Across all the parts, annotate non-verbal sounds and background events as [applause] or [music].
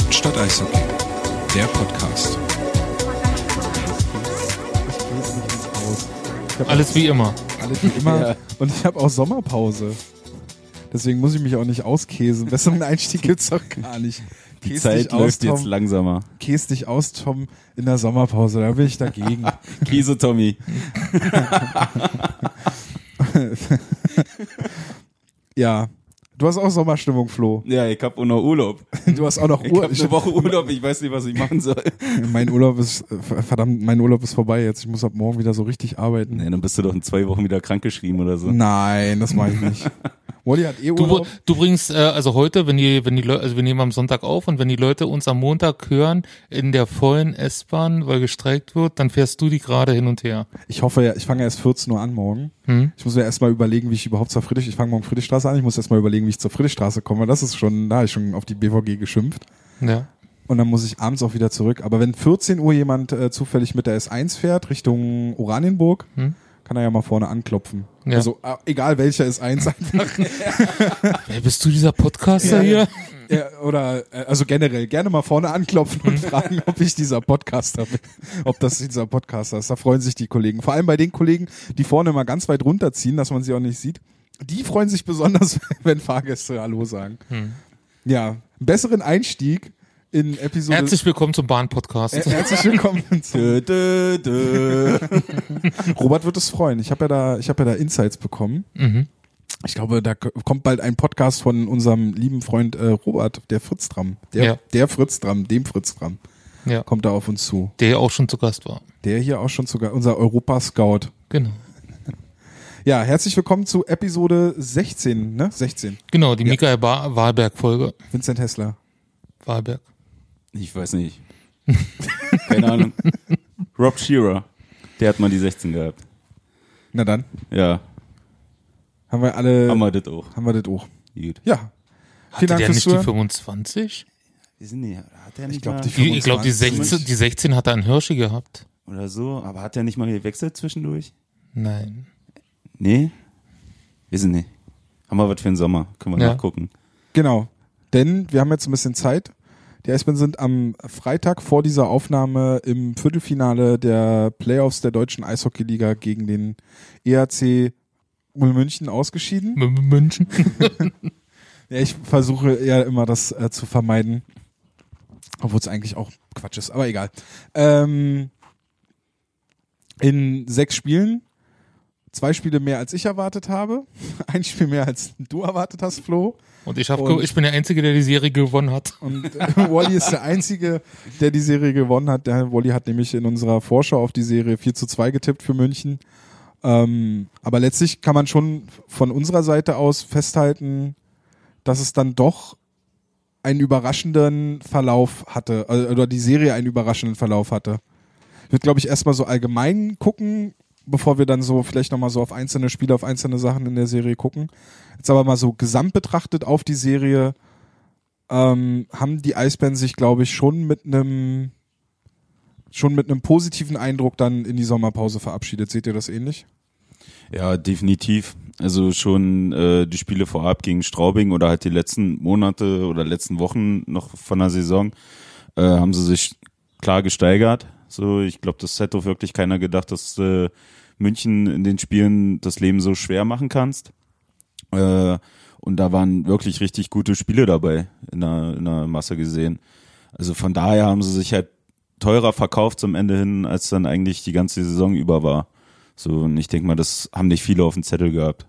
Hauptstadt Eishockey, der Podcast. Alles wie immer. Alles wie immer. [laughs] Ja. Und ich habe auch Sommerpause. Deswegen muss ich mich auch nicht auskäsen. Besseren [laughs] Einstieg gibt's doch gar nicht. Die Käse Zeit aus, läuft jetzt Tom. langsamer. Käse dich aus, Tom, in der Sommerpause. Da bin ich dagegen. [laughs] Käse Tommy. ja. Du hast auch Sommerstimmung, Flo. Ja, ich hab auch noch Urlaub. Du hast auch noch [laughs] Ich Ur hab eine Woche Urlaub, ich weiß nicht, was ich machen soll. [laughs] Mein Urlaub ist, äh, verdammt, mein Urlaub ist vorbei jetzt. Ich muss ab morgen wieder so richtig arbeiten. Nee, dann bist du doch in zwei Wochen wieder krankgeschrieben oder so. Nein, das mache ich nicht. [laughs] Wally hat eh Du, Urlaub. du bringst, äh, also heute, wenn die, wenn die Leute, also wir nehmen am Sonntag auf und wenn die Leute uns am Montag hören in der vollen S-Bahn, weil gestreikt wird, dann fährst du die gerade hin und her. Ich hoffe ja, ich fange erst 14 Uhr an morgen. Hm? Ich muss mir erstmal überlegen, wie ich überhaupt zur Friedrich, ich fange morgen Friedrichstraße an, ich muss erstmal überlegen, wie ich zur Friedrichstraße komme. Das ist schon, da habe ich schon auf die BVG geschimpft. Ja. Und dann muss ich abends auch wieder zurück. Aber wenn 14 Uhr jemand äh, zufällig mit der S1 fährt, Richtung Oranienburg, Hm? Kann er ja mal vorne anklopfen. Ja. Also äh, egal welcher S1 [laughs] einfach. Wer bist du dieser Podcaster Ja, hier? ja, oder äh, also generell gerne mal vorne anklopfen und [laughs] fragen, ob ich dieser Podcaster bin. Ob das dieser Podcaster ist. Da freuen sich die Kollegen. Vor allem bei den Kollegen, die vorne mal ganz weit runterziehen, dass man sie auch nicht sieht. Die freuen sich besonders, [laughs] wenn Fahrgäste Hallo sagen. Hm. Ja, besseren Einstieg in Episode. Herzlich willkommen zum Bahn-Podcast. Äh, herzlich willkommen [laughs] Dö, dö, dö. [laughs] Robert wird es freuen. Ich habe ja da, ich habe ja da Insights bekommen. Mhm. Ich glaube, da kommt bald ein Podcast von unserem lieben Freund äh, Robert, der Fritz Dram. Der, Ja. der Fritz Dram, dem Fritz Dram, Ja. kommt da auf uns zu. Der ja auch schon zu Gast war. Der hier auch schon sogar unser Europa-Scout. Genau. [laughs] Ja, herzlich willkommen zu Episode 16, ne? 16. Genau, die Ja. Michael Wahlberg-Folge. Vincent Hessler. Wahlberg. Ich weiß nicht. [laughs] Keine Ahnung. Rob Shearer. Der hat mal die 16 gehabt. Na dann, Ja, haben wir alle, haben wir das auch. haben wir das auch. Gut. Ja. Hatte Vielen Dank der fürs nicht die Zuhören. 25? Wir sind nicht, hat er nicht Ich glaub, mal, die ich glaube, die 25. 16, die 16 hat er einen Hirschi gehabt. oder so, aber hat er nicht mal gewechselt zwischendurch? Nein. Nee? Wissen nicht. Haben wir was für den Sommer? Können wir Ja. nachgucken. Genau. Denn wir haben jetzt ein bisschen Zeit. Die Eisbären sind am Freitag vor dieser Aufnahme im Viertelfinale der Playoffs der deutschen Eishockeyliga gegen den ERC München ausgeschieden. [laughs] München. Ja, ich versuche ja immer das äh, zu vermeiden. Obwohl es eigentlich auch Quatsch ist, aber egal. Ähm, in sechs Spielen, zwei Spiele mehr als ich erwartet habe, [laughs] ein Spiel mehr als du erwartet hast, Flo. Und ich, hab, Und- ich bin der Einzige, der die Serie gewonnen hat. [laughs] Und äh, Wally ist der Einzige, der die Serie gewonnen hat. Der Wally hat nämlich in unserer Vorschau auf die Serie 4 zu 2 getippt für München. Ähm, aber letztlich kann man schon von unserer Seite aus festhalten, dass es dann doch einen überraschenden Verlauf hatte, äh, oder die Serie einen überraschenden Verlauf hatte. Ich würde, glaube ich, erstmal so allgemein gucken, bevor wir dann so vielleicht nochmal so auf einzelne Spiele, auf einzelne Sachen in der Serie gucken. Jetzt aber mal so gesamt betrachtet auf die Serie, ähm, haben die Eisbären sich, glaube ich, schon mit einem schon mit einem positiven Eindruck dann in die Sommerpause verabschiedet. Seht ihr das ähnlich? Ja, definitiv. Also schon äh, die Spiele vorab gegen Straubing oder halt die letzten Monate oder letzten Wochen noch von der Saison äh, haben sie sich klar gesteigert. So, ich glaube, das hätte wirklich keiner gedacht, dass äh, München in den Spielen das Leben so schwer machen kannst. Äh, und da waren wirklich richtig gute Spiele dabei in der, in der Masse gesehen. Also von daher haben sie sich halt teurer verkauft zum Ende hin, als dann eigentlich die ganze Saison über war. So, und ich denke mal, das haben nicht viele auf dem Zettel gehabt.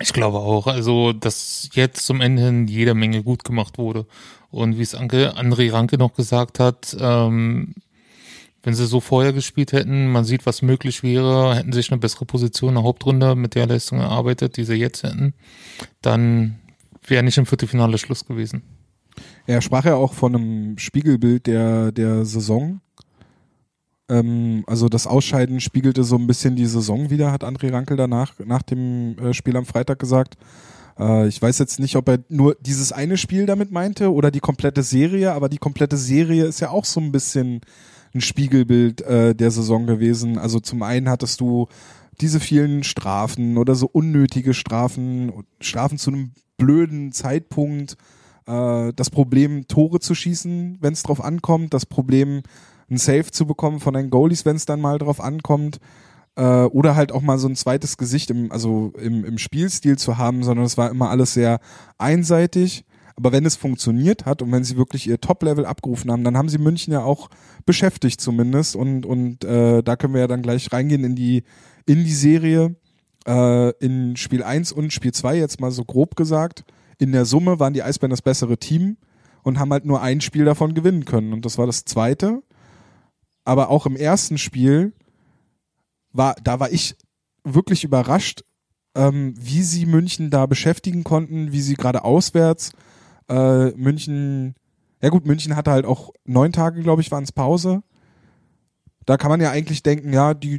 Ich glaube auch, also dass jetzt zum Ende hin jede Menge gut gemacht wurde. Und wie es Anke, André Ranke noch gesagt hat, ähm, wenn sie so vorher gespielt hätten, man sieht, was möglich wäre, hätten sich eine bessere Position in der Hauptrunde mit der Leistung erarbeitet, die sie jetzt hätten, dann wäre nicht im Viertelfinale Schluss gewesen. Er sprach ja auch von einem Spiegelbild der, der Saison. Ähm, also das Ausscheiden spiegelte so ein bisschen die Saison wieder, hat André Rankel danach, nach dem äh, Spiel am Freitag gesagt. Äh, ich weiß jetzt nicht, ob er nur dieses eine Spiel damit meinte oder die komplette Serie, aber die komplette Serie ist ja auch so ein bisschen ein Spiegelbild äh, der Saison gewesen. Also zum einen hattest du diese vielen Strafen oder so unnötige Strafen, Strafen zu einem blöden Zeitpunkt, äh, das Problem, Tore zu schießen, wenn es drauf ankommt, das Problem, ein Save zu bekommen von den Goalies, wenn es dann mal drauf ankommt, äh, oder halt auch mal so ein zweites Gesicht im, also im, im Spielstil zu haben, sondern es war immer alles sehr einseitig. Aber wenn es funktioniert hat und wenn sie wirklich ihr Top-Level abgerufen haben, dann haben sie München ja auch beschäftigt zumindest. Und, und äh, da können wir ja dann gleich reingehen in die, in die Serie. Äh, in Spiel 1 und Spiel 2 jetzt mal so grob gesagt. In der Summe waren die Eisbären das bessere Team und haben halt nur ein Spiel davon gewinnen können. Und das war das zweite. Aber auch im ersten Spiel war, da war ich wirklich überrascht, ähm, wie sie München da beschäftigen konnten, wie sie gerade auswärts äh, München, ja gut, München hatte halt auch neun Tage, glaube ich, waren es Pause. Da kann man ja eigentlich denken, ja, die,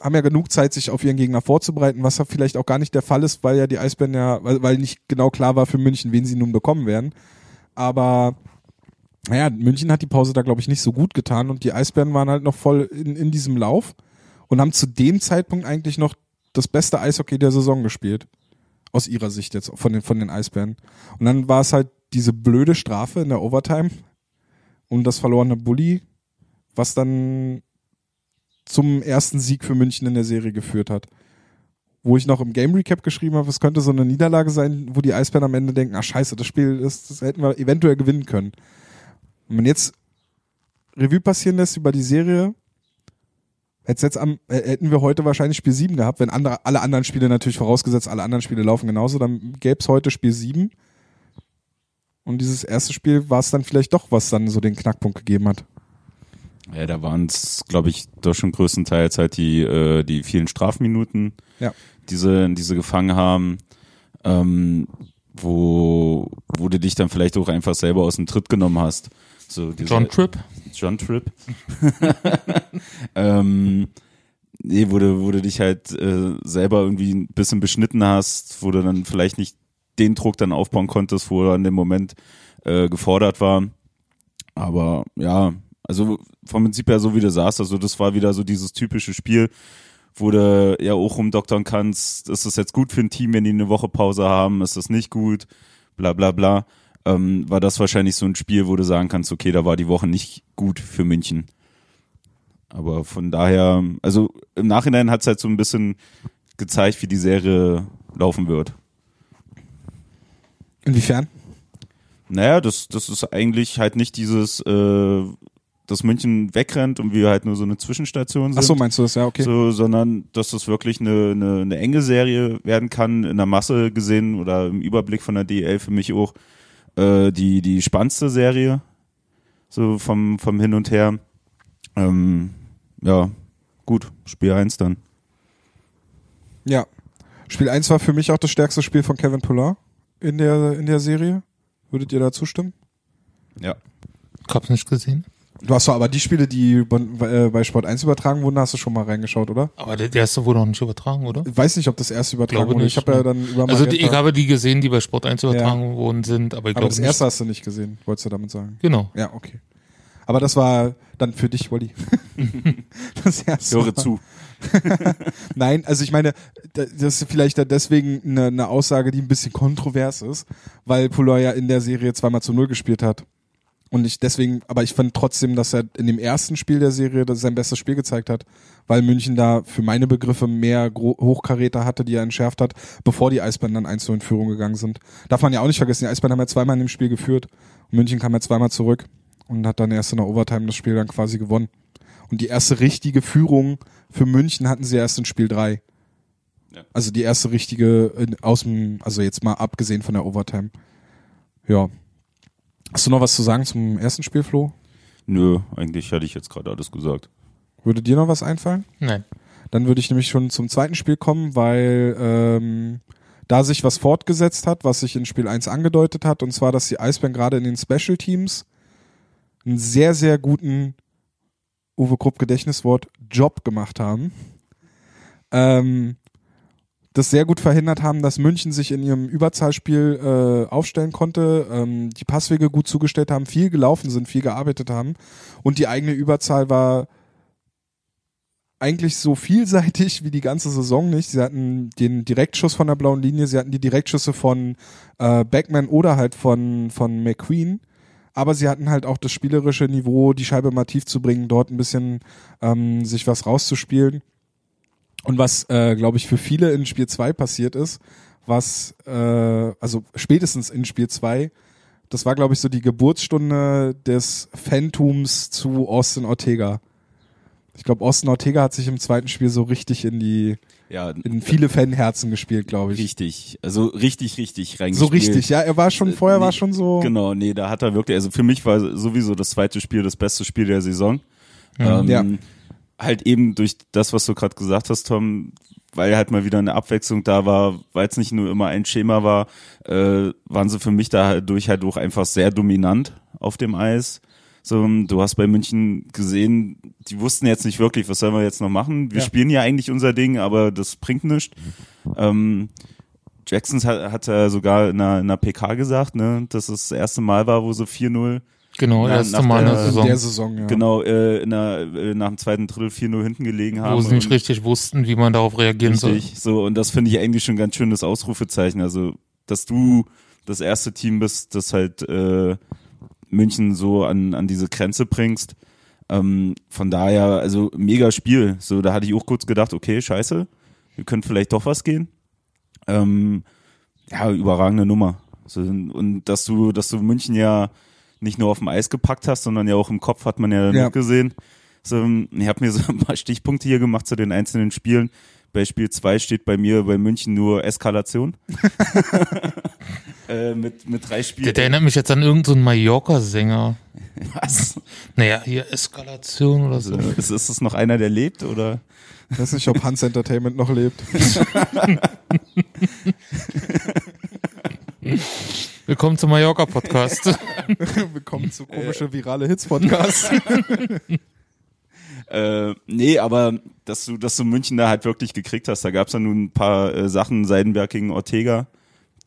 haben ja genug Zeit, sich auf ihren Gegner vorzubereiten, was ja vielleicht auch gar nicht der Fall ist, weil ja die Eisbären ja, weil, weil nicht genau klar war für München, wen sie nun bekommen werden. Aber naja, München hat die Pause da, glaube ich, nicht so gut getan und die Eisbären waren halt noch voll in, in diesem Lauf und haben zu dem Zeitpunkt eigentlich noch das beste Eishockey der Saison gespielt. Aus ihrer Sicht jetzt, von den, von den Eisbären. Und dann war es halt diese blöde Strafe in der Overtime und das verlorene Bully, was dann zum ersten Sieg für München in der Serie geführt hat. Wo ich noch im Game Recap geschrieben habe, es könnte so eine Niederlage sein, wo die Eisbären am Ende denken, ach scheiße, das Spiel, ist, das hätten wir eventuell gewinnen können. Wenn jetzt Revue passieren lässt über die Serie, jetzt am, äh, hätten wir heute wahrscheinlich Spiel 7 gehabt, wenn andere, alle anderen Spiele natürlich vorausgesetzt, alle anderen Spiele laufen genauso, dann gäbe es heute Spiel 7. Und dieses erste Spiel war es dann vielleicht doch, was dann so den Knackpunkt gegeben hat. Ja, da waren es, glaube ich, doch schon größtenteils halt die, äh, die vielen Strafminuten, Ja. diese, diese gefangen haben, ähm, wo, wo du dich dann vielleicht auch einfach selber aus dem Tritt genommen hast. So diese, John Tripp. John Trip. [laughs] ähm, nee, wo du, wo du dich halt äh, selber irgendwie ein bisschen beschnitten hast, wo du dann vielleicht nicht den Druck dann aufbauen konntest, wo er in dem Moment äh, gefordert war. Aber ja, also vom Prinzip her so wie du sagst, also das war wieder so dieses typische Spiel, wo du ja auch rumdoktern kannst, ist das jetzt gut für ein Team, wenn die eine Woche Pause haben, ist das nicht gut, bla bla bla ähm, war das wahrscheinlich so ein Spiel, wo du sagen kannst, okay, da war die Woche nicht gut für München. Aber von daher, also im Nachhinein hat es halt so ein bisschen gezeigt, wie die Serie laufen wird. Inwiefern? Naja, das, das ist eigentlich halt nicht dieses, äh, dass München wegrennt und wir halt nur so eine Zwischenstation sind. Ach so, meinst du das? Ja, okay. So, sondern dass das wirklich eine, eine, eine enge Serie werden kann, in der Masse gesehen oder im Überblick von der DL für mich auch äh, die, die spannendste Serie, so vom, vom Hin und Her. Ähm, ja, gut, Spiel 1 dann. Ja. Spiel 1 war für mich auch das stärkste Spiel von Kevin Poulin in der, in der Serie. Würdet ihr da zustimmen? Ja. Ich hab's nicht gesehen. Du hast doch aber die Spiele, die bei, äh, Sport 1 übertragen wurden, hast du schon mal reingeschaut, oder? Aber der, erste wurde noch nicht übertragen, oder? Ich weiß nicht, ob das erste übertragen Glaube wurde. nicht, ich habe ja ne. dann über Also die, ich habe die gesehen, die bei Sport 1 übertragen worden sind, aber ich Aber glaube das nicht. erste hast du nicht gesehen, wolltest du damit sagen? Genau. Ja, okay. Aber das war dann für dich, Wolli. [laughs] das erste. Höre zu. [laughs] Nein, also ich meine, da- das ist vielleicht deswegen eine, eine Aussage, die ein bisschen kontrovers ist, weil Poulin ja in der Serie zweimal zu null gespielt hat. Und ich deswegen, aber ich fand trotzdem, dass er in dem ersten Spiel der Serie sein bestes Spiel gezeigt hat, weil München da für meine Begriffe mehr Hochkaräter hatte, die er entschärft hat, bevor die Eisbären dann 1 in Führung gegangen sind. Darf man ja auch nicht vergessen, die Eisbären haben ja zweimal in dem Spiel geführt. Und München kam ja zweimal zurück und hat dann erst in der Overtime das Spiel dann quasi gewonnen. Und die erste richtige Führung für München hatten sie erst in Spiel 3. Ja. Also die erste richtige in, aus dem, also jetzt mal abgesehen von der Overtime. Ja. Hast du noch was zu sagen zum ersten Spiel, Flo? Nö, eigentlich hatte ich jetzt gerade alles gesagt. Würde dir noch was einfallen? Nein. Dann würde ich nämlich schon zum zweiten Spiel kommen, weil ähm, da sich was fortgesetzt hat, was sich in Spiel 1 angedeutet hat, und zwar, dass die Eisbären gerade in den Special Teams einen sehr, sehr guten Uwe Krupp Gedächtniswort Job gemacht haben. Ähm, das sehr gut verhindert haben, dass München sich in ihrem Überzahlspiel äh, aufstellen konnte, ähm, die Passwege gut zugestellt haben, viel gelaufen sind, viel gearbeitet haben und die eigene Überzahl war eigentlich so vielseitig wie die ganze Saison nicht. Sie hatten den Direktschuss von der blauen Linie, sie hatten die Direktschüsse von äh, Backman oder halt von, von McQueen. Aber sie hatten halt auch das spielerische Niveau, die Scheibe mal tief zu bringen, dort ein bisschen ähm, sich was rauszuspielen. Und was, äh, glaube ich, für viele in Spiel 2 passiert ist, was, äh, also spätestens in Spiel 2, das war, glaube ich, so die Geburtsstunde des Phantoms zu Austin Ortega. Ich glaube, Austin Ortega hat sich im zweiten Spiel so richtig in die, Ja, in viele Fanherzen gespielt, glaube ich. richtig. Also richtig, richtig So reingespielt. richtig, ja. Er war schon, Äh, vorher war nee, schon so. Genau, nee, da hat er wirklich, also für mich war sowieso das zweite Spiel das beste Spiel der Saison. Ähm, Ja. Halt eben durch das, was du gerade gesagt hast, Tom, weil halt mal wieder eine Abwechslung da war, weil es nicht nur immer ein Schema war, äh, waren sie für mich dadurch halt auch einfach sehr dominant auf dem Eis. So, du hast bei München gesehen, die wussten jetzt nicht wirklich, was sollen wir jetzt noch machen. Wir Ja. spielen ja eigentlich unser Ding, aber das bringt nichts. Ähm, Jacksons hat, hat er sogar in einer, in einer PK gesagt, ne, dass es das erste Mal war, wo sie 4-0 Genau, Ja, erste nach Mal in der Saison, der Saison, ja. genau äh, in der, äh, nach dem zweiten Drittel 4-0 hinten gelegen haben. wo sie nicht richtig wussten, wie man darauf reagieren soll. Richtig, so, und das finde ich eigentlich schon ein ganz schönes Ausrufezeichen. Also, dass du das erste Team bist, das halt äh, München so an, an diese Grenze bringst. Ähm, von daher, also mega Spiel. So, da hatte ich auch kurz gedacht, okay, scheiße, wir können vielleicht doch was gehen. Ähm, ja, überragende Nummer. So, und dass du, dass du München ja nicht nur auf dem Eis gepackt hast, sondern ja auch im Kopf hat man ja, Ja. gesehen. So, ich habe mir so ein paar Stichpunkte hier gemacht zu den einzelnen Spielen. Bei Spiel 2 steht bei mir bei München nur Eskalation. [laughs] äh, mit, mit drei Der, Spielen. der erinnert mich jetzt an irgendeinen so Mallorca-Sänger. Was? Naja, hier Eskalation oder so. Also, ist, ist es noch einer, der lebt oder? Ich weiß nicht, ob Hans Entertainment noch lebt. [laughs] [laughs] Willkommen zum Mallorca-Podcast. [laughs] Willkommen zu komische virale Hits Podcast. [laughs] Äh, nee, aber dass du, dass du München da halt wirklich gekriegt hast, da gab's ja nun ein paar äh, Sachen, Seidenberg gegen Ortega,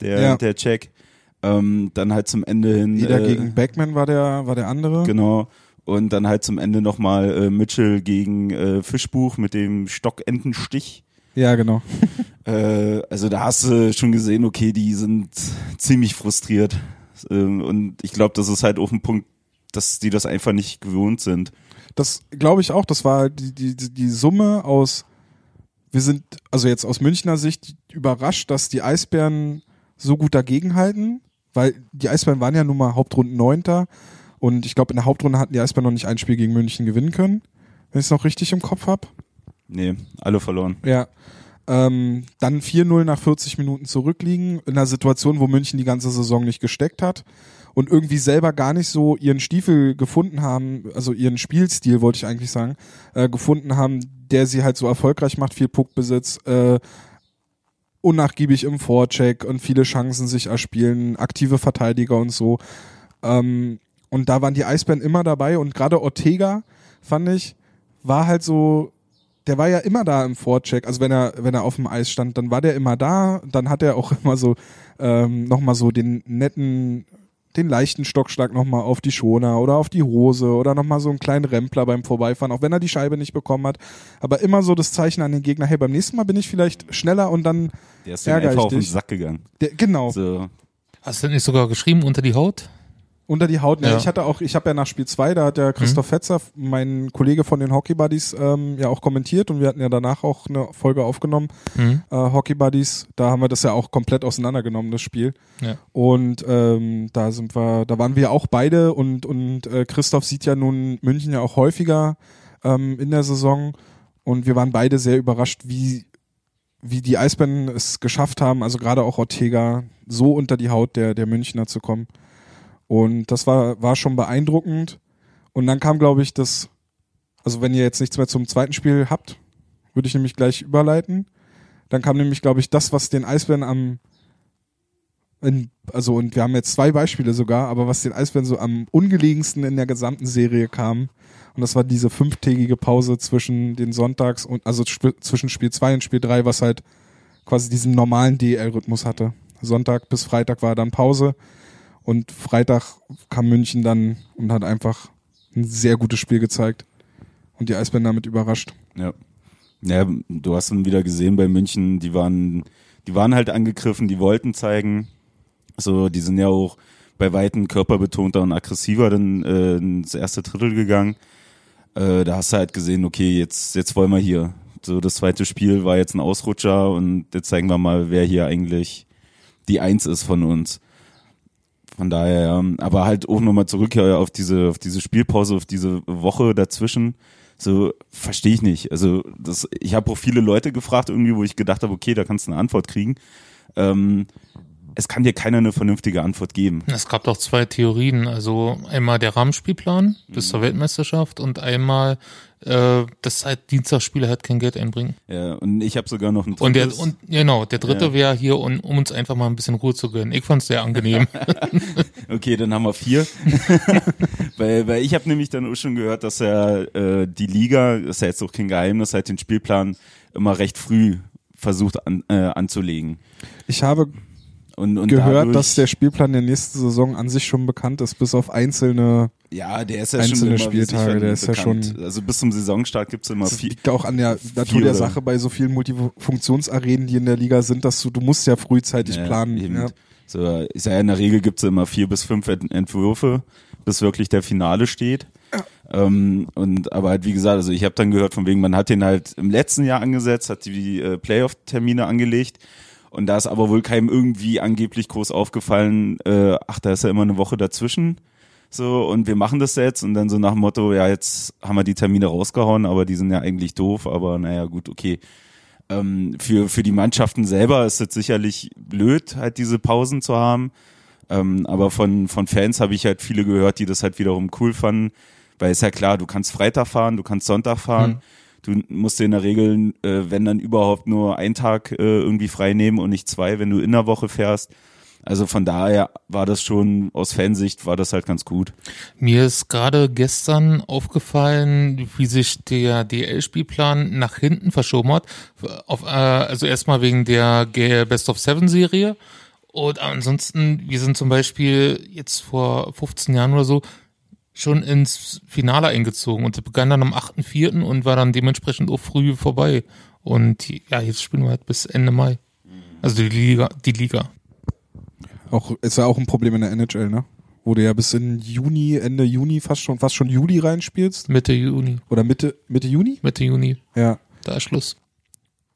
der, Ja. der Check. Ähm, dann halt zum Ende hin. Jeder äh, gegen Backman war der, war der andere. Genau. Und dann halt zum Ende nochmal äh, Mitchell gegen äh, Fischbuch mit dem Stockentenstich. Ja, genau. [laughs] Äh, also da hast du schon gesehen, okay, die sind ziemlich frustriert. Ähm, und ich glaube, das ist halt auch ein Punkt, dass die das einfach nicht gewohnt sind. Das glaube ich auch. Das war die, die, die Summe aus, wir sind, also jetzt aus Münchner Sicht überrascht, dass die Eisbären so gut dagegenhalten, weil die Eisbären waren ja nun mal Hauptrunden Neunter und ich glaube, in der Hauptrunde hatten die Eisbären noch nicht ein Spiel gegen München gewinnen können, wenn ich es noch richtig im Kopf habe. Nee, alle verloren. Ja. Ähm, dann 4-0 nach 40 Minuten zurückliegen, in einer Situation, wo München die ganze Saison nicht gesteckt hat und irgendwie selber gar nicht so ihren Stiefel gefunden haben, also ihren Spielstil, wollte ich eigentlich sagen, äh, gefunden haben, der sie halt so erfolgreich macht, viel Puckbesitz, äh, unnachgiebig im Vorcheck und viele Chancen sich erspielen, aktive Verteidiger und so. Ähm, und da waren die Eisbären immer dabei und gerade Ortega, fand ich, war halt so, der war ja immer da im Vorcheck. Also wenn er, wenn er auf dem Eis stand, dann war der immer da. Dann hat er auch [laughs] immer so ähm, nochmal so den netten, den leichten Stockschlag nochmal auf die Schoner oder auf die Hose oder nochmal so einen kleinen Rempler beim Vorbeifahren, auch wenn er die Scheibe nicht bekommen hat. Aber immer so das Zeichen an den Gegner, hey, beim nächsten Mal bin ich vielleicht schneller und dann, Der ist dann Ärger einfach ich auf den. Sack gegangen. der, genau, So, Hast du denn nicht sogar geschrieben unter die Haut? Unter die Haut. Ja. Ja. Ich hatte auch, ich habe ja nach Spiel zwei, da hat der Christoph Fetzer, mein Kollege von den Hockey Buddies, ähm, ja auch kommentiert und wir hatten ja danach auch eine Folge aufgenommen, Hm? äh, Hockey Buddies. Da haben wir das ja auch komplett auseinandergenommen, das Spiel. Ja. Und ähm, da sind wir, da waren wir auch beide und und äh, Christoph sieht ja nun München ja auch häufiger ähm, in der Saison und wir waren beide sehr überrascht, wie wie die Eisbären es geschafft haben, also gerade auch Ortega so unter die Haut der der Münchner zu kommen. Und das war war schon beeindruckend. Und dann kam, glaube ich, das, also wenn ihr jetzt nichts mehr zum zweiten Spiel habt, würde ich nämlich gleich überleiten. Dann kam nämlich, glaube ich, das, was den Eisbären am in, also und wir haben jetzt zwei Beispiele sogar, aber was den Eisbären so am ungelegensten in der gesamten Serie kam, und das war diese fünftägige Pause zwischen den Sonntags und also sp zwischen Spiel 2 und Spiel 3, was halt quasi diesen normalen DL-Rhythmus hatte. Sonntag bis Freitag war dann Pause und Freitag kam München dann und hat einfach ein sehr gutes Spiel gezeigt und die Eisbären damit überrascht. ja. Ja, du hast dann wieder gesehen bei München, die waren, die waren halt angegriffen, die wollten zeigen. So, die sind ja auch bei Weitem körperbetonter und aggressiver dann äh, ins erste Drittel gegangen. Äh, da hast du halt gesehen, okay, jetzt, jetzt wollen wir hier. So, das zweite Spiel war jetzt ein Ausrutscher und jetzt zeigen wir mal, wer hier eigentlich die Eins ist von uns. Von daher, ja. aber halt auch nochmal zurück ja, auf diese, auf diese Spielpause, auf diese Woche dazwischen. So verstehe ich nicht. Also das, ich habe auch viele Leute gefragt irgendwie, wo ich gedacht habe, okay, da kannst du eine Antwort kriegen. Ähm, es kann dir keiner eine vernünftige Antwort geben. Es gab doch zwei Theorien. Also einmal der Rahmenspielplan bis zur Weltmeisterschaft und einmal, äh, dass halt Dienstagsspiele halt kein Geld einbringen. Ja, und ich habe sogar noch ein Und der und genau, der dritte Ja. wäre hier, um, um uns einfach mal ein bisschen Ruhe zu gönnen. Ich fand's sehr angenehm. [laughs] Okay, dann haben wir vier. [laughs] weil, weil ich habe nämlich dann auch schon gehört, dass er äh, die Liga, das ist ja jetzt auch kein Geheimnis, halt den Spielplan immer recht früh versucht an, äh, anzulegen. Ich habe Und, und gehört, dass der Spielplan der nächsten Saison an sich schon bekannt ist, bis auf einzelne. ja, der ist ja einzelne schon Spieltage, der ist ja schon- Also bis zum Saisonstart gibt's immer Das vier. liegt auch an der Natur der Sache bei so vielen Multifunktionsarenen, die in der Liga sind, dass du, du musst ja frühzeitig Ja, planen. eben. Ja. So, ich sage ja, in der Regel gibt's immer vier bis fünf Ent- Entwürfe, bis wirklich der Finale steht. Ähm, und aber halt wie gesagt, also ich habe dann gehört von wegen, man hat den halt im letzten Jahr angesetzt, hat die äh, Playoff-Termine angelegt und da ist aber wohl keinem irgendwie angeblich groß aufgefallen, äh, ach, da ist ja immer eine Woche dazwischen. So, und wir machen das jetzt und dann so nach dem Motto, ja, jetzt haben wir die Termine rausgehauen, aber die sind ja eigentlich doof, aber naja, gut, okay. Ähm, für, für die Mannschaften selber ist es sicherlich blöd, halt diese Pausen zu haben. Ähm, aber von, von Fans habe ich halt viele gehört, die das halt wiederum cool fanden, weil ist ja klar, du kannst Freitag fahren, du kannst Sonntag fahren. Du musst dir in der Regel, äh, wenn dann überhaupt nur einen Tag äh, irgendwie frei nehmen und nicht zwei, wenn du in der Woche fährst. Also von daher war das schon aus Fansicht war das halt ganz gut. Mir ist gerade gestern aufgefallen, wie sich der DL-Spielplan nach hinten verschoben hat. Auf, äh, also erstmal wegen der Best of Seven Serie. Und ansonsten, wir sind zum Beispiel jetzt vor 15 Jahren oder so schon ins Finale eingezogen und begann dann am 8.4. und war dann dementsprechend auch früh vorbei. Und ja, jetzt spielen wir halt bis Ende Mai. Also die Liga, die Liga. Auch, ist ja auch ein Problem in der NHL, ne? Wo du ja bis in Juni, Ende Juni, fast schon, fast schon Juli reinspielst. Mitte Juni. Oder Mitte, Mitte Juni? Mitte Juni. Ja. Da ist Schluss.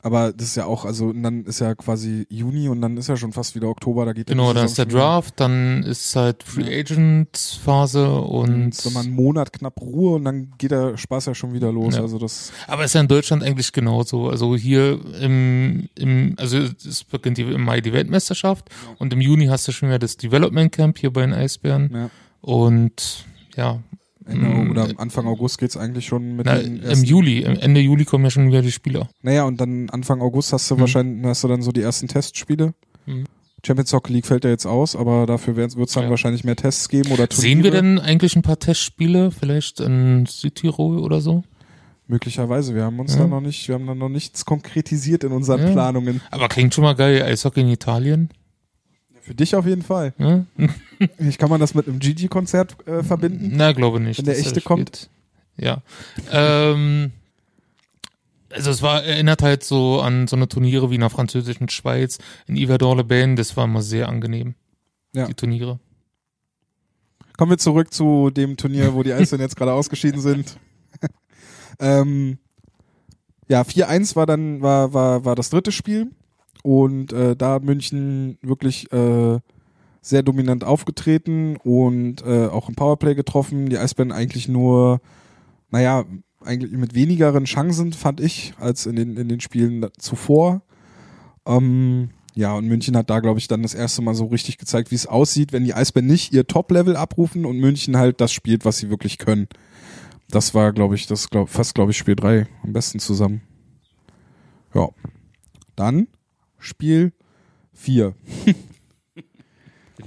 Aber das ist ja auch, also dann ist ja quasi Juni und dann ist ja schon fast wieder Oktober, da geht ja Genau, dann ist der. Draft, dann ist halt Free Agent Phase und So mal einen Monat knapp Ruhe und dann geht der Spaß ja schon wieder los. Ja. Also das aber ist ja in Deutschland eigentlich genauso. Also hier im, im also es beginnt im Mai die Weltmeisterschaft und im Juni hast du schon wieder das Development Camp hier bei den Eisbären ja, und ja, Ende Mm, oder Anfang August geht's eigentlich schon mit na, den im Juli, Ende Juli kommen ja schon wieder die Spieler. Naja, und dann Anfang August hast du Mhm. wahrscheinlich hast du dann so die ersten Testspiele. Mhm. Champions Hockey League fällt ja jetzt aus, aber dafür wird es dann Ja. wahrscheinlich mehr Tests geben oder Turniere. Sehen wir denn eigentlich ein paar Testspiele, vielleicht in Südtirol oder so? Möglicherweise. Wir haben uns Ja. da noch nicht, wir haben da noch nichts konkretisiert in unseren Ja. Planungen. Aber klingt schon mal geil, Eishockey in Italien. Für dich auf jeden Fall. Ja? [laughs] Ich kann man das mit einem Gigi-Konzert äh, verbinden? Na, glaube nicht. Wenn der er echte kommt? Ja. ähm, also es war, erinnert halt so an so eine Turniere wie in der französischen Schweiz, in Yverdon-les-Bains, das war immer sehr angenehm. Ja. Die Turniere. Kommen wir zurück zu dem Turnier, wo die [laughs] Eisbären jetzt gerade ausgeschieden sind. [laughs] ähm, ja, 4-1 war dann war, war, war das dritte Spiel und äh, da München wirklich äh, sehr dominant aufgetreten und äh, auch im Powerplay getroffen. Die Eisbären eigentlich nur, naja, eigentlich mit wenigeren Chancen, fand ich, als in den, in den Spielen zuvor. Ähm, ja, und München hat da, glaube ich, dann das erste Mal so richtig gezeigt, wie es aussieht, wenn die Eisbären nicht ihr Top-Level abrufen und München halt das spielt, was sie wirklich können. Das war, glaube ich, das glaub, fast, glaube ich, Spiel 3 am besten zusammen. Ja. Dann Spiel 4. [laughs]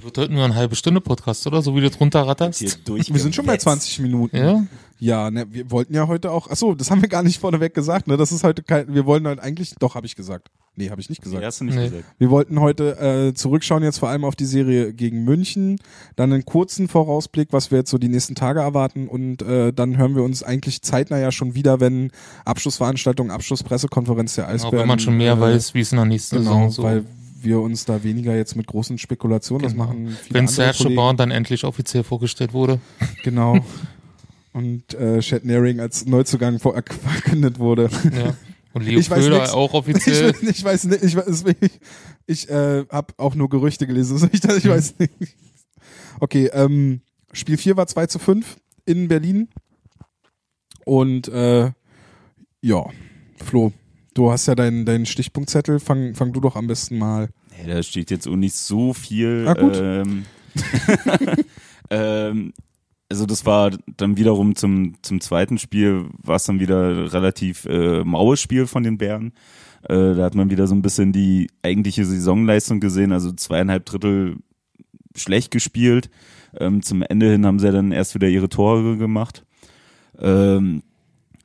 Wird heute nur eine halbe Stunde Podcast, oder? So wie du drunter ratterst. Wir sind schon bei 20 Minuten. Ja? Ja, ne, wir wollten ja heute auch, ach so, das haben wir gar nicht vorneweg gesagt, ne? Das ist heute kein, wir wollen halt eigentlich, doch, habe ich gesagt. Nee, habe ich nicht gesagt. Die hast du nicht Nee. gesagt. Wir wollten heute äh, zurückschauen jetzt vor allem auf die Serie gegen München, dann einen kurzen Vorausblick, was wir jetzt so die nächsten Tage erwarten und äh, dann hören wir uns eigentlich zeitnah ja schon wieder, wenn Abschlussveranstaltung, Abschlusspressekonferenz der Auch Eisbären. wenn man schon mehr äh, weiß, wie es in der nächsten Genau, Saison so. weil wir uns da weniger jetzt mit großen Spekulationen, das Genau. machen viele wenn Kollegen. Bauern dann endlich offiziell vorgestellt wurde. Genau. Und äh, Chad Naring als Neuzugang vor- verkündet wurde. Ja. Und Leo Ich Köhler auch Ich, offiziell. ich weiß nicht, ich, weiß, ich, ich äh, habe auch nur Gerüchte gelesen, also ich, ich weiß nicht. Okay, ähm, Spiel 4 war 2 zu 5 in Berlin. Und äh, ja, Flo, du hast ja deinen deinen Stichpunktzettel, fang, fang du doch am besten mal. Nee, da steht jetzt auch nicht so viel. Ah, gut. Ähm, [laughs] ähm, also das war dann wiederum zum, zum zweiten Spiel, war es dann wieder relativ äh, maues Spiel von den Bären. Äh, da hat man wieder so ein bisschen die eigentliche Saisonleistung gesehen, also zweieinhalb Drittel schlecht gespielt. Ähm, zum Ende hin haben sie ja dann erst wieder ihre Tore gemacht. Ähm,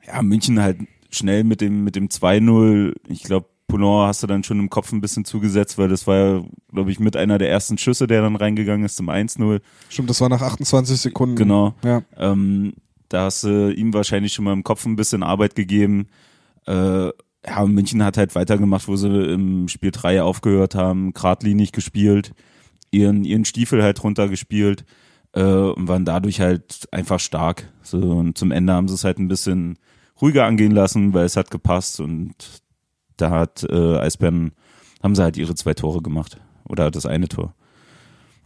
ja, München halt schnell mit dem, mit dem 2-0. Ich glaube, Poulon hast du dann schon im Kopf ein bisschen zugesetzt, weil das war ja, glaube ich, mit einer der ersten Schüsse, der dann reingegangen ist zum 1-0. Stimmt, das war nach 28 Sekunden. Genau. Ja. Ähm, da hast du ihm wahrscheinlich schon mal im Kopf ein bisschen Arbeit gegeben. Äh, ja, München hat halt weitergemacht, wo sie im Spiel 3 aufgehört haben, geradlinig gespielt, ihren, ihren Stiefel halt runtergespielt äh, und waren dadurch halt einfach stark. So, und zum Ende haben sie es halt ein bisschen ruhiger angehen lassen, weil es hat gepasst und da hat äh, Eisbären, haben sie halt ihre zwei Tore gemacht. Oder das eine Tor.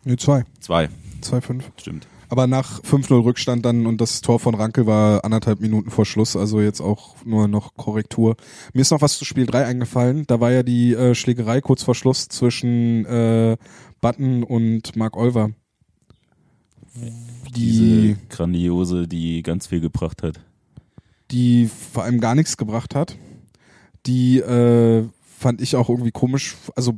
Nee, zwei. Zwei, 2-5. stimmt. Aber nach 5-0 Rückstand dann und das Tor von Rankel war anderthalb Minuten vor Schluss, also jetzt auch nur noch Korrektur. Mir ist noch was zu Spiel 3 eingefallen. Da war ja die äh, Schlägerei kurz vor Schluss zwischen äh, Button und Mark Olver. Diese Die, grandiose, die ganz viel gebracht hat. die vor allem gar nichts gebracht hat. Die äh, fand ich auch irgendwie komisch. Also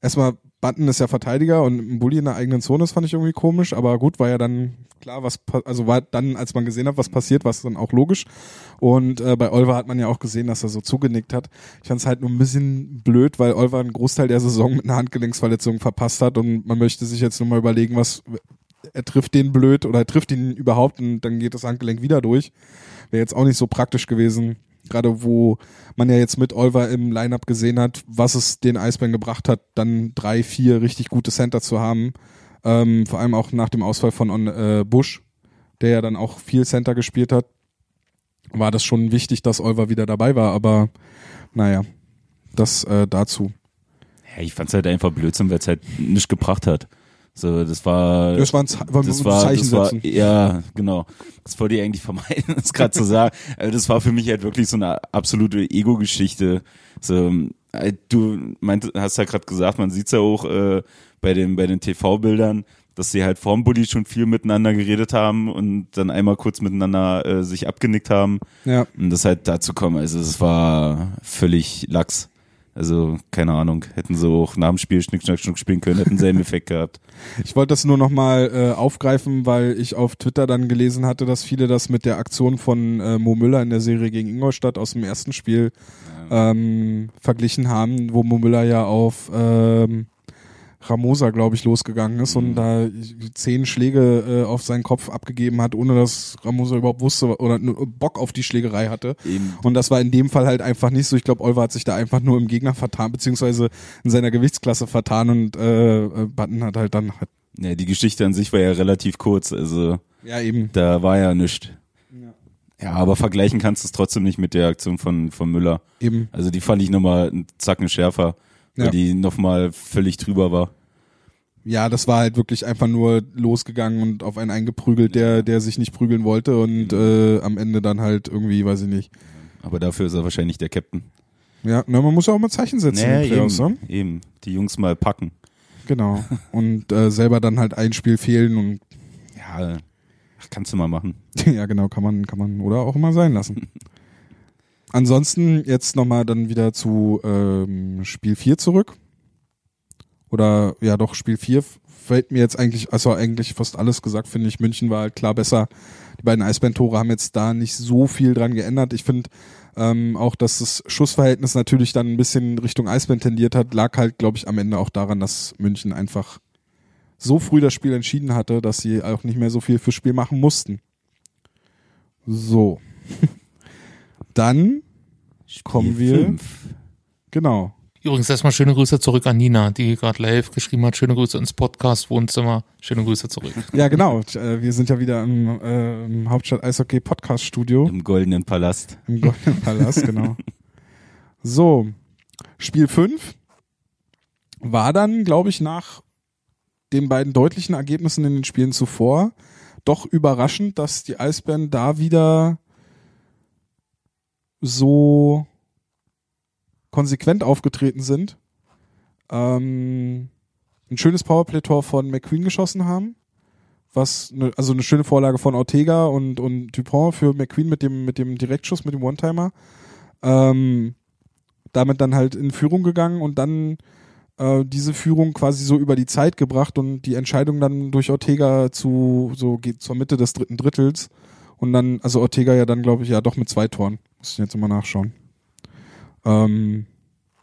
erstmal Button ist ja Verteidiger und ein Bulli in der eigenen Zone, das fand ich irgendwie komisch, aber gut, war ja dann klar, was, also war dann, als man gesehen hat, was passiert, war es dann auch logisch. Und äh, bei Olver hat man ja auch gesehen, dass er so zugenickt hat. Ich fand es halt nur ein bisschen blöd, weil Olver einen Großteil der Saison mit einer Handgelenksverletzung verpasst hat und man möchte sich jetzt nur mal überlegen, was, er trifft den blöd oder er trifft ihn überhaupt und dann geht das Handgelenk wieder durch. Wäre jetzt auch nicht so praktisch gewesen. Gerade wo man ja jetzt mit Olver im Lineup gesehen hat, was es den Eisbären gebracht hat, dann drei, vier richtig gute Center zu haben. Ähm, vor allem auch nach dem Ausfall von äh, Bush, der ja dann auch viel Center gespielt hat, war das schon wichtig, dass Olver wieder dabei war. Aber naja, das äh, dazu. Ja, ich fand's halt einfach Blödsinn, weil es halt nicht gebracht hat. So, das war. Das war ein, war das ein war, Zeichen das war, setzen. ja, genau. Das wollte ich eigentlich vermeiden, [laughs] das gerade zu sagen. Also das war für mich halt wirklich so eine absolute Ego-Geschichte. So, äh, du meint, hast ja gerade gesagt, man sieht's ja auch äh, bei den bei den TV-Bildern, dass sie halt vorm Bulli schon viel miteinander geredet haben und dann einmal kurz miteinander äh, sich abgenickt haben. Ja. Und das halt dazu kommen, also es war völlig lax. Also, keine Ahnung, hätten sie auch nach dem Spiel Schnick, Schnack, Schnuck spielen können, hätten selben Effekt gehabt. [laughs] Ich wollte das nur nochmal äh, aufgreifen, weil ich auf Twitter dann gelesen hatte, dass viele das mit der Aktion von äh, Mo Müller in der Serie gegen Ingolstadt aus dem ersten Spiel ähm, verglichen haben, wo Mo Müller ja auf ähm, Ramosa, glaube ich, losgegangen ist und da zehn Schläge äh, auf seinen Kopf abgegeben hat, ohne dass Ramosa überhaupt wusste oder nur Bock auf die Schlägerei hatte. Eben. Und das war in dem Fall halt einfach nicht so. Ich glaube, Olver hat sich da einfach nur im Gegner vertan, beziehungsweise in seiner Gewichtsklasse vertan und äh, äh, Button hat halt dann halt, Ja, die Geschichte an sich war ja relativ kurz, also ja eben. da war ja nichts. Ja, aber vergleichen kannst du es trotzdem nicht mit der Aktion von, von Müller. Eben. Also die fand ich nochmal einen Zacken schärfer, weil Ja. die nochmal völlig drüber war. Ja, das war halt wirklich einfach nur losgegangen und auf einen eingeprügelt, der, der sich nicht prügeln wollte und äh, am Ende dann halt irgendwie, weiß ich nicht. Aber dafür ist er wahrscheinlich der Captain. Ja, na, man muss ja auch mal Zeichen setzen in Playoffs, eben, ne? eben. Die Jungs mal packen. Genau. [laughs] Und äh, selber dann halt ein Spiel fehlen und Ja, ach, kannst du mal machen. [laughs] ja, genau, kann man, kann man oder auch immer sein lassen. [laughs] Ansonsten jetzt nochmal dann wieder zu ähm, Spiel 4 zurück. oder ja doch Spiel 4 fällt mir jetzt eigentlich, also eigentlich fast alles gesagt, finde ich. München war halt klar besser. Die beiden Eisbären-Tore haben jetzt da nicht so viel dran geändert. Ich finde ähm, auch, dass das Schussverhältnis natürlich dann ein bisschen Richtung Eisbären tendiert hat, lag halt, glaube ich, am Ende auch daran, dass München einfach so früh das Spiel entschieden hatte, dass sie auch nicht mehr so viel fürs Spiel machen mussten. So. [laughs] Dann kommen wir. Fünf. Genau. Übrigens erstmal schöne Grüße zurück an Nina, die gerade live geschrieben hat. Schöne Grüße ins Podcast-Wohnzimmer. Schöne Grüße zurück. [laughs] Ja, genau. Wir sind ja wieder im, äh, im Hauptstadt Eishockey Podcast Studio Im Goldenen Palast. im Goldenen Palast, [laughs] genau. So, Spiel 5 war dann, glaube ich, nach den beiden deutlichen Ergebnissen in den Spielen zuvor doch überraschend, dass die Eisbären da wieder so konsequent aufgetreten sind. Ähm, ein schönes Powerplay-Tor von McQueen geschossen haben. Was, ne, also eine schöne Vorlage von Ortega und, und Dupont für McQueen mit dem, mit dem Direktschuss, mit dem One-Timer. Ähm, damit dann halt in Führung gegangen und dann äh, diese Führung quasi so über die Zeit gebracht und die Entscheidung dann durch Ortega zu, so geht zur Mitte des dritten Drittels. Und dann, also Ortega ja dann, glaube ich, ja doch mit zwei Toren. Muss ich jetzt mal nachschauen. Ähm,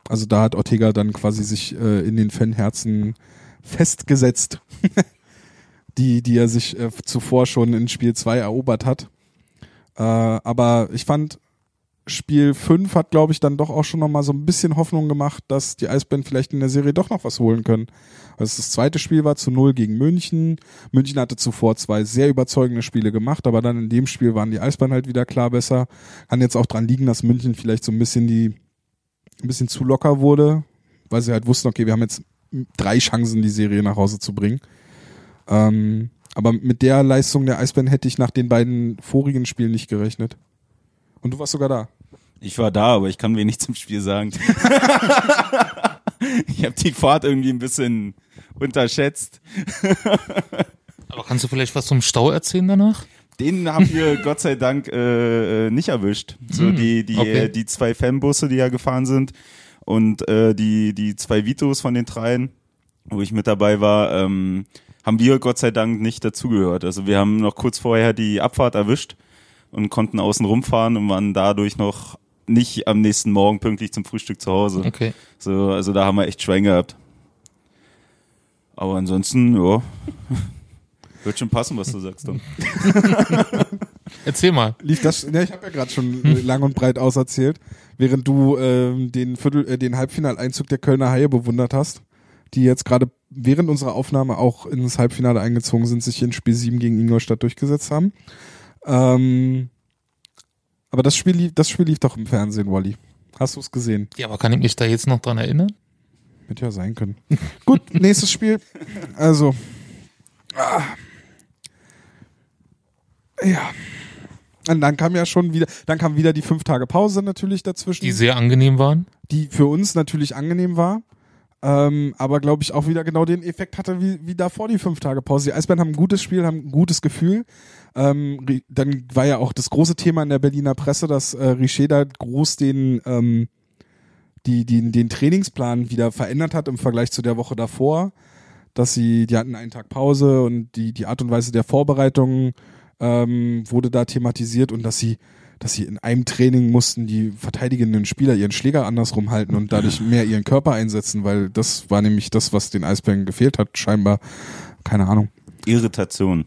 also da hat Ortega dann quasi sich äh, in den Fanherzen festgesetzt, [laughs] die, die er sich äh, zuvor schon in Spiel 2 erobert hat. Äh, aber ich fand, Spiel 5 hat, glaube ich, dann doch auch schon nochmal so ein bisschen Hoffnung gemacht, dass die Eisbären vielleicht in der Serie doch noch was holen können. Also das zweite Spiel war zu Null gegen München. München hatte zuvor zwei sehr überzeugende Spiele gemacht, aber dann in dem Spiel waren die Eisbären halt wieder klar besser. Kann jetzt auch dran liegen, dass München vielleicht so ein bisschen die, ein bisschen zu locker wurde, weil sie halt wussten, okay, wir haben jetzt drei Chancen, die Serie nach Hause zu bringen. Ähm, aber mit der Leistung der Eisbären hätte ich nach den beiden vorigen Spielen nicht gerechnet. Und du warst sogar da. Ich war da, aber ich kann wenig zum Spiel sagen. [laughs] ich habe die Fahrt irgendwie ein bisschen unterschätzt. Aber kannst du vielleicht was zum Stau erzählen danach? Den haben wir [laughs] Gott sei Dank äh, äh, nicht erwischt. So Hm, die die okay. äh, die zwei Fanbusse, die ja gefahren sind und äh, die die zwei Vitos von den dreien, wo ich mit dabei war, ähm, haben wir Gott sei Dank nicht dazugehört. Also wir haben noch kurz vorher die Abfahrt erwischt und konnten außen rumfahren und waren dadurch noch nicht am nächsten Morgen pünktlich zum Frühstück zu Hause. Okay. So, also da haben wir echt Schwein gehabt. Aber ansonsten, ja, [laughs] wird schon passen, was du sagst. Dann. [laughs] Erzähl mal. Lief das? Ja, ich habe ja gerade schon äh, lang und breit auserzählt, während du ähm, den Viertel, äh, den Halbfinaleinzug der Kölner Haie bewundert hast, die jetzt gerade während unserer Aufnahme auch ins Halbfinale eingezogen sind, sich in Spiel 7 gegen Ingolstadt durchgesetzt haben. Ähm, aber das Spiel lief, das Spiel lief doch im Fernsehen, Wally. Hast du es gesehen? Ja, aber kann ich mich da jetzt noch dran erinnern? Hätte ja sein können. [laughs] Gut, nächstes Spiel. Also. Ah. Ja. Und dann kam ja schon wieder, dann kam wieder die fünf Tage Pause natürlich dazwischen, Die sehr angenehm waren. die für uns natürlich angenehm war. Ähm, aber glaube ich auch wieder genau den Effekt hatte wie, wie davor die fünf Tage Pause. Die Eisbären haben ein gutes Spiel, haben ein gutes Gefühl. Ähm, dann war ja auch das große Thema in der Berliner Presse, dass äh, Richer da groß den, ähm, die, die, den Trainingsplan wieder verändert hat im Vergleich zu der Woche davor. Dass sie, die hatten einen Tag Pause und die, die Art und Weise der Vorbereitung ähm, wurde da thematisiert und dass sie, dass sie in einem Training mussten die verteidigenden Spieler ihren Schläger andersrum halten und dadurch mehr ihren Körper einsetzen, weil das war nämlich das, was den Eisbären gefehlt hat, scheinbar. Keine Ahnung. Irritation.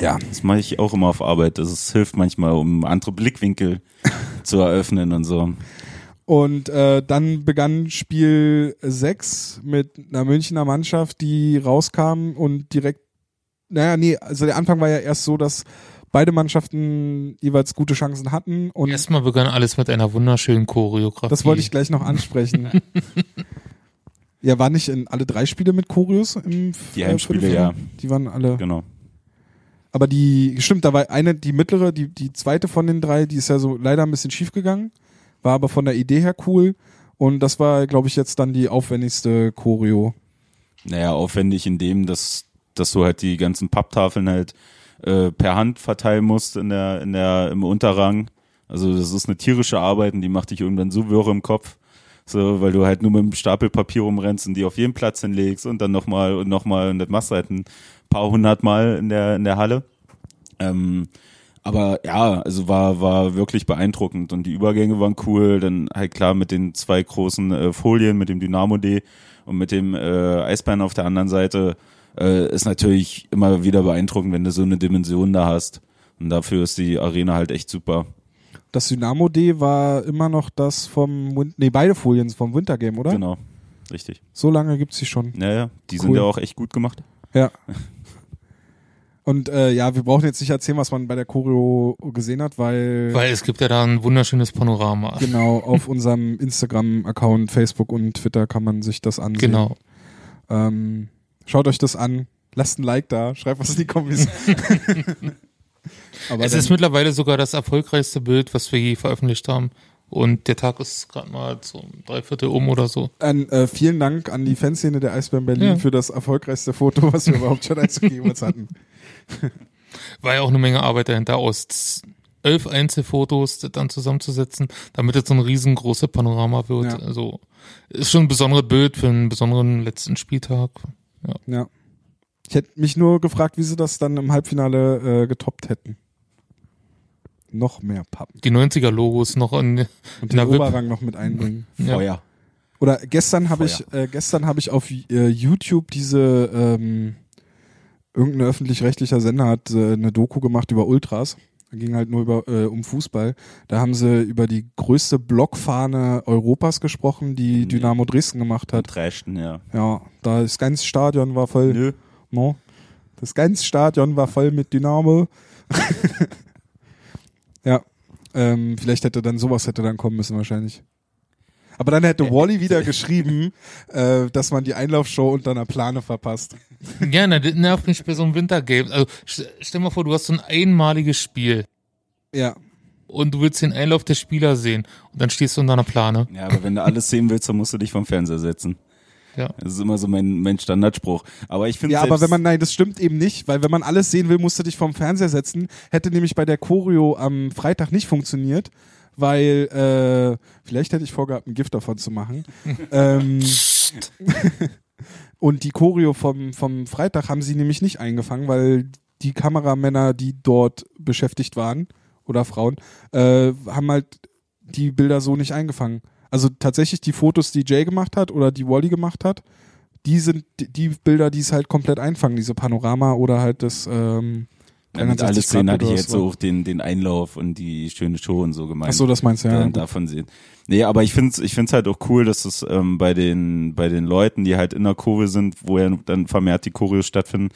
Ja. Das mache ich auch immer auf Arbeit. Das hilft manchmal, um andere Blickwinkel [laughs] zu eröffnen und so. Und äh, dann begann Spiel 6 mit einer Münchner Mannschaft, die rauskam und direkt, naja, nee, also der Anfang war ja erst so, dass beide Mannschaften jeweils gute Chancen hatten und Erstmal begann alles mit einer wunderschönen Choreografie. das wollte ich gleich noch ansprechen. [laughs] ja, war nicht in alle drei Spiele mit Choreos im Die äh, Heimspiele, ja. Die waren alle. Genau. Aber die, stimmt, da war eine, die mittlere, die, die zweite von den drei, die ist ja so leider ein bisschen schief gegangen, war aber von der Idee her cool. Und das war, glaube ich, jetzt dann die aufwendigste Choreo. Naja, aufwendig in dem, dass, dass du halt die ganzen Papptafeln halt äh, per Hand verteilen musst in der, in der, im Unterrang. Also das ist eine tierische Arbeit und die macht dich irgendwann so wirr im Kopf, So, weil du halt nur mit einem Stapel Papier rumrennst und die auf jeden Platz hinlegst und dann nochmal und nochmal und das machst du halt ein paar hundert Mal in der, in der Halle. Ähm, aber ja, also war, war wirklich beeindruckend und die Übergänge waren cool. Dann halt klar mit den zwei großen äh, Folien, mit dem Dynamo D und mit dem äh, Eisbären auf der anderen Seite, äh, ist natürlich immer wieder beeindruckend, wenn du so eine Dimension da hast. Und dafür ist die Arena halt echt super. Das Dynamo D war immer noch das vom, Win nee, beide Folien vom Wintergame, oder? Genau, richtig. So lange gibt's die schon. Ja, ja, die sind Cool. ja auch echt gut gemacht. Ja. [laughs] Und äh, ja, wir brauchen jetzt nicht erzählen, was man bei der Choreo gesehen hat, weil, Weil es gibt ja da ein wunderschönes Panorama. genau [laughs] auf unserem Instagram-Account, Facebook und Twitter kann man sich das ansehen. Genau. Ähm, schaut euch das an, lasst ein Like da, schreibt was in die Kommis. [laughs] Aber Es ist mittlerweile sogar das erfolgreichste Bild, was wir je veröffentlicht haben. Und der Tag ist gerade mal so drei Viertel um oder so. An, äh, vielen Dank an die Fanszene der Eisbären Berlin Ja. für das erfolgreichste Foto, was wir überhaupt schon als jemals hatten. [laughs] War ja auch eine Menge Arbeit dahinter, aus elf Einzelfotos dann zusammenzusetzen, damit es so ein riesengroßes Panorama wird. Ja. Also ist schon ein besonderes Bild für einen besonderen letzten Spieltag. Ja. Ich hätte mich nur gefragt, wie sie das dann im Halbfinale äh, getoppt hätten. Noch mehr Pappen. Die 90er-Logos noch in, Und In den. Oberrang noch mit einbringen. Ja. Feuer. Oder gestern habe ich, äh, gestern habe ich auf äh, YouTube diese ähm, irgendein öffentlich-rechtlicher Sender hat äh, eine Doku gemacht über Ultras. Da ging halt nur über äh, um Fußball. Da haben sie über die größte Blockfahne Europas gesprochen, die Nee. Dynamo Dresden gemacht hat. Dresden, ja. Ja, da das ganze Stadion war voll. Nö. No. Das ganze Stadion war voll mit Dynamo. [laughs] ja, ähm, vielleicht hätte dann sowas hätte dann kommen müssen wahrscheinlich. Aber dann hätte [laughs] Wally wieder geschrieben, äh, dass man die Einlaufshow unter einer Plane verpasst. Ja, na, das nervt mich bei so einem Wintergame. Also st- stell mal vor, du hast so ein einmaliges Spiel Ja, und du willst den Einlauf der Spieler sehen und dann stehst du unter einer Plane. Ja, aber wenn du alles sehen willst, dann musst du dich vom Fernseher setzen. Ja. Das ist immer so mein, mein Standardspruch. Aber ich finde ja, aber wenn man, nein, das stimmt eben nicht, weil wenn man alles sehen will, musst du dich vom Fernseher setzen. Hätte nämlich bei der Choreo am Freitag nicht funktioniert, weil, äh, vielleicht hätte ich vorgehabt, ein Gift davon zu machen. [laughs] ähm, [laughs] und die Choreo vom, vom Freitag haben sie nämlich nicht eingefangen, weil die Kameramänner, die dort beschäftigt waren, oder Frauen, äh, haben halt die Bilder so nicht eingefangen. Also tatsächlich die Fotos, die Jay gemacht hat oder die Wally gemacht hat, die sind die- Bilder, die es halt komplett einfangen, diese Panorama oder halt das ähm, ja, mit 360 alles sehen Grad hatte ich jetzt so auch den, den Einlauf und die schöne Show und so gemeint. Ach so, das meinst du, ja. davon sehen. Nee, aber ich find's, ich find's halt auch cool, dass es ähm, bei den bei den Leuten, die halt in der Kurve sind, wo ja dann vermehrt die Choreos stattfinden,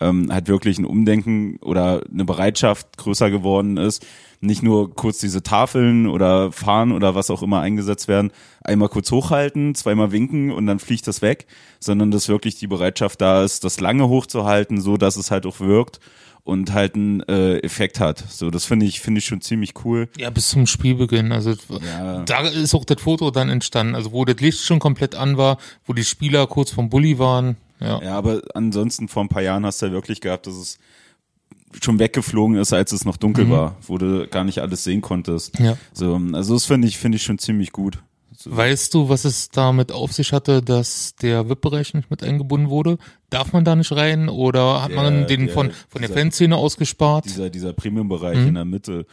ähm, halt wirklich ein Umdenken oder eine Bereitschaft größer geworden ist. Nicht nur kurz diese Tafeln oder Fahnen oder was auch immer eingesetzt werden, einmal kurz hochhalten, zweimal winken und dann fliegt das weg, sondern dass wirklich die Bereitschaft da ist, das lange hochzuhalten, so dass es halt auch wirkt und halt einen äh, Effekt hat. So, das finde ich, finde ich schon ziemlich cool. Ja, bis zum Spielbeginn. Also Ja. da ist auch das Foto dann entstanden. Also wo das Licht schon komplett an war, wo die Spieler kurz vom Bulli waren. Ja. Ja, aber ansonsten vor ein paar Jahren hast du ja wirklich gehabt, dass es schon weggeflogen ist, als es noch dunkel war, wo du gar nicht alles sehen konntest. ja. So, also das finde ich, finde ich schon ziemlich gut. Weißt du, was es damit auf sich hatte, dass der VIP-Bereich nicht mit eingebunden wurde? Darf man da nicht rein oder hat man Der- den der- von, von der dieser- Fanszene ausgespart? Dieser, dieser Premium-Bereich Mhm. in der Mitte.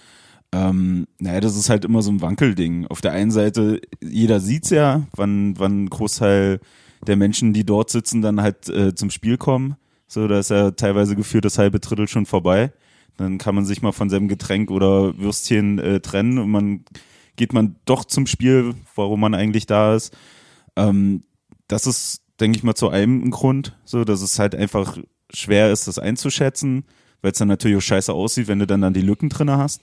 Ähm, naja, das ist halt immer so ein Wankelding. Auf der einen Seite, jeder sieht's ja, wann, wann ein Großteil der Menschen, die dort sitzen, dann halt äh, zum Spiel kommen. So, da ist ja teilweise geführt das halbe Drittel schon vorbei. Dann kann man sich mal von seinem Getränk oder Würstchen äh, trennen und man geht man doch zum Spiel, warum man eigentlich da ist. Ähm, das ist, denke ich mal, zu einem ein Grund, so, dass es halt einfach schwer ist, das einzuschätzen, weil es dann natürlich auch scheiße aussieht, wenn du dann, dann die Lücken drinne hast.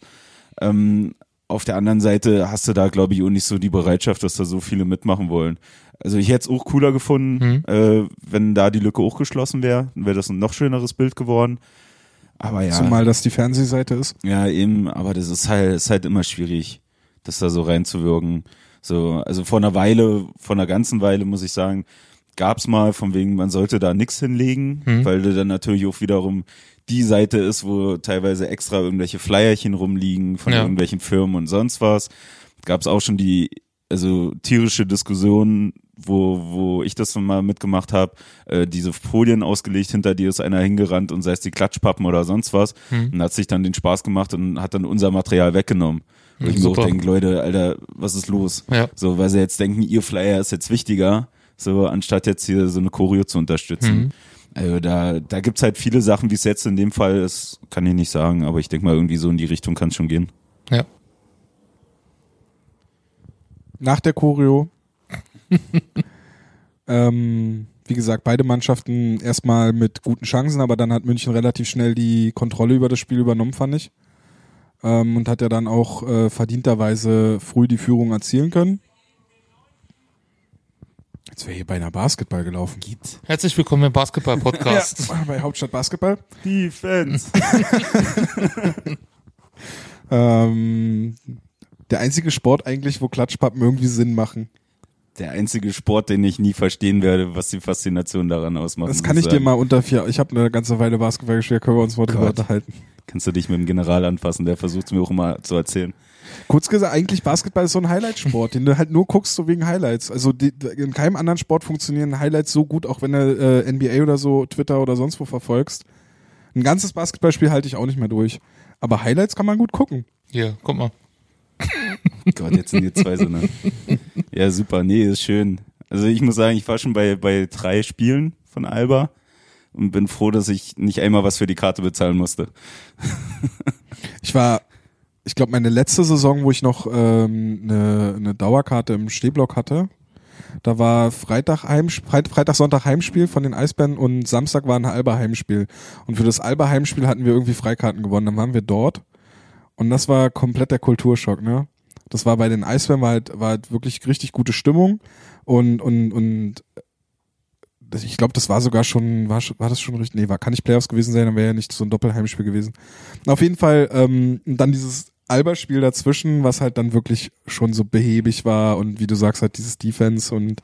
Ähm, auf der anderen Seite hast du da, glaube ich, auch nicht so die Bereitschaft, dass da so viele mitmachen wollen. Also ich hätte es auch cooler gefunden, äh, wenn da die Lücke auch geschlossen wäre, dann wäre das ein noch schöneres Bild geworden. Aber ja, Zumal das die Fernsehseite ist. ja eben, aber das ist halt, ist halt immer schwierig, das da so reinzuwirken. So, also vor einer Weile, vor einer ganzen Weile muss ich sagen, gab's mal von wegen, man sollte da nix hinlegen, Mhm. weil du dann natürlich auch wiederum die Seite ist, wo teilweise extra irgendwelche Flyerchen rumliegen von Ja. irgendwelchen Firmen und sonst was. Gab's auch schon die also tierische Diskussionen, wo, wo ich das mal mitgemacht habe, äh, diese Folien ausgelegt, hinter dir ist einer hingerannt und sei es die Klatschpappen oder sonst was Hm. und hat sich dann den Spaß gemacht und hat dann unser Material weggenommen. Wo ich mir auch denke, Leute, Alter, was ist los? Ja. So, weil sie jetzt denken, ihr Flyer ist jetzt wichtiger, so anstatt jetzt hier so eine Choreo zu unterstützen. Mhm. Also da, da gibt's halt viele Sachen, wie es jetzt in dem Fall ist, kann ich nicht sagen, aber ich denke mal, irgendwie so in die Richtung kann es schon gehen. Ja. Nach der Choreo. [laughs] ähm, wie gesagt, beide Mannschaften erstmal mit guten Chancen, aber dann hat München relativ schnell die Kontrolle über das Spiel übernommen, fand ich. Ähm, und hat ja dann auch äh, verdienterweise früh die Führung erzielen können. Jetzt wäre hier beinahe Basketball gelaufen. Herzlich willkommen im Basketball-Podcast. [laughs] Ja, bei Hauptstadt Basketball. Defense. [laughs] Ähm, der einzige Sport eigentlich, wo Klatschpappen irgendwie Sinn machen. Der einzige Sport, den ich nie verstehen werde, was die Faszination daran ausmacht. Das kann ich dir mal unter vier. Ich habe eine ganze Weile Basketball gespielt, können wir uns mal drüber unterhalten. Kannst du dich mit dem General anfassen, der versucht es mir auch immer zu erzählen. Kurz gesagt, eigentlich Basketball ist so ein Highlight-Sport, den du halt nur guckst so wegen Highlights. Also die, in keinem anderen Sport funktionieren Highlights so gut, auch wenn du äh, NBA oder so, Twitter oder sonst wo verfolgst. Ein ganzes Basketballspiel halte ich auch nicht mehr durch. Aber Highlights kann man gut gucken. Hier, guck mal. [laughs] Gott, jetzt sind hier zwei so ne? Ja, super, nee, ist schön. Also ich muss sagen, ich war schon bei, bei drei Spielen von Alba und bin froh, dass ich nicht einmal was für die Karte bezahlen musste. Ich war, ich glaube, meine letzte Saison, wo ich noch ähm, eine, eine Dauerkarte im Stehblock hatte, da war Freitag, Freit Freitag, Sonntag Heimspiel von den Eisbären und Samstag war ein Alba Heimspiel. Und für das Alba Heimspiel hatten wir irgendwie Freikarten gewonnen. Dann waren wir dort und das war komplett der Kulturschock, ne? Das war bei den Eisbären war halt, war halt wirklich richtig gute Stimmung und und und ich glaube, das war sogar schon, war, war das schon richtig, nee, war, kann nicht Playoffs gewesen sein, dann wäre ja nicht so ein Doppelheimspiel gewesen. Auf jeden Fall ähm, dann dieses Alba-Spiel dazwischen, was halt dann wirklich schon so behäbig war und wie du sagst, halt dieses Defense und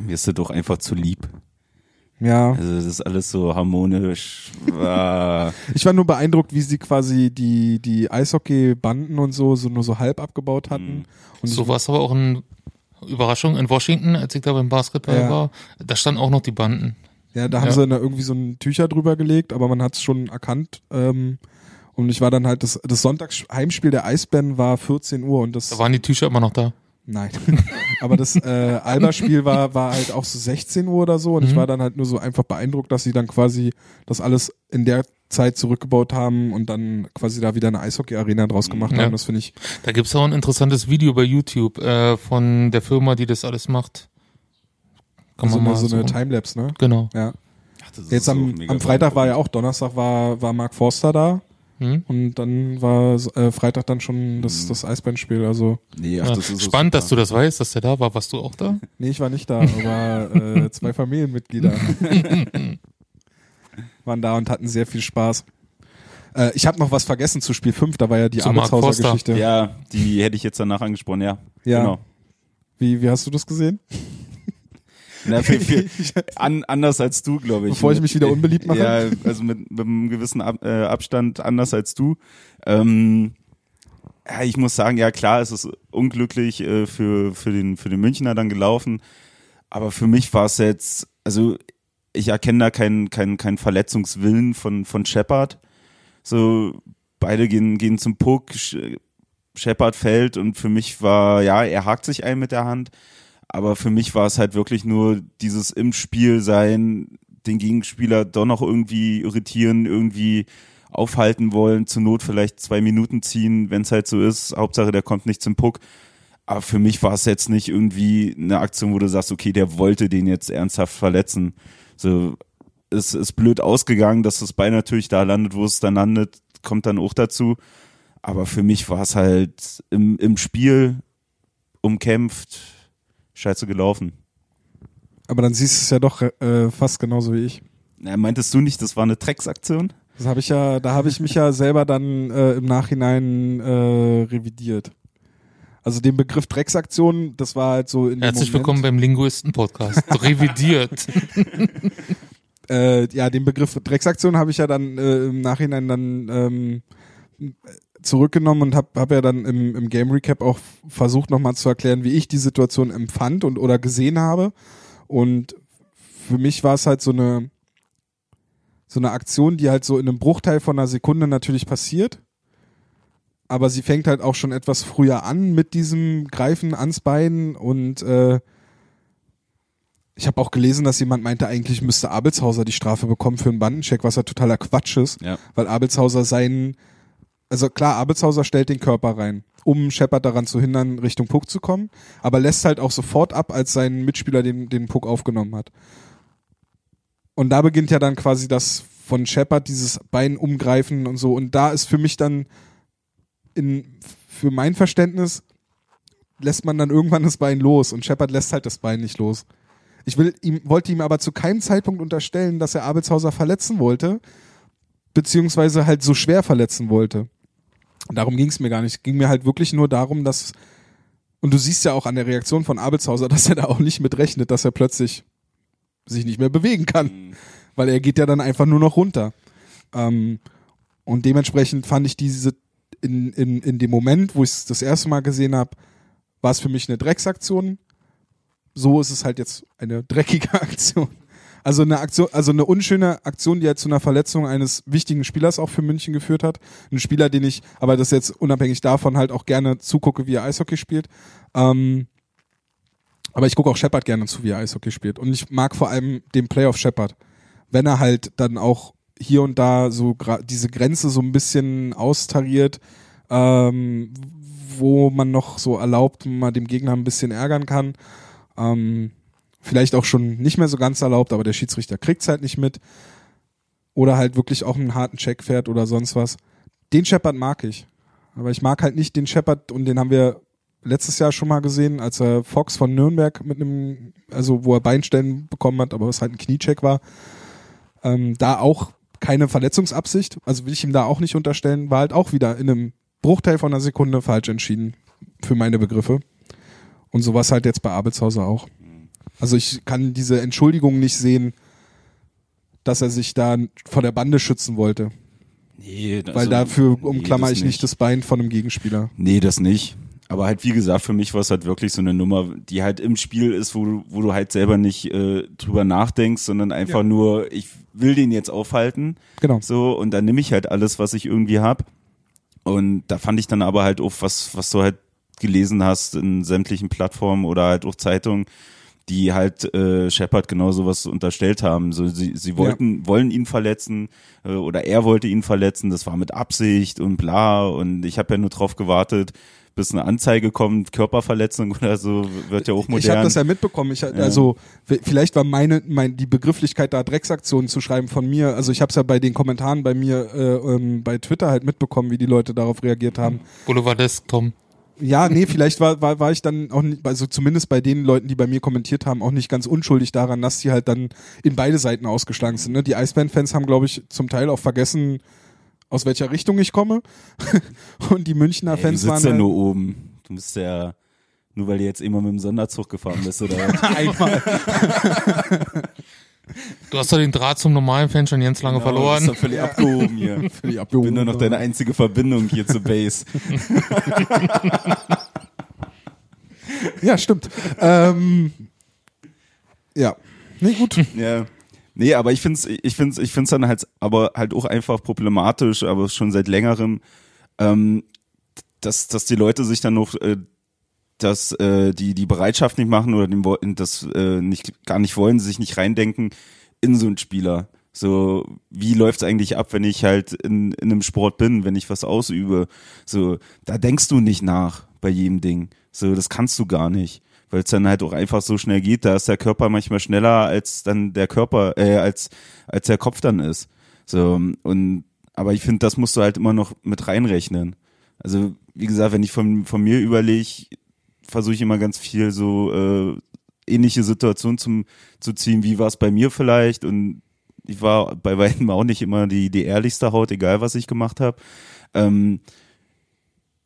Mir ist das doch einfach zu lieb. ja. Also das ist alles so harmonisch. [laughs] Ich war nur beeindruckt, wie sie quasi die, die Eishockey-Banden und so, so nur so halb abgebaut hatten. Und So war es aber auch eine Überraschung in Washington, als ich da beim Basketball Ja. war. Da standen auch noch die Banden. Ja, da haben Ja. sie da irgendwie so ein Tücher drüber gelegt, aber man hat es schon erkannt. Ähm, und ich war dann halt, das, das Sonntagsheimspiel der Eisbären war 14 Uhr und das. Da waren die Tücher immer noch da. Nein. [laughs] Aber das äh, Alba-Spiel war, war halt auch so 16 Uhr oder so und ich Mhm. war dann halt nur so einfach beeindruckt, dass sie dann quasi das alles in der Zeit zurückgebaut haben und dann quasi da wieder eine Eishockey-Arena draus gemacht Ja. haben. Das finde ich. Da gibt's auch ein interessantes Video bei YouTube äh, von der Firma, die das alles macht. Kann so man eine, mal so eine suchen. Timelapse, ne? Genau. Ja. Ach, ist Jetzt am, am Freitag war ja auch, Donnerstag war, war Mark Forster da Hm? und dann war äh, Freitag dann schon das, das Eisbandspiel. Also, Nee, ach, Ja. das ist so Spannend, dass du das weißt, dass der da war. Warst du auch da? [laughs] nee, ich war nicht da, aber äh, zwei [laughs] Familienmitglieder [laughs] waren da und hatten sehr viel Spaß. Äh, ich habe noch was vergessen zu Spiel 5, da war ja die Arbeitshauser-Geschichte. Ja, die hätte ich jetzt danach angesprochen, ja. Ja. Genau. Wie, wie hast du das gesehen? [laughs] Na, viel, viel, [laughs] an, anders als du, glaube ich. Bevor ich mich wieder unbeliebt mache? Ja, also mit, mit einem gewissen Ab, äh, Abstand anders als du. Ähm, ja, ich muss sagen, ja klar, es ist unglücklich äh, für, für, den, für den Münchner dann gelaufen. Aber für mich war es jetzt, also ich erkenne da keinen keinen keinen Verletzungswillen von, von Shepard. So, beide gehen, gehen zum Puck, Sh- Shepard fällt und für mich war, ja, er hakt sich ein mit der Hand. Aber für mich war es halt wirklich nur dieses im Spiel sein, den Gegenspieler doch noch irgendwie irritieren, irgendwie aufhalten wollen, zur Not vielleicht zwei Minuten ziehen, wenn es halt so ist. Hauptsache, der kommt nicht zum Puck. Aber für mich war es jetzt nicht irgendwie eine Aktion, wo du sagst, okay, der wollte den jetzt ernsthaft verletzen. So, es ist blöd ausgegangen, dass das Bein natürlich da landet, wo es dann landet, kommt dann auch dazu. Aber für mich war es halt im, im Spiel umkämpft, scheiße gelaufen. Aber dann siehst du es ja doch äh, fast genauso wie ich. Na, meintest du nicht, das war eine Drecksaktion? Das habe ich ja, da habe ich mich ja selber dann äh, im Nachhinein äh, revidiert. Also den Begriff Drecksaktion, das war halt so in Herzlich willkommen beim Linguisten-Podcast. [laughs] Revidiert. [laughs] äh, ja, den Begriff Drecksaktion habe ich ja dann äh, im Nachhinein dann ähm, zurückgenommen und habe hab ja dann im, im Game Recap auch versucht nochmal zu erklären, wie ich die Situation empfand und oder gesehen habe. Und für mich war es halt so eine so eine Aktion, die halt so in einem Bruchteil von einer Sekunde natürlich passiert. Aber sie fängt halt auch schon etwas früher an mit diesem Greifen ans Bein und äh, ich habe auch gelesen, dass jemand meinte, eigentlich müsste Abelshauser die Strafe bekommen für einen Bandencheck, was ja totaler Quatsch ist, Ja. weil Abelshauser seinen, also klar, Abelshauser stellt den Körper rein, um Shepard daran zu hindern, Richtung Puck zu kommen, aber lässt halt auch sofort ab, als sein Mitspieler den, den Puck aufgenommen hat. Und da beginnt ja dann quasi das von Shepard, dieses Bein umgreifen und so. Und da ist für mich dann in, für mein Verständnis lässt man dann irgendwann das Bein los und Shepard lässt halt das Bein nicht los. Ich will ihm, wollte ihm aber zu keinem Zeitpunkt unterstellen, dass er Abelshauser verletzen wollte, beziehungsweise halt so schwer verletzen wollte. Darum ging es mir gar nicht. Es ging mir halt wirklich nur darum, dass, und du siehst ja auch an der Reaktion von Abelshauser, [laughs] dass er da auch nicht mit rechnet, dass er plötzlich sich nicht mehr bewegen kann. Weil er geht ja dann einfach nur noch runter. Ähm, und dementsprechend fand ich diese, in, in, in dem Moment, wo ich es das erste Mal gesehen habe, war es für mich eine Drecksaktion. So ist es halt jetzt eine [laughs] dreckige Aktion. Also eine Aktion, also eine unschöne Aktion, die halt zu einer Verletzung eines wichtigen Spielers auch für München geführt hat. Ein Spieler, den ich, aber das jetzt unabhängig davon halt auch gerne zugucke, wie er Eishockey spielt. Ähm, aber ich gucke auch Shepard gerne zu, wie er Eishockey spielt. Und ich mag vor allem den Playoff Shepard. Wenn er halt dann auch hier und da so diese Grenze so ein bisschen austariert, ähm, wo man noch so erlaubt, mal dem Gegner ein bisschen ärgern kann. Ähm, vielleicht auch schon nicht mehr so ganz erlaubt, aber der Schiedsrichter kriegt's halt nicht mit. Oder halt wirklich auch einen harten Check fährt oder sonst was. Den Shepard mag ich. Aber ich mag halt nicht den Shepard und den haben wir letztes Jahr schon mal gesehen, als er Fox von Nürnberg mit einem, also wo er Beinstellen bekommen hat, aber was halt ein Kniecheck war. Ähm, da auch keine Verletzungsabsicht, also will ich ihm da auch nicht unterstellen, war halt auch wieder in einem Bruchteil von einer Sekunde falsch entschieden, für meine Begriffe. Und sowas halt jetzt bei Abelshauser auch. Also ich kann diese Entschuldigung nicht sehen, dass er sich da vor der Bande schützen wollte. Nee, Weil also, dafür nee, umklammer das ich nicht das Bein von einem Gegenspieler. Nee, das nicht. Aber halt, wie gesagt, für mich war es halt wirklich so eine Nummer, die halt im Spiel ist, wo du, wo du halt selber nicht äh, drüber nachdenkst, sondern einfach Ja. nur, ich will den jetzt aufhalten. Genau. So, und dann nehme ich halt alles, was ich irgendwie hab. Und da fand ich dann aber halt auch, was, was du halt gelesen hast in sämtlichen Plattformen oder halt auch Zeitungen, die halt äh, Shepard genau sowas unterstellt haben. So, sie, sie wollten, wollen ihn verletzen äh, oder er wollte ihn verletzen, das war mit Absicht und bla. Und ich habe ja nur drauf gewartet, bis eine Anzeige kommt, Körperverletzung oder so, wird ja auch modern. Ich habe das ja mitbekommen. Ich, Also w- vielleicht war meine, mein, die Begrifflichkeit da Drecksaktionen zu schreiben von mir. Also ich habe es ja bei den Kommentaren bei mir äh, ähm, bei Twitter halt mitbekommen, wie die Leute darauf reagiert haben. Boulevardesk, Tom. Ja, nee, vielleicht war, war, war ich dann auch nicht, also zumindest bei den Leuten, die bei mir kommentiert haben, auch nicht ganz unschuldig daran, dass die halt dann in beide Seiten ausgeschlagen sind. Ne? Die Eisbären-Fans haben, glaube ich, zum Teil auch vergessen, aus welcher Richtung ich komme. [laughs] Und die Münchner Ey, du Fans waren sitzt ja halt- nur oben. Du bist ja, nur weil du jetzt immer mit dem Sonderzug gefahren bist oder was? [laughs] [laughs] einmal. Du hast doch den Draht zum normalen Fan schon ganz lange Genau, Du verloren. bist doch völlig abgehoben hier. Völlig Ich abgehoben. bin nur noch deine einzige Verbindung hier zur Base. Ja, stimmt. ähm, ja. Nee, gut. Ja. Nee, aber ich find's, ich find's, ich find's dann halt, aber halt auch einfach problematisch, aber schon seit längerem, ähm, dass, dass die Leute sich dann noch, äh, dass äh, die die Bereitschaft nicht machen oder den, das äh, nicht gar nicht wollen, sich nicht reindenken in so einen Spieler. So, wie läuft's eigentlich ab, wenn ich halt in, in einem Sport bin, wenn ich was ausübe? So, da denkst du nicht nach bei jedem Ding. So, das kannst du gar nicht, weil es dann halt auch einfach so schnell geht. Da ist der Körper manchmal schneller als dann der Körper, äh, als als der Kopf dann ist. So und aber ich finde, das musst du halt immer noch mit reinrechnen. Also wie gesagt, wenn ich von von mir überlege, versuche ich immer ganz viel so äh, ähnliche Situationen zum zu ziehen. Wie war es bei mir vielleicht? Und ich war bei weitem auch nicht immer die die ehrlichste Haut, egal was ich gemacht habe. Ähm,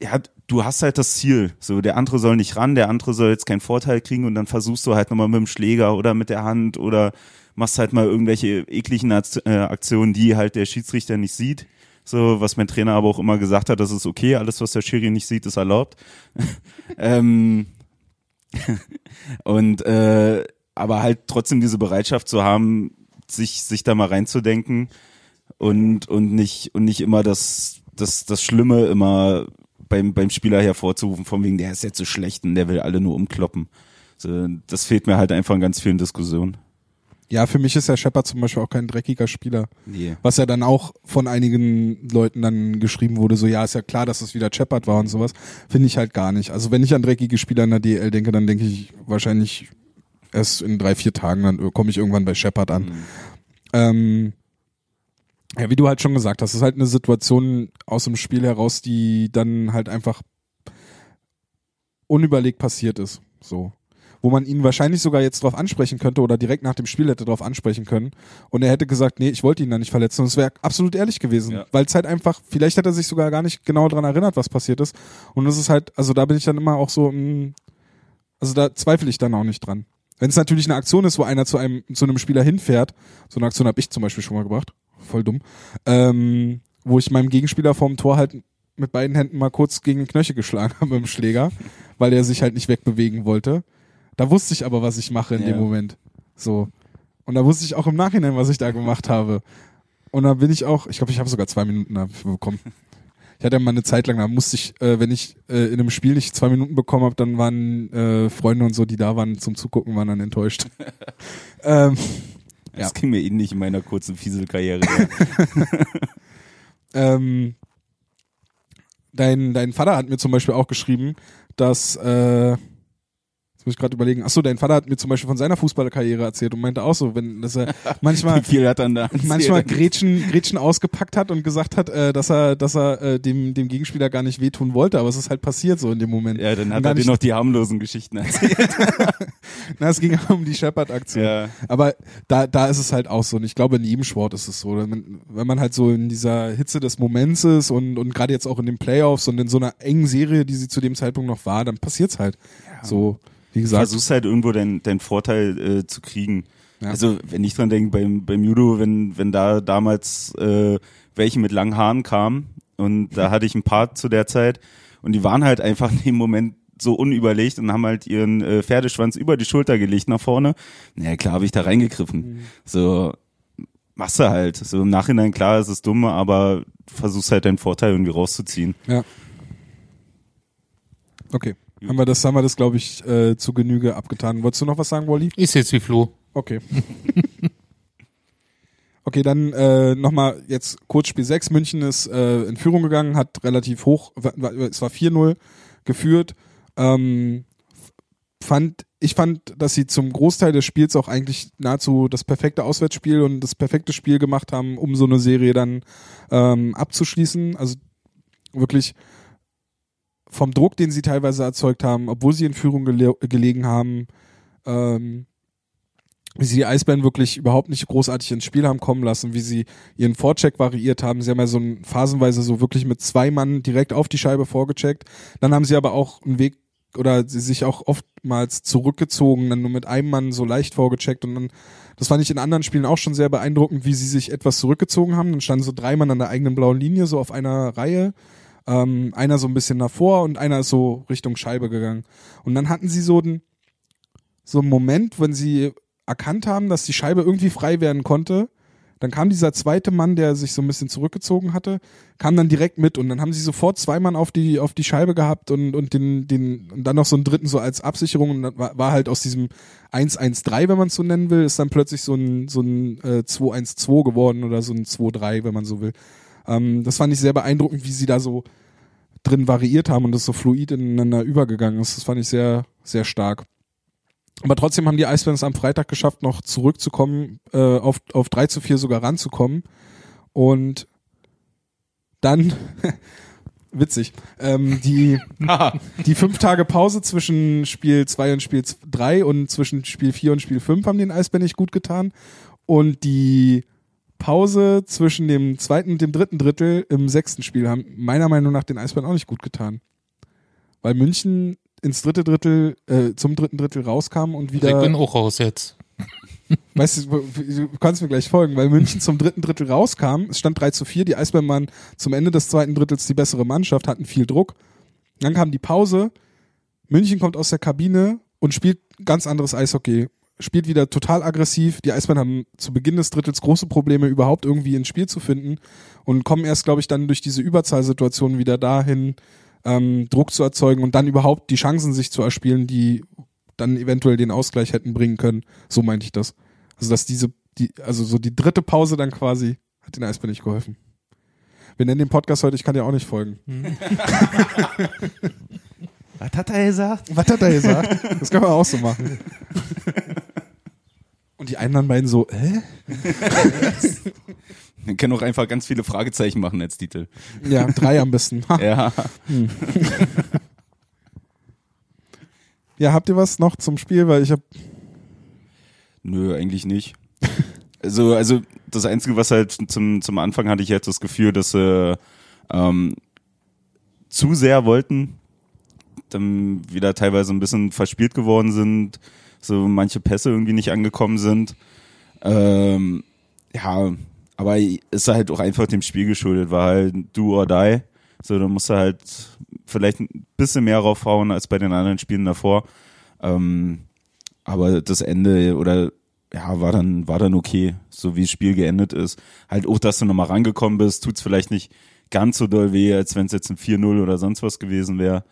ja, du hast halt das Ziel. So, der andere soll nicht ran, der andere soll jetzt keinen Vorteil kriegen und dann versuchst du halt nochmal mit dem Schläger oder mit der Hand oder machst halt mal irgendwelche ekligen äh, Aktionen, die halt der Schiedsrichter nicht sieht. So, was mein Trainer aber auch immer gesagt hat, das ist okay, alles, was der Schiri nicht sieht, ist erlaubt. [laughs] ähm, [laughs] und äh, aber halt trotzdem diese Bereitschaft zu haben, sich, sich da mal reinzudenken und, und nicht, und nicht immer das, das, das Schlimme immer beim, beim Spieler hervorzurufen, von wegen, der ist jetzt so schlecht und der will alle nur umkloppen. So, das fehlt mir halt einfach in ganz vielen Diskussionen. Ja, für mich ist Herr Shepard zum Beispiel auch kein dreckiger Spieler. Nee. Was ja dann auch von einigen Leuten dann geschrieben wurde, so ja, ist ja klar, dass es wieder Shepard war und sowas. Finde ich halt gar nicht. Also wenn ich an dreckige Spieler in der DL denke, dann denke ich wahrscheinlich erst in drei, vier Tagen, dann komme ich irgendwann bei Shepard an. Mhm. Ähm, ja, wie du halt schon gesagt hast, es ist halt eine Situation aus dem Spiel heraus, die dann halt einfach unüberlegt passiert ist. So. Wo man ihn wahrscheinlich sogar jetzt drauf ansprechen könnte oder direkt nach dem Spiel hätte drauf ansprechen können. Und er hätte gesagt, nee, ich wollte ihn da nicht verletzen. Und es wäre absolut ehrlich gewesen. Ja. Weil es halt einfach, vielleicht hat er sich sogar gar nicht genau daran erinnert, was passiert ist. Und es ist halt, also da bin ich dann immer auch so, mh, also da zweifle ich dann auch nicht dran. Wenn es natürlich eine Aktion ist, wo einer zu einem, zu einem Spieler hinfährt, so eine Aktion habe ich zum Beispiel schon mal gebracht, voll dumm, ähm, wo ich meinem Gegenspieler vorm Tor halt mit beiden Händen mal kurz gegen den Knöchel geschlagen [laughs] habe mit dem Schläger, weil er sich halt nicht wegbewegen wollte. Da wusste ich aber, was ich mache in Ja. dem Moment. So. Und da wusste ich auch im Nachhinein, was ich da gemacht habe. Und da bin ich auch, ich glaube, ich habe sogar zwei Minuten dafür bekommen. Ich hatte mal eine Zeit lang, da musste ich, äh, wenn ich äh, in einem Spiel nicht zwei Minuten bekommen habe, dann waren äh, Freunde und so, die da waren zum Zugucken, waren dann enttäuscht. [laughs] ähm, Das ging mir ähnlich in meiner kurzen Fieselkarriere. [laughs] ähm, dein, dein Vater hat mir zum Beispiel auch geschrieben, dass, äh, jetzt muss ich gerade überlegen, achso, dein Vater hat mir zum Beispiel von seiner Fußballerkarriere erzählt und meinte auch so, wenn, dass er [laughs] manchmal viel hat er da erzählt? manchmal Gretchen, Gretchen ausgepackt hat und gesagt hat, äh, dass er, dass er äh, dem, dem Gegenspieler gar nicht wehtun wollte, aber es ist halt passiert so in dem Moment. Ja, dann hat Gar er dir noch die harmlosen Geschichten erzählt. [laughs] Na, es ging um die Shepard-Aktion. ja. Aber da, da ist es halt auch so. Und ich glaube, in jedem Sport ist es so. Wenn man, wenn man halt so in dieser Hitze des Moments ist und, und gerade jetzt auch in den Playoffs und in so einer engen Serie, die sie zu dem Zeitpunkt noch war, dann passiert's halt. So, wie gesagt. versuchst halt irgendwo deinen deinen Vorteil äh, zu kriegen. Ja. Also wenn ich dran denke, beim, beim Judo, wenn, wenn da damals äh, welche mit langen Haaren kamen und da hatte ich ein paar zu der Zeit und die waren halt einfach in dem Moment so unüberlegt und haben halt ihren äh, Pferdeschwanz über die Schulter gelegt nach vorne. Naja, klar habe ich da reingegriffen. So machst du halt. So im Nachhinein, klar, ist es dumm, aber versuchst halt deinen Vorteil irgendwie rauszuziehen. Ja. Okay. Haben wir das, haben wir das, glaube ich, äh, zu Genüge abgetan. Wolltest du noch was sagen, Wally? Ist jetzt wie Flo. Okay. [laughs] okay, dann äh, nochmal jetzt kurz Spiel 6. München ist äh, in Führung gegangen, hat relativ hoch, es war 4-0 geführt. Ähm, fand, ich fand, dass sie zum Großteil des Spiels auch eigentlich nahezu das perfekte Auswärtsspiel und das perfekte Spiel gemacht haben, um so eine Serie dann ähm, abzuschließen. Also wirklich vom Druck, den sie teilweise erzeugt haben, obwohl sie in Führung gele gelegen haben, ähm, wie sie die Eisbären wirklich überhaupt nicht großartig ins Spiel haben kommen lassen, wie sie ihren Vorcheck variiert haben. Sie haben ja so ein, phasenweise so wirklich mit zwei Mann direkt auf die Scheibe vorgecheckt. Dann haben sie aber auch einen Weg oder sie sich auch oftmals zurückgezogen, dann nur mit einem Mann so leicht vorgecheckt und dann, das fand ich in anderen Spielen auch schon sehr beeindruckend, wie sie sich etwas zurückgezogen haben. Dann standen so drei Mann an der eigenen blauen Linie, so auf einer Reihe. Ähm, einer so ein bisschen davor und einer ist so Richtung Scheibe gegangen. Und dann hatten sie so einen, so einen Moment, wenn sie erkannt haben, dass die Scheibe irgendwie frei werden konnte. Dann kam dieser zweite Mann, der sich so ein bisschen zurückgezogen hatte, kam dann direkt mit und dann haben sie sofort zwei Mann auf die, auf die Scheibe gehabt und, und den, den, und dann noch so einen dritten so als Absicherung und dann war, war halt aus diesem 1-1-3, wenn man es so nennen will, ist dann plötzlich so ein, so ein äh, 2-1-2 geworden oder so ein 2-3, wenn man so will. Ähm, das fand ich sehr beeindruckend, wie sie da so drin variiert haben und das so fluid ineinander übergegangen ist. Das fand ich sehr, sehr stark. Aber trotzdem haben die Eisbären es am Freitag geschafft, noch zurückzukommen, äh, auf, auf 3 zu 4 sogar ranzukommen. Und dann, [laughs] witzig, ähm, die, [laughs] die fünf Tage Pause zwischen Spiel 2 und Spiel 3 und zwischen Spiel 4 und Spiel 5 haben den Eisbären nicht gut getan. Und die Pause zwischen dem zweiten und dem dritten Drittel im sechsten Spiel haben meiner Meinung nach den Eisbären auch nicht gut getan. Weil München ins dritte Drittel, äh, zum dritten Drittel rauskam und Ich wieder bin auch raus jetzt. [laughs] Weißt du, du kannst mir gleich folgen, weil München zum dritten Drittel rauskam, es stand 3 zu 4, die Eisbären waren zum Ende des zweiten Drittels die bessere Mannschaft, hatten viel Druck. Dann kam die Pause, München kommt aus der Kabine und spielt ganz anderes Eishockey. Spielt wieder total aggressiv. Die Eisbären haben zu Beginn des Drittels große Probleme, überhaupt irgendwie ins Spiel zu finden und kommen erst, glaube ich, dann durch diese Überzahlsituation wieder dahin, ähm, Druck zu erzeugen und dann überhaupt die Chancen sich zu erspielen, die dann eventuell den Ausgleich hätten bringen können. So meinte ich das. Also dass diese, die, also so die dritte Pause dann quasi hat den Eisbären nicht geholfen. Wir nennen den Podcast heute, ich kann dir auch nicht folgen. [laughs] Was hat er gesagt? Was hat er gesagt? Das können wir auch so machen. [laughs] Und die anderen beiden so, äh? [laughs] Wir können auch einfach ganz viele Fragezeichen machen als Titel. Ja, drei am besten. Ja. [laughs] Ja, habt ihr was noch zum Spiel? Weil ich habe Nö, eigentlich nicht. [laughs] Also, also das Einzige, was halt zum, zum Anfang hatte ich jetzt das Gefühl, dass sie ähm, zu sehr wollten, dann wieder teilweise ein bisschen verspielt geworden sind, so manche Pässe irgendwie nicht angekommen sind. Ähm, ja, aber ist halt auch einfach dem Spiel geschuldet, war halt do or die. So, da musst du halt vielleicht ein bisschen mehr raufhauen als bei den anderen Spielen davor. Ähm, aber das Ende oder ja, war dann, war dann okay, so wie das Spiel geendet ist. Halt auch, dass du nochmal rangekommen bist, tut's vielleicht nicht ganz so doll weh, als wenn es jetzt ein 4-0 oder sonst was gewesen wäre.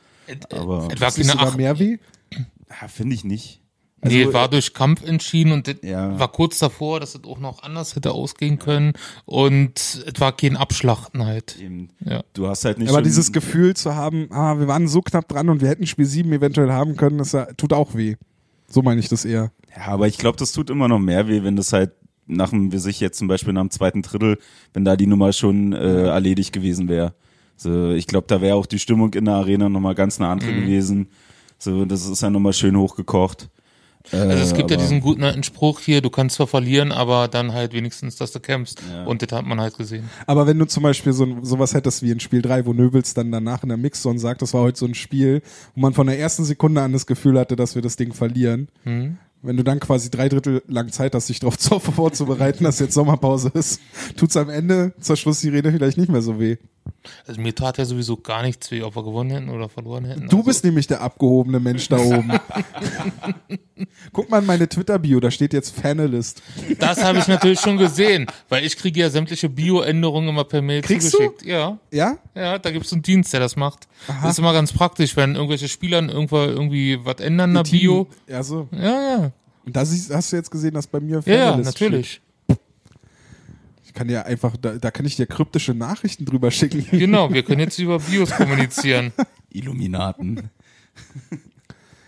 Aber Etwa ist sogar mehr weh. ja, finde ich nicht. Nee, Also, war durch Kampf entschieden und Ja. war kurz davor, dass es auch noch anders hätte ausgehen können und es war kein Abschlachten halt. Eben, Ja. Du hast halt nicht Aber dieses Gefühl zu haben, ah, wir waren so knapp dran und wir hätten Spiel 7 eventuell haben können, das ja- tut auch weh. So meine ich das eher. Ja, aber ich glaube, das tut immer noch mehr weh, wenn das halt nach dem, wie sich jetzt zum Beispiel nach dem zweiten Drittel, wenn da die Nummer schon äh, erledigt gewesen wäre. So, ich glaube, da wäre auch die Stimmung in der Arena nochmal ganz eine andere gewesen. So, das ist ja nochmal schön hochgekocht. Äh, Also es gibt ja diesen guten alten Spruch hier, du kannst zwar verlieren, aber dann halt wenigstens, dass du kämpfst. Ja. Und das hat man halt gesehen. Aber wenn du zum Beispiel so sowas hättest wie in Spiel 3, wo Nöbels dann danach in der Mixzone sagt, das war heute so ein Spiel, wo man von der ersten Sekunde an das Gefühl hatte, dass wir das Ding verlieren. Hm? Wenn du dann quasi drei Drittel lang Zeit hast, dich darauf [laughs] vorzubereiten, dass jetzt Sommerpause ist, tut's am Ende zur Schlusssirene vielleicht nicht mehr so weh. Also mir tat ja sowieso gar nichts weh, ob wir gewonnen hätten oder verloren hätten. Du also, bist nämlich der abgehobene Mensch da oben. [laughs] Guck mal in meine Twitter-Bio, da steht jetzt Fanalist. Das habe ich natürlich schon gesehen, weil ich kriege ja sämtliche Bio-Änderungen immer per Mail Kriegst zugeschickt. Ja, Ja? ja, da gibt es einen Dienst, der das macht. Das ist immer ganz praktisch, wenn irgendwelche Spieler irgendwo irgendwie was ändern der Bio. Ja, so. Ja, ja, Und da siehst, hast du jetzt gesehen, dass bei mir ja, ja, Fanalist natürlich. steht. Kann dir einfach, da, da kann ich dir kryptische Nachrichten drüber schicken. [laughs] Genau, wir können jetzt [laughs] über Bios kommunizieren. Illuminaten.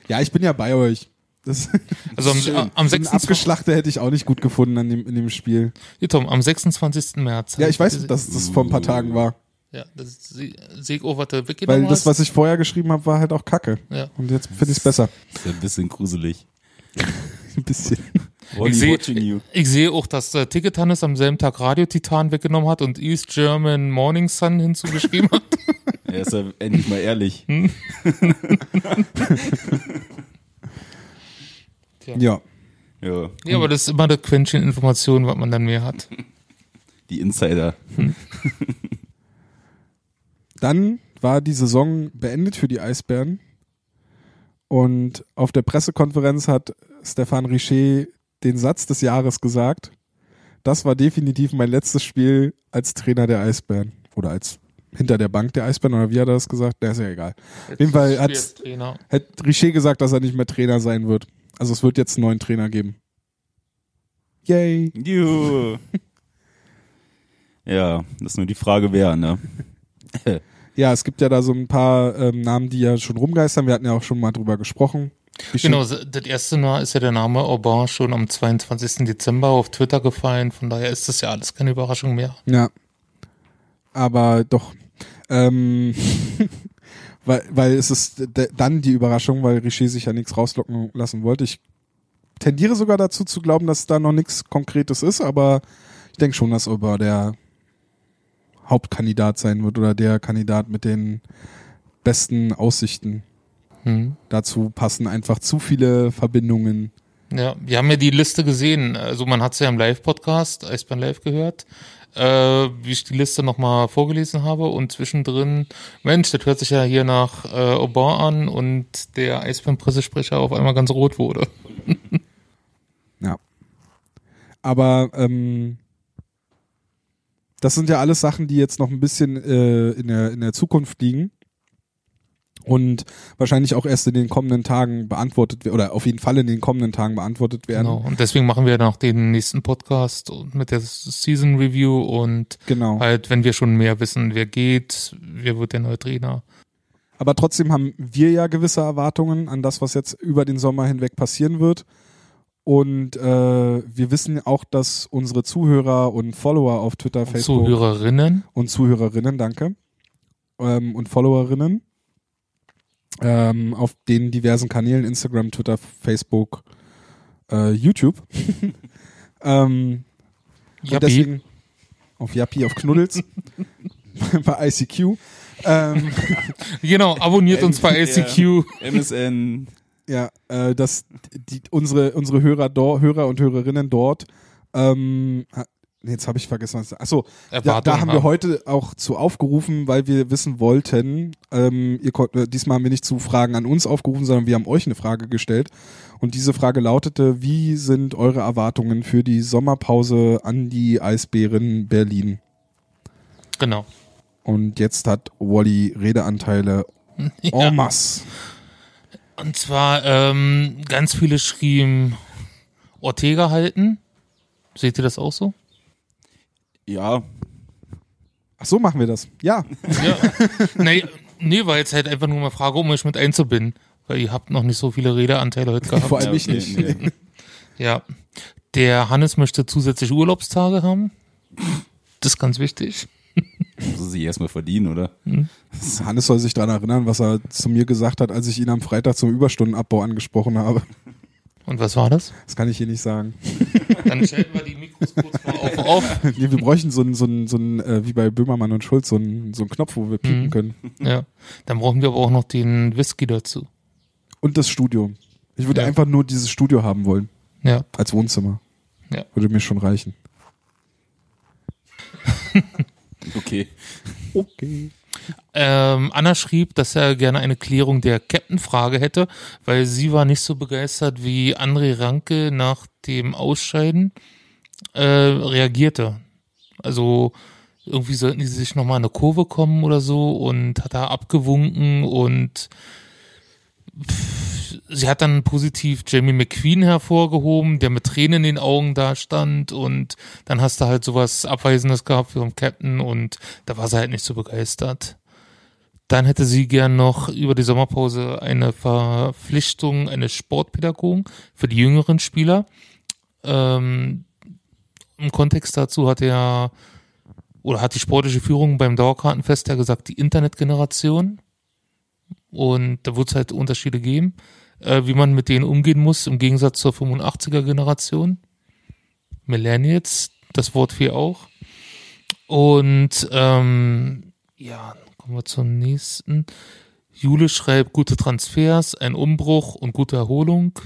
Ja, ich bin ja bei euch. Das, Also am, am so einen 26. Abgeschlachter hätte ich auch nicht gut gefunden an dem, in dem Spiel. Hier, Tom, am 26. März. Ja, ich weiß, dass das vor ein paar Tagen war. Ja, das was du Weil weggenommen das, was ich vorher geschrieben habe, war halt auch Kacke. Ja. Und jetzt finde ich es besser. Ist ja ein bisschen gruselig. Ein bisschen. Ich sehe sehe auch, dass äh, Ticket Hannes am selben Tag Radio Titan weggenommen hat und East German Morning Sun hinzugeschrieben hat. [laughs] Er ist ja endlich mal ehrlich. [laughs] Ja. Ja, Ja, aber das ist immer das Quäntchen Information, was man dann mehr hat. die Insider. [laughs] Dann war die Saison beendet für die Eisbären. Und auf der Pressekonferenz hat Stefan Richer den Satz des Jahres gesagt. Das war definitiv mein letztes Spiel als Trainer der Eisbären. Oder als hinter der Bank der Eisbären, oder wie hat er das gesagt? Der ist ja egal. Auf jeden Fall hat, Richer gesagt, dass er nicht mehr Trainer sein wird. Also es wird jetzt einen neuen Trainer geben. Yay. Juhu. [laughs] Ja, das ist nur die Frage, wer, ne? [laughs] Ja, es gibt ja da so ein paar ähm, Namen, die ja schon rumgeistern. Wir hatten ja auch schon mal drüber gesprochen. Genau, das erste Mal ist ja der Name Aubin schon am 22. Dezember auf Twitter gefallen. Von daher ist das ja alles keine Überraschung mehr. Ja. Aber doch. Ähm, [laughs] weil, weil es ist dann die Überraschung, weil Richer sich ja nichts rauslocken lassen wollte. Ich tendiere sogar dazu zu glauben, dass da noch nichts Konkretes ist, aber ich denke schon, dass Ober der Hauptkandidat sein wird oder der Kandidat mit den besten Aussichten. Hm. Dazu passen einfach zu viele Verbindungen Ja, wir haben ja die Liste gesehen. Also man hat es ja im Live-Podcast, Eisbahn Live gehört, äh, wie ich die Liste nochmal vorgelesen habe und zwischendrin, Mensch, das hört sich ja hier nach äh, Aubin an und der Eisbahn-Pressesprecher auf einmal ganz rot wurde. [laughs] Ja. Aber ähm, das sind ja alles Sachen, die jetzt noch ein bisschen äh, in, der, in der Zukunft liegen und wahrscheinlich auch erst in den kommenden Tagen beantwortet werden oder auf jeden Fall in den kommenden Tagen beantwortet werden. Genau. Und deswegen machen wir noch den nächsten Podcast mit der Season Review und Genau. halt, wenn wir schon mehr wissen, wer geht, wer wird der neue Trainer. Aber trotzdem haben wir ja gewisse Erwartungen an das, was jetzt über den Sommer hinweg passieren wird. Und äh, wir wissen auch, dass unsere Zuhörer und Follower auf Twitter, Facebook Zuhörerinnen. und Zuhörerinnen, danke, ähm, und Followerinnen ähm, auf den diversen Kanälen, Instagram, Twitter, Facebook, äh, YouTube. [laughs] ähm, und Jappi. deswegen auf Yappi, auf Knuddels, [laughs] bei ICQ. Ähm, [laughs] Genau, abonniert uns bei LCQ. MSN. ja, äh, dass die, unsere, unsere Hörer, Hörer und Hörerinnen dort, ähm, jetzt habe ich vergessen, was. Achso, da, da haben wir heute auch zu aufgerufen, weil wir wissen wollten, ähm, ihr konnt, äh, diesmal haben wir nicht zu Fragen an uns aufgerufen, sondern wir haben euch eine Frage gestellt. Und diese Frage lautete, wie sind eure Erwartungen für die Sommerpause an die Eisbären Berlin? Genau. Und jetzt hat Wally Redeanteile [laughs] en masse. Und zwar, ähm, ganz viele schrieben Ortega halten. Seht ihr das auch so? Ja, Ach so machen wir das. Ja. [laughs] Ja. nee, nee, war jetzt halt einfach nur mal Frage, um euch mit einzubinden. Weil ihr habt noch nicht so viele Redeanteile heute gehabt. Vor allem ja, ich nicht. nee. [laughs] Ja. Der Hannes möchte zusätzlich Urlaubstage haben. Das ist ganz wichtig. Muss er sich erstmal verdienen, oder? Hannes soll sich daran erinnern, was er zu mir gesagt hat, als ich ihn am Freitag zum Überstundenabbau angesprochen habe. Und was war das? Das kann ich hier nicht sagen. Dann schalten wir die Mikros kurz mal auf. [laughs] auf. Nee, wir bräuchten so einen, so einen, so einen äh, wie bei Böhmermann und Schulz, so einen, so einen Knopf, wo wir piepen Mhm. können. Ja. Dann brauchen wir aber auch noch den Whisky dazu. Und das Studio. Ich würde Ja. einfach nur dieses Studio haben wollen, Ja. als Wohnzimmer. Ja. Würde mir schon reichen. [laughs] Okay. Okay. Ähm, Anna schrieb, dass er gerne eine Klärung der Captain-Frage hätte, weil sie war nicht so begeistert, wie André Ranke nach dem Ausscheiden äh, reagierte. Also irgendwie sollten die sich nochmal in eine Kurve kommen oder so und hat da abgewunken und sie hat dann positiv Jamie McQueen hervorgehoben, der mit Tränen in den Augen da stand und dann hast du halt sowas Abweisendes gehabt vom Captain und da war sie halt nicht so begeistert. Dann hätte sie gern noch über die Sommerpause eine Verpflichtung eines Sportpädagogen für die jüngeren Spieler. Ähm, Im Kontext dazu hat er oder hat die sportliche Führung beim Dauerkartenfest ja gesagt, die Internetgeneration. Und da wird es halt Unterschiede geben, äh, wie man mit denen umgehen muss, im Gegensatz zur 85er Generation. Millennials, das Wort für auch. Und ähm, ja, kommen wir zum nächsten. Jule schreibt gute Transfers, ein Umbruch und gute Erholung.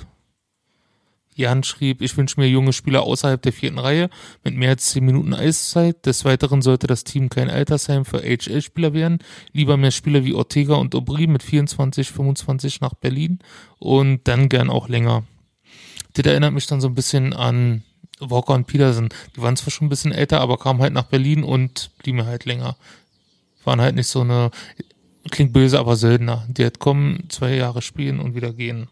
Jan schrieb, ich wünsche mir junge Spieler außerhalb der vierten Reihe mit mehr als zehn Minuten Eiszeit. Des Weiteren sollte das Team kein Altersheim für HL-Spieler werden. Lieber mehr Spieler wie Ortega und Aubry mit 24, 25 nach Berlin und dann gern auch länger. Das erinnert mich dann so ein bisschen an Walker und Peterson. Die waren zwar schon ein bisschen älter, aber kamen halt nach Berlin und blieben halt länger. Waren halt nicht so eine, klingt böse, aber Söldner. Die halt kommen, zwei Jahre spielen und wieder gehen.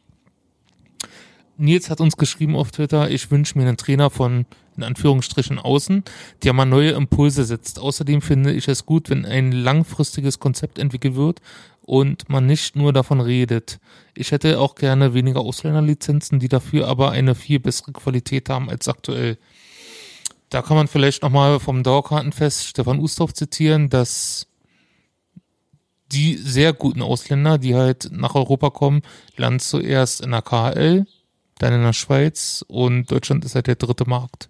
Nils hat uns geschrieben auf Twitter, ich wünsche mir einen Trainer von, in Anführungsstrichen, außen, der mal neue Impulse setzt. Außerdem finde ich es gut, wenn ein langfristiges Konzept entwickelt wird und man nicht nur davon redet. Ich hätte auch gerne weniger Ausländerlizenzen, die dafür aber eine viel bessere Qualität haben als aktuell. Da kann man vielleicht nochmal vom Dauerkartenfest Stefan Ustorf zitieren, dass die sehr guten Ausländer, die halt nach Europa kommen, landen zuerst in der KHL, dann in der Schweiz und Deutschland ist halt der dritte Markt.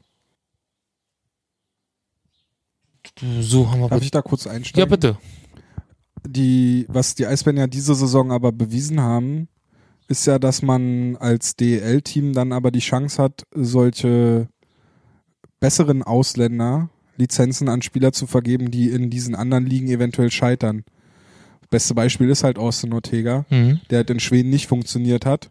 So haben wir. Darf ich da kurz ja, einsteigen? bitte. Die, was die Eisbären ja diese Saison aber bewiesen haben, ist ja, dass man als DEL-Team dann aber die Chance hat, solche besseren Ausländer Lizenzen an Spieler zu vergeben, die in diesen anderen Ligen eventuell scheitern. Beste Beispiel ist halt Austin Ortega, Mhm. der halt in Schweden nicht funktioniert hat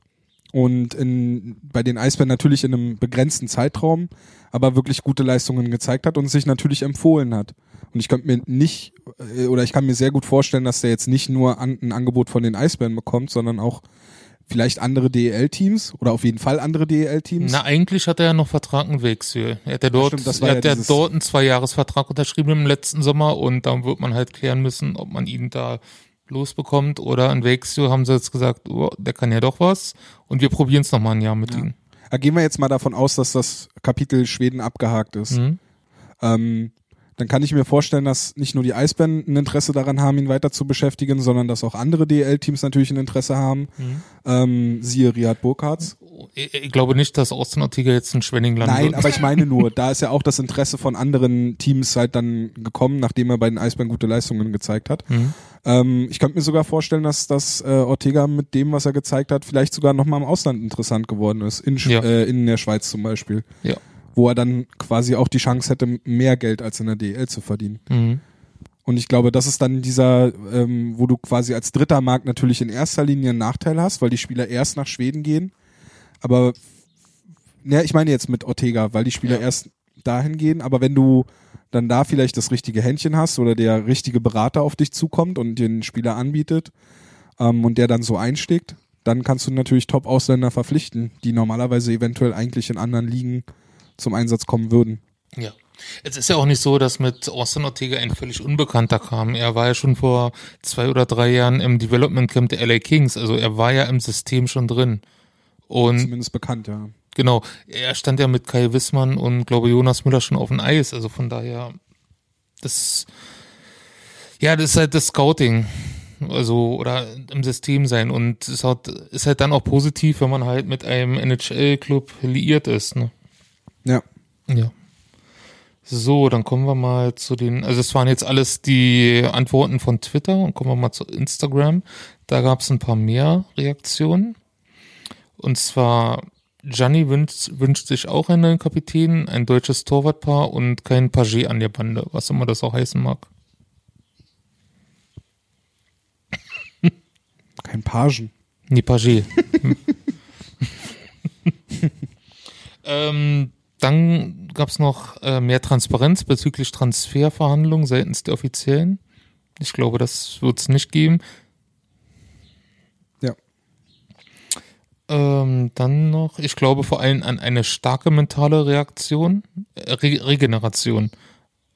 und in, bei den Eisbären natürlich in einem begrenzten Zeitraum, aber wirklich gute Leistungen gezeigt hat und sich natürlich empfohlen hat. Und ich könnte mir nicht, äh, oder ich kann mir sehr gut vorstellen, dass der jetzt nicht nur an, ein Angebot von den Eisbären bekommt, sondern auch vielleicht andere DEL-Teams oder auf jeden Fall andere DEL-Teams. Na, eigentlich hat er ja noch Vertrag in Wechsel. Er hat ja dort, Stimmt, er hat ja dort einen Zweijahresvertrag unterschrieben im letzten Sommer und dann wird man halt klären müssen, ob man ihn da losbekommt oder in Wechsel haben sie jetzt gesagt, oh, der kann ja doch was und wir probieren es nochmal ein Jahr mit ihm. Ja, Gehen wir jetzt mal davon aus, dass das Kapitel Schweden abgehakt ist. Mhm. Ähm, dann kann ich mir vorstellen, dass nicht nur die Eisbären ein Interesse daran haben, ihn weiter zu beschäftigen, sondern dass auch andere DL-Teams natürlich ein Interesse haben. Mhm. Ähm, siehe Riyad Burkhardt. Ich, ich glaube nicht, dass Austin Ortega jetzt in Schwenning landen Nein, wird. aber ich meine nur, [laughs] da ist ja auch das Interesse von anderen Teams halt dann gekommen, nachdem er bei den Eisbären gute Leistungen gezeigt hat. Mhm. Ähm, ich könnte mir sogar vorstellen, dass, dass äh, Ortega mit dem, was er gezeigt hat, vielleicht sogar nochmal im Ausland interessant geworden ist. In, Sch- Ja. äh, in der Schweiz zum Beispiel. Ja. Wo er dann quasi auch die Chance hätte, mehr Geld als in der DL zu verdienen. Mhm. Und ich glaube, das ist dann dieser, ähm, wo du quasi als dritter Markt natürlich in erster Linie einen Nachteil hast, weil die Spieler erst nach Schweden gehen. Aber, ja, ich meine jetzt mit Ortega, weil die Spieler Ja. erst dahin gehen. Aber wenn du dann da vielleicht das richtige Händchen hast oder der richtige Berater auf dich zukommt und den Spieler anbietet ähm, und der dann so einschlägt, dann kannst du natürlich Top-Ausländer verpflichten, die normalerweise eventuell eigentlich in anderen Ligen zum Einsatz kommen würden. Ja. Es ist ja auch nicht so, dass mit Austin Ortega ein völlig Unbekannter kam. Er war ja schon vor zwei oder drei Jahren im Development Camp der LA Kings. Also er war ja im System schon drin. Und Zumindest bekannt, ja. Genau, er stand ja mit Kai Wissmann und glaube Jonas Müller schon auf dem Eis. Also von daher, das, ja, das ist halt das Scouting. Also, oder im System sein. Und es hat, ist halt dann auch positiv, wenn man halt mit einem NHL-Club liiert ist, ne? Ja. Ja. So, dann kommen wir mal zu den, also es waren jetzt alles die Antworten von Twitter und kommen wir mal zu Instagram. Da gab es ein paar mehr Reaktionen. Und zwar, Gianni wünscht, wünscht sich auch einen neuen Kapitän, ein deutsches Torwartpaar und kein Paget an der Bande, was immer das auch heißen mag. Kein Pagen. Nee, Paget. [laughs] ähm, dann gab es noch äh, mehr Transparenz bezüglich Transferverhandlungen seitens der Offiziellen. Ich glaube, das wird es nicht geben. Ähm, dann noch, ich glaube vor allem an eine starke mentale Reaktion, äh, Re Regeneration.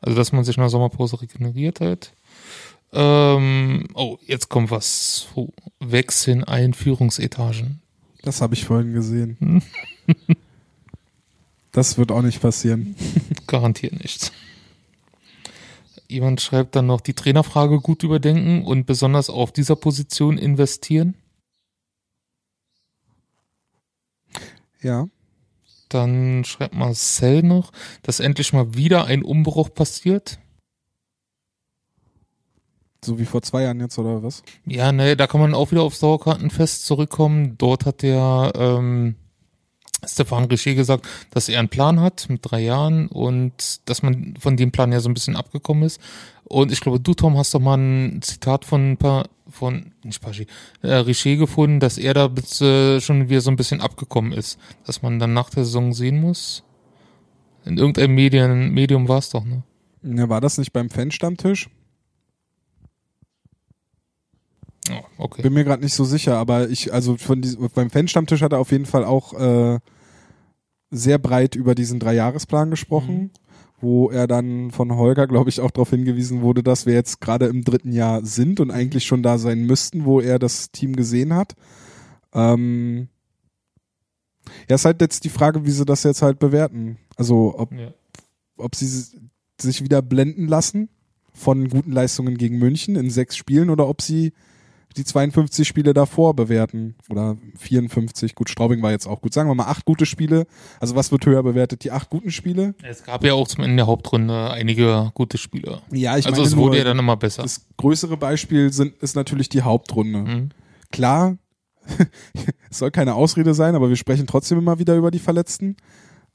Also, dass man sich nach Sommerpause regeneriert hat. Ähm, oh, jetzt kommt was. Wechseln Einführungsetagen. Das habe ich vorhin gesehen. [laughs] das wird auch nicht passieren. [laughs] Garantiert nicht. Jemand schreibt dann noch die Trainerfrage gut überdenken und besonders auf dieser Position investieren. Ja. Dann schreibt Marcel noch, dass endlich mal wieder ein Umbruch passiert. So wie vor zwei Jahren jetzt oder was? Ja, ne, da kann man auch wieder aufs Dauerkartenfest zurückkommen. Dort hat der ähm, Stefan Richer gesagt, dass er einen Plan hat mit drei Jahren und dass man von dem Plan ja so ein bisschen abgekommen ist. Und ich glaube, du, Tom, hast doch mal ein Zitat von, Pa- von nicht Paget, äh, Richer gefunden, dass er da bis, äh, schon wieder so ein bisschen abgekommen ist. Dass man dann nach der Saison sehen muss. In irgendeinem Medien, Medium war es doch, ne? Ja, war das nicht beim Fanstammtisch? Oh, okay. Bin mir gerade nicht so sicher, aber ich, also von diesem, beim Fanstammtisch hat er auf jeden Fall auch äh, sehr breit über diesen Dreijahresplan gesprochen, wo er dann von Holger, glaube ich, auch darauf hingewiesen wurde, dass wir jetzt gerade im dritten Jahr sind und eigentlich schon da sein müssten, wo er das Team gesehen hat. Ähm, ja, ist halt jetzt die Frage, wie sie das jetzt halt bewerten. Also, ob Ja. ob sie sich wieder blenden lassen von guten Leistungen gegen München in sechs Spielen oder ob sie die 52 Spiele davor bewerten oder 54. Gut, Straubing war jetzt auch gut. Sagen wir mal acht gute Spiele. Also was wird höher bewertet? Die acht guten Spiele? Es gab ja auch zum Ende der Hauptrunde einige gute Spieler. Ja, ich also meine es wurde nur, ja dann immer besser. das größere Beispiel sind, ist natürlich die Hauptrunde. Mhm. Klar, [laughs] es soll keine Ausrede sein, aber wir sprechen trotzdem immer wieder über die Verletzten.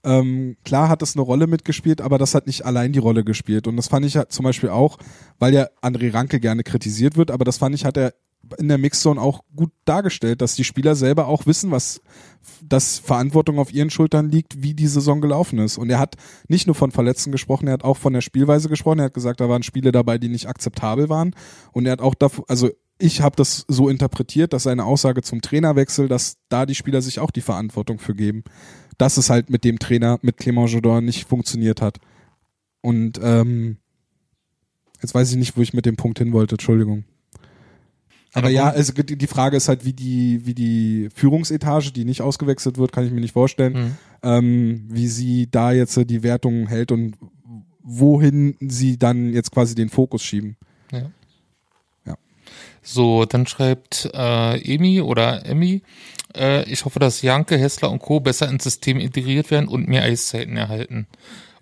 Ähm, klar hat es eine Rolle mitgespielt, aber das hat nicht allein die Rolle gespielt. Und das fand ich halt zum Beispiel auch, weil ja André Ranke gerne kritisiert wird, aber das fand ich, hat er in der Mixzone auch gut dargestellt, dass die Spieler selber auch wissen, was dass Verantwortung auf ihren Schultern liegt, wie die Saison gelaufen ist. Und er hat nicht nur von Verletzten gesprochen, er hat auch von der Spielweise gesprochen. Er hat gesagt, da waren Spiele dabei, die nicht akzeptabel waren. Und er hat auch davor, also ich habe das so interpretiert, dass seine Aussage zum Trainerwechsel, dass da die Spieler sich auch die Verantwortung für geben, dass es halt mit dem Trainer, mit Clément Jodor nicht funktioniert hat. Und ähm, jetzt weiß ich nicht, wo ich mit dem Punkt hin wollte, Entschuldigung. Aber ja, also die Frage ist halt, wie die, wie die Führungsetage, die nicht ausgewechselt wird, kann ich mir nicht vorstellen, Mhm. ähm, wie sie da jetzt die Wertung hält und wohin sie dann jetzt quasi den Fokus schieben. Ja. Ja. So, dann schreibt äh, Emi oder Emmy, äh, ich hoffe, dass Janke, Hessler und Co. besser ins System integriert werden und mehr Eiszeiten erhalten.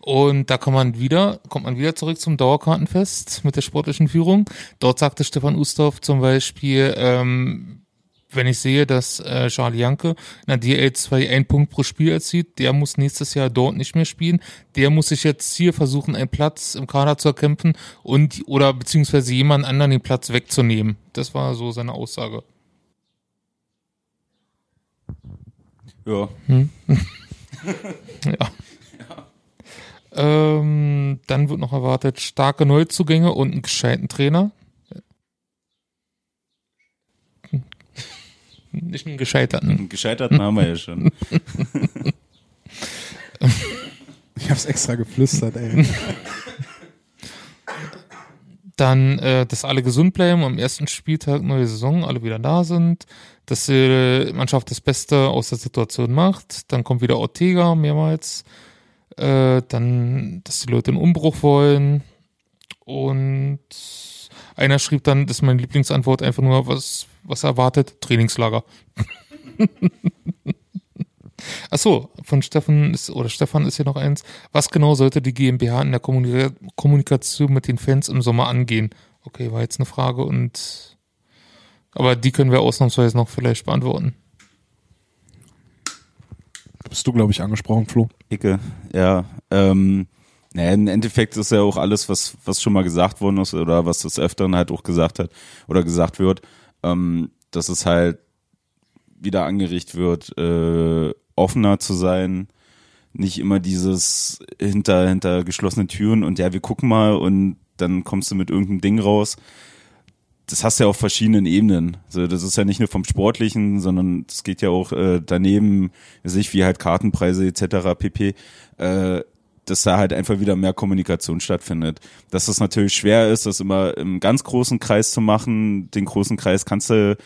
Und da kann man wieder, kommt man wieder zurück zum Dauerkartenfest mit der sportlichen Führung. Dort sagte Stefan Ustorf zum Beispiel, ähm, wenn ich sehe, dass äh, Charlie Janke in der DL2 einen Punkt pro Spiel erzielt, der muss nächstes Jahr dort nicht mehr spielen. Der muss sich jetzt hier versuchen, einen Platz im Kader zu erkämpfen und oder beziehungsweise jemand anderen den Platz wegzunehmen. Das war so seine Aussage. Ja. [laughs] Ja. Ähm, dann wird noch erwartet starke Neuzugänge und einen gescheiten Trainer. Nicht einen gescheiterten. Einen Gescheiterten haben wir ja schon. [laughs] Ich hab's extra geflüstert, ey. Dann, äh, dass alle gesund bleiben, am ersten Spieltag neue Saison, alle wieder da sind, dass die Mannschaft das Beste aus der Situation macht. Dann kommt wieder Ortega mehrmals. Äh, dann, dass die Leute einen Umbruch wollen. Und einer schrieb dann, das ist meine Lieblingsantwort, einfach nur, was, was er erwartet, Trainingslager. [laughs] Ach von Stefan ist, oder Stefan ist hier noch eins. Was genau sollte die GmbH in der Kommunika Kommunikation mit den Fans im Sommer angehen? Okay, war jetzt eine Frage und, aber die können wir ausnahmsweise noch vielleicht beantworten. Bist du, glaube ich, angesprochen, Flo? Icke, ja. Ähm, naja, im Endeffekt ist ja auch alles, was, was schon mal gesagt worden ist oder was des Öfteren halt auch gesagt hat oder gesagt wird, ähm, dass es halt wieder angeregt wird, äh, offener zu sein, nicht immer dieses hinter, hinter geschlossenen Türen und ja, wir gucken mal und dann kommst du mit irgendeinem Ding raus. Das hast du ja auf verschiedenen Ebenen. Also das ist ja nicht nur vom Sportlichen, sondern es geht ja auch äh, daneben, sich wie halt Kartenpreise etc. pp. Äh, dass da halt einfach wieder mehr Kommunikation stattfindet. Dass es natürlich schwer ist, das immer im ganz großen Kreis zu machen. Den großen Kreis kannst du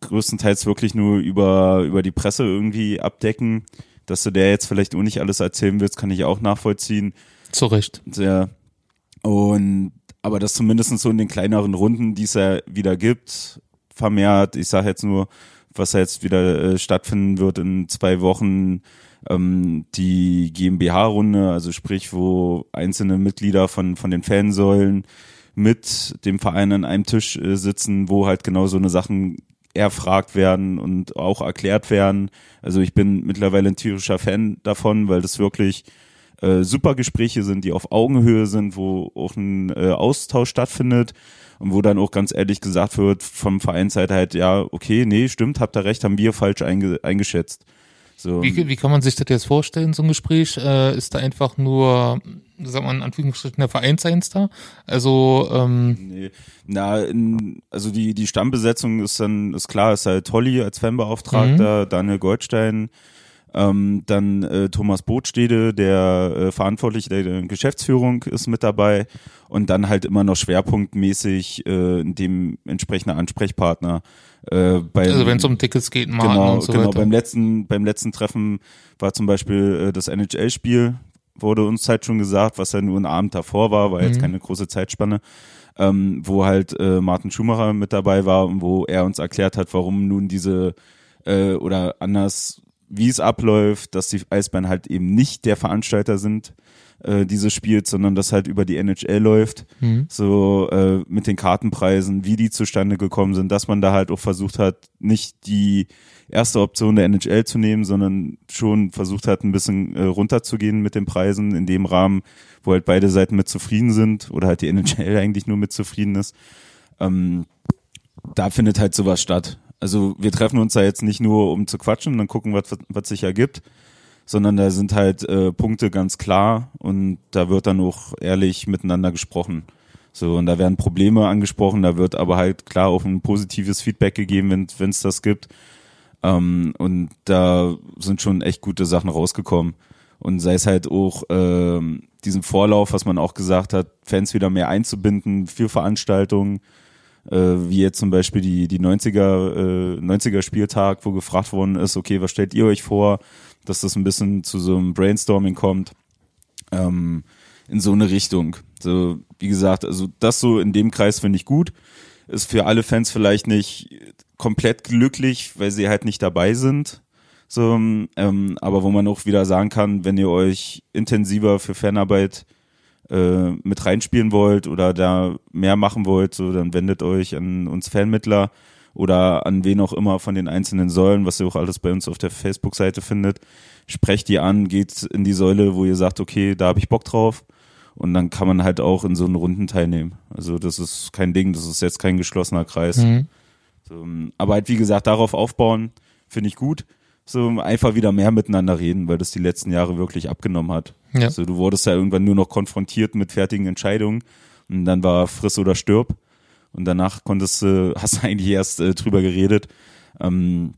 größtenteils wirklich nur über, über die Presse irgendwie abdecken. Dass du der jetzt vielleicht auch nicht alles erzählen willst, kann ich auch nachvollziehen. Zu Recht. Sehr. Und aber das zumindest so in den kleineren Runden, die es ja wieder gibt, vermehrt, ich sage jetzt nur, was jetzt wieder äh, stattfinden wird in zwei Wochen, ähm, die GmbH-Runde, also sprich, wo einzelne Mitglieder von, von den Fansäulen mit dem Verein an einem Tisch äh, sitzen, wo halt genau so eine Sachen erfragt werden und auch erklärt werden. Also ich bin mittlerweile ein tierischer Fan davon, weil das wirklich äh, super Gespräche sind, die auf Augenhöhe sind, wo auch ein äh, Austausch stattfindet und wo dann auch ganz ehrlich gesagt wird vom Vereinsseite halt, ja, okay, nee, stimmt, habt ihr recht, haben wir falsch einge eingeschätzt. So, Wie, wie kann man sich das jetzt vorstellen, so ein Gespräch? Äh, ist da einfach nur, sagen wir mal in Anführungsstrichen, der Vereinseins da? Also, ähm, Nee. Na, in, also die, die Stammbesetzung ist dann, ist klar, ist halt Tolly als Fanbeauftragter, Daniel Goldstein, ähm, dann äh, Thomas Botstede, der äh, Verantwortliche der, der Geschäftsführung ist mit dabei und dann halt immer noch schwerpunktmäßig äh, dem entsprechender Ansprechpartner. Äh, bei, also wenn es um Tickets geht, Marken genau, und so genau. weiter. Beim letzten, beim letzten Treffen war zum Beispiel äh, das NHL-Spiel, wurde uns halt schon gesagt, was ja nur ein Abend davor war, war jetzt Mhm. keine große Zeitspanne, ähm, wo halt äh, Martin Schumacher mit dabei war und wo er uns erklärt hat, warum nun diese äh, oder anders, wie es abläuft, dass die Eisbären halt eben nicht der Veranstalter sind, äh, dieses Spiels, sondern das halt über die NHL läuft. Mhm. So äh, mit den Kartenpreisen, wie die zustande gekommen sind, dass man da halt auch versucht hat, nicht die erste Option der NHL zu nehmen, sondern schon versucht hat, ein bisschen äh, runterzugehen mit den Preisen in dem Rahmen, wo halt beide Seiten mit zufrieden sind oder halt die NHL [laughs] eigentlich nur mit zufrieden ist. Ähm, da findet halt sowas statt. Also wir treffen uns da jetzt nicht nur, um zu quatschen und dann gucken, was, was sich ergibt, sondern da sind halt äh, Punkte ganz klar und da wird dann auch ehrlich miteinander gesprochen. So, und da werden Probleme angesprochen, da wird aber halt klar auch ein positives Feedback gegeben, wenn es das gibt. Ähm, und da sind schon echt gute Sachen rausgekommen. Und sei es halt auch ähm, diesen Vorlauf, was man auch gesagt hat, Fans wieder mehr einzubinden für Veranstaltungen, äh, wie jetzt zum Beispiel die, die 90er, äh, 90er Spieltag, wo gefragt worden ist, okay, was stellt ihr euch vor, dass das ein bisschen zu so einem Brainstorming kommt, ähm, in so eine Richtung. So, wie gesagt, also das so in dem Kreis finde ich gut. Ist für alle Fans vielleicht nicht komplett glücklich, weil sie halt nicht dabei sind. So, ähm, aber wo man auch wieder sagen kann, wenn ihr euch intensiver für Fanarbeit äh, mit reinspielen wollt oder da mehr machen wollt, so dann wendet euch an uns Fanmittler oder an wen auch immer von den einzelnen Säulen, was ihr auch alles bei uns auf der Facebook-Seite findet. Sprecht die an, geht in die Säule, wo ihr sagt, okay, da habe ich Bock drauf. Und dann kann man halt auch in so einen Runden teilnehmen. Also das ist kein Ding, das ist jetzt kein geschlossener Kreis. Mhm. So, aber halt, wie gesagt, darauf aufbauen, finde ich gut. So einfach wieder mehr miteinander reden, weil das die letzten Jahre wirklich abgenommen hat. Ja. Also du wurdest ja irgendwann nur noch konfrontiert mit fertigen Entscheidungen und dann war friss oder stirb. Und danach konntest du, [laughs] hast du eigentlich erst äh, drüber geredet, ähm,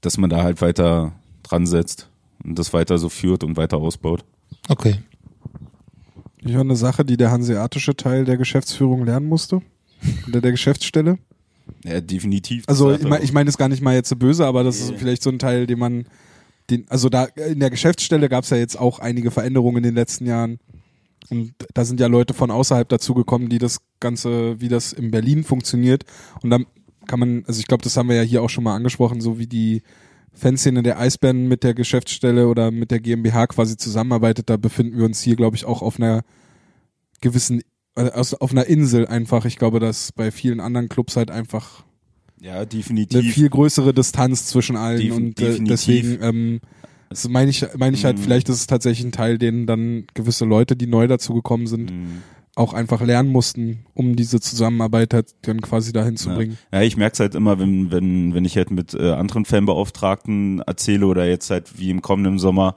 dass man da halt weiter dran setzt und das weiter so führt und weiter ausbaut. Okay. Ich war eine Sache, die der hanseatische Teil der Geschäftsführung lernen musste. Oder der Geschäftsstelle. Ja, definitiv. Also ich meine ich mein das gar nicht mal jetzt so böse, aber das Nee. ist vielleicht so ein Teil, den man, den, also da in der Geschäftsstelle gab es ja jetzt auch einige Veränderungen in den letzten Jahren. Und da sind ja Leute von außerhalb dazugekommen, die das Ganze, wie das in Berlin funktioniert. Und dann kann man, also ich glaube, das haben wir ja hier auch schon mal angesprochen, so wie die Fanszene der Eisbären mit der Geschäftsstelle oder mit der GmbH quasi zusammenarbeitet, da befinden wir uns hier, glaube ich, auch auf einer gewissen, äh, aus- auf einer Insel einfach. Ich glaube, dass bei vielen anderen Clubs halt einfach Ja, eine definitiv. viel größere Distanz zwischen allen Def- und äh, definitiv. deswegen ähm, das meine ich meine ich halt Mhm. vielleicht ist es tatsächlich ein Teil den dann gewisse Leute die neu dazugekommen sind Mhm. auch einfach lernen mussten um diese Zusammenarbeit halt dann quasi dahin zu bringen Ja, ich merke es halt immer, wenn, wenn, wenn ich halt mit äh, anderen Fanbeauftragten erzähle oder jetzt halt wie im kommenden Sommer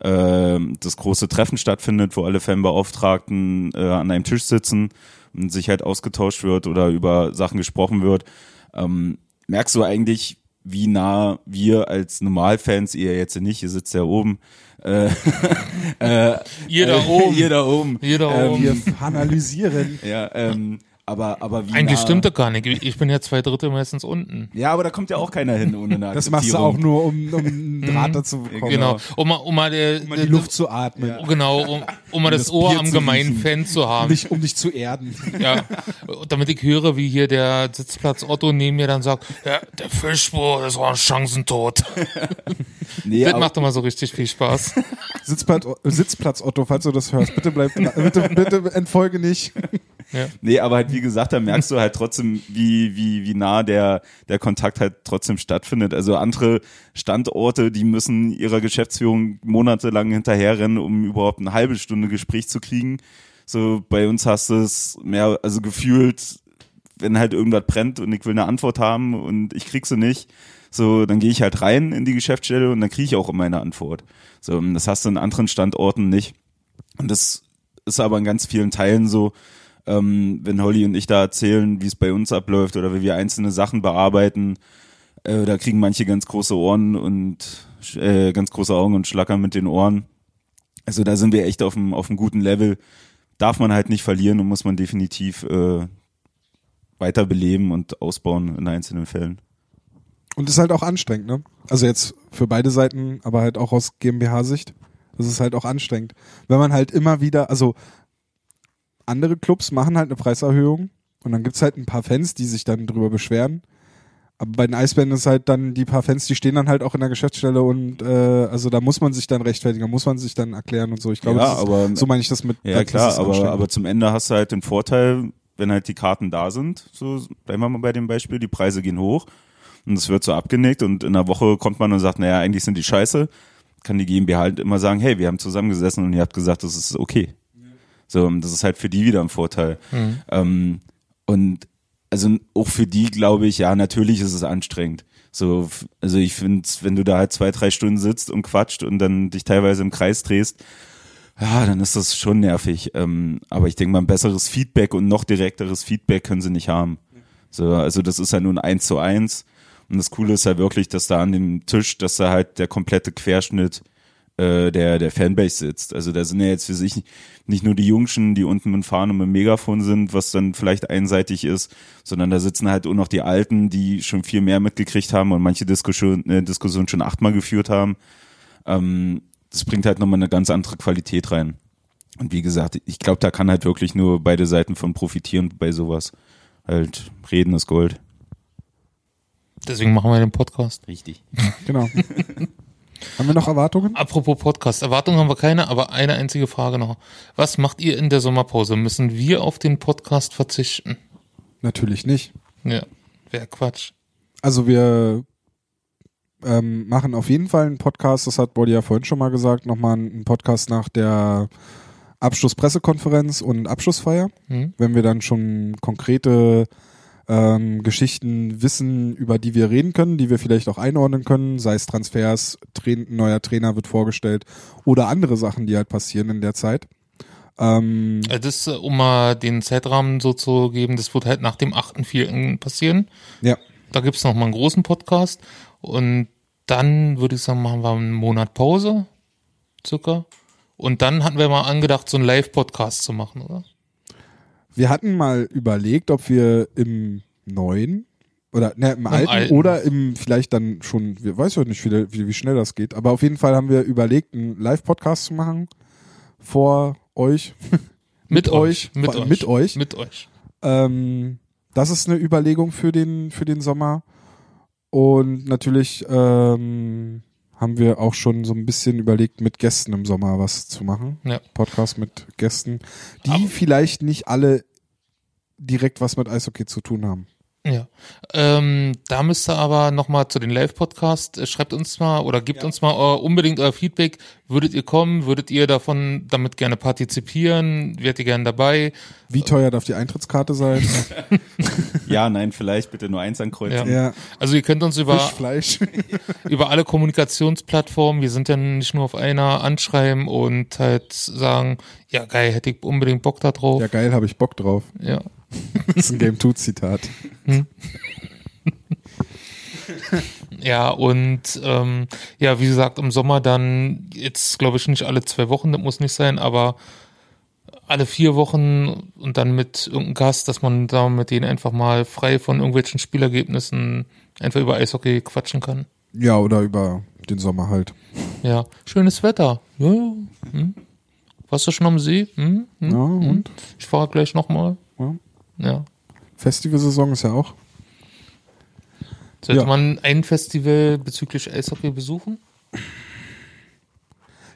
äh, das große Treffen stattfindet, wo alle Fanbeauftragten äh, an einem Tisch sitzen und sich halt ausgetauscht wird oder über Sachen gesprochen wird, ähm, merkst du eigentlich, wie nah wir als Normalfans, ihr jetzt nicht, ihr sitzt ja oben, äh, [laughs] äh, Ihr da äh, oben. [laughs] ihr da oben, Ihr da Ähm, oben. wir analysieren ja, ähm, aber, aber wie Eigentlich nah, stimmt das gar nicht. Ich bin ja zwei Drittel meistens unten. Ja, aber da kommt ja auch keiner hin ohne eine das machst du auch nur um, um [laughs] einen Draht dazu zu bekommen Genau. Um mal, um mal, der, um mal die Luft zu atmen Genau, um, um mal das, das Ohr Bier am gemeinen. Fan zu um haben. dich um dich zu erden Ja, [laughs] damit ich höre, wie hier der Sitzplatz Otto neben mir dann sagt, ja, der Fischbo, das war ein Chancentod. [laughs] Nee, Das macht immer so richtig viel Spaß. Sitzplatz, Sitzplatz Otto falls du das hörst bitte bleib bitte bitte entfolge nicht Ja. nee, aber halt wie gesagt, da merkst du halt trotzdem, wie, wie, wie nah der, der Kontakt halt trotzdem stattfindet. Also andere Standorte, die müssen ihrer Geschäftsführung monatelang hinterherrennen, um überhaupt eine halbe Stunde Gespräch zu kriegen. So bei uns hast du es mehr, also gefühlt, wenn halt irgendwas brennt und ich will eine Antwort haben und ich krieg sie nicht, so dann gehe ich halt rein in die Geschäftsstelle und dann kriege ich auch immer eine Antwort. So, das hast du in anderen Standorten nicht. Und das ist aber in ganz vielen Teilen so, ähm, wenn Holly und ich da erzählen, wie es bei uns abläuft oder wie wir einzelne Sachen bearbeiten, äh, da kriegen manche ganz große Ohren und äh, ganz große Augen und schlackern mit den Ohren. Also da sind wir echt auf einem auf einem guten Level. Darf man halt nicht verlieren und muss man definitiv äh, weiter beleben und ausbauen in einzelnen Fällen. Und ist halt auch anstrengend, ne? Also jetzt für beide Seiten, aber halt auch aus GmbH-Sicht. Das ist halt auch anstrengend. Wenn man halt immer wieder, also andere Clubs machen halt eine Preiserhöhung und dann gibt's halt ein paar Fans, die sich dann drüber beschweren. Aber bei den Eisbären ist halt dann die paar Fans, die stehen dann halt auch in der Geschäftsstelle und äh, also da muss man sich dann rechtfertigen, da muss man sich dann erklären und so. Ich glaube, Ja, das ist, aber- so meine ich das mit. Ja, klar, aber, aber zum Ende hast du halt den Vorteil, wenn halt die Karten da sind, so bleiben wir mal bei dem Beispiel, die Preise gehen hoch und es wird so abgenickt und in einer Woche kommt man und sagt, naja, eigentlich sind die scheiße, kann die GmbH halt immer sagen, hey, wir haben zusammengesessen und ihr habt gesagt, das ist okay. So, und das ist halt für die wieder ein Vorteil. Ähm, und also auch für die glaube ich, ja, natürlich ist es anstrengend. So, also ich finde, wenn du da halt zwei, drei Stunden sitzt und quatscht und dann dich teilweise im Kreis drehst, ja, dann ist das schon nervig. Ähm, aber ich denke mal, ein besseres Feedback und noch direkteres Feedback können sie nicht haben. So, also das ist ja nun eins zu eins. Und das Coole ist ja wirklich, dass da an dem Tisch, dass da halt der komplette Querschnitt äh, der, der Fanbase sitzt. Also da sind ja jetzt für sich nicht nur die Jungschen, die unten mit dem Fahren und mit dem Megafon sind, was dann vielleicht einseitig ist, sondern da sitzen halt auch noch die Alten, die schon viel mehr mitgekriegt haben und manche Diskussion, äh, Diskussion schon achtmal geführt haben. Ähm, das bringt halt nochmal eine ganz andere Qualität rein. Und wie gesagt, ich glaube, da kann halt wirklich nur beide Seiten von profitieren bei sowas. Halt, reden ist Gold. Deswegen machen wir den Podcast. Richtig. [laughs] genau. [laughs] Haben wir noch Erwartungen? Apropos Podcast, Erwartungen haben wir keine, aber eine einzige Frage noch. Was macht ihr in der Sommerpause? Müssen wir auf den Podcast verzichten? Natürlich nicht. Ja, wäre Quatsch. Also wir ähm, machen auf jeden Fall einen Podcast, das hat Body ja vorhin schon mal gesagt, nochmal einen Podcast nach der Abschlusspressekonferenz und Abschlussfeier, Hm? wenn wir dann schon konkrete ähm, Geschichten wissen, über die wir reden können, die wir vielleicht auch einordnen können, sei es Transfers, ein neuer Trainer wird vorgestellt oder andere Sachen, die halt passieren in der Zeit. Ähm, Also Das, äh, um mal den Zeitrahmen so zu geben, das wird halt nach dem 8.4. passieren. ja, Da gibt's noch mal einen großen Podcast. Und dann würde ich sagen, machen wir einen Monat Pause. Circa. Und dann hatten wir mal angedacht, so einen Live-Podcast zu machen, oder? Wir hatten mal überlegt, ob wir im neuen oder ne, im, alten, alten. oder im vielleicht dann schon, wir weiß ja nicht, wie, wie, wie schnell das geht, aber auf jeden Fall haben wir überlegt, einen Live-Podcast zu machen vor euch. [laughs] Mit, euch. Mit Vor- euch. mit euch. Mit euch. Ähm, das ist eine Überlegung für den, für den Sommer. Und natürlich ähm, haben wir auch schon so ein bisschen überlegt, mit Gästen im Sommer was zu machen. Ja. Podcast mit Gästen, die Aber- vielleicht nicht alle direkt was mit Eishockey zu tun haben. Ja. Ähm, da müsst ihr aber nochmal zu den Live-Podcast, äh, schreibt uns mal oder gebt uns mal äh, unbedingt euer Feedback. Würdet ihr kommen? Würdet ihr davon damit gerne partizipieren? Wärt ihr gerne dabei? Wie teuer darf die Eintrittskarte sein? [laughs] Ja, nein, vielleicht bitte nur eins ankreuzen. Ja. ja, Also ihr könnt uns über, Fisch, [laughs] über alle Kommunikationsplattformen, wir sind ja nicht nur auf einer, anschreiben und halt sagen, ja geil, hätte ich unbedingt Bock da drauf. ja, geil, habe ich Bock drauf. Ja. Das ist ein Game 2 Zitat. Ja, und ähm, ja, wie gesagt, im Sommer dann, jetzt glaube ich nicht alle zwei Wochen, das muss nicht sein, aber alle vier Wochen und dann mit irgendeinem Gast, dass man da mit denen einfach mal frei von irgendwelchen Spielergebnissen einfach über Eishockey quatschen kann. Ja, oder über den Sommer halt. Ja, schönes Wetter. Ja, ja. Hm. Warst du schon am See? Hm? Hm? Ja, und? Ich fahre gleich nochmal. Ja. Ja. Festivalsaison ist ja auch. Sollte Ja. man ein Festival bezüglich Eishockey besuchen?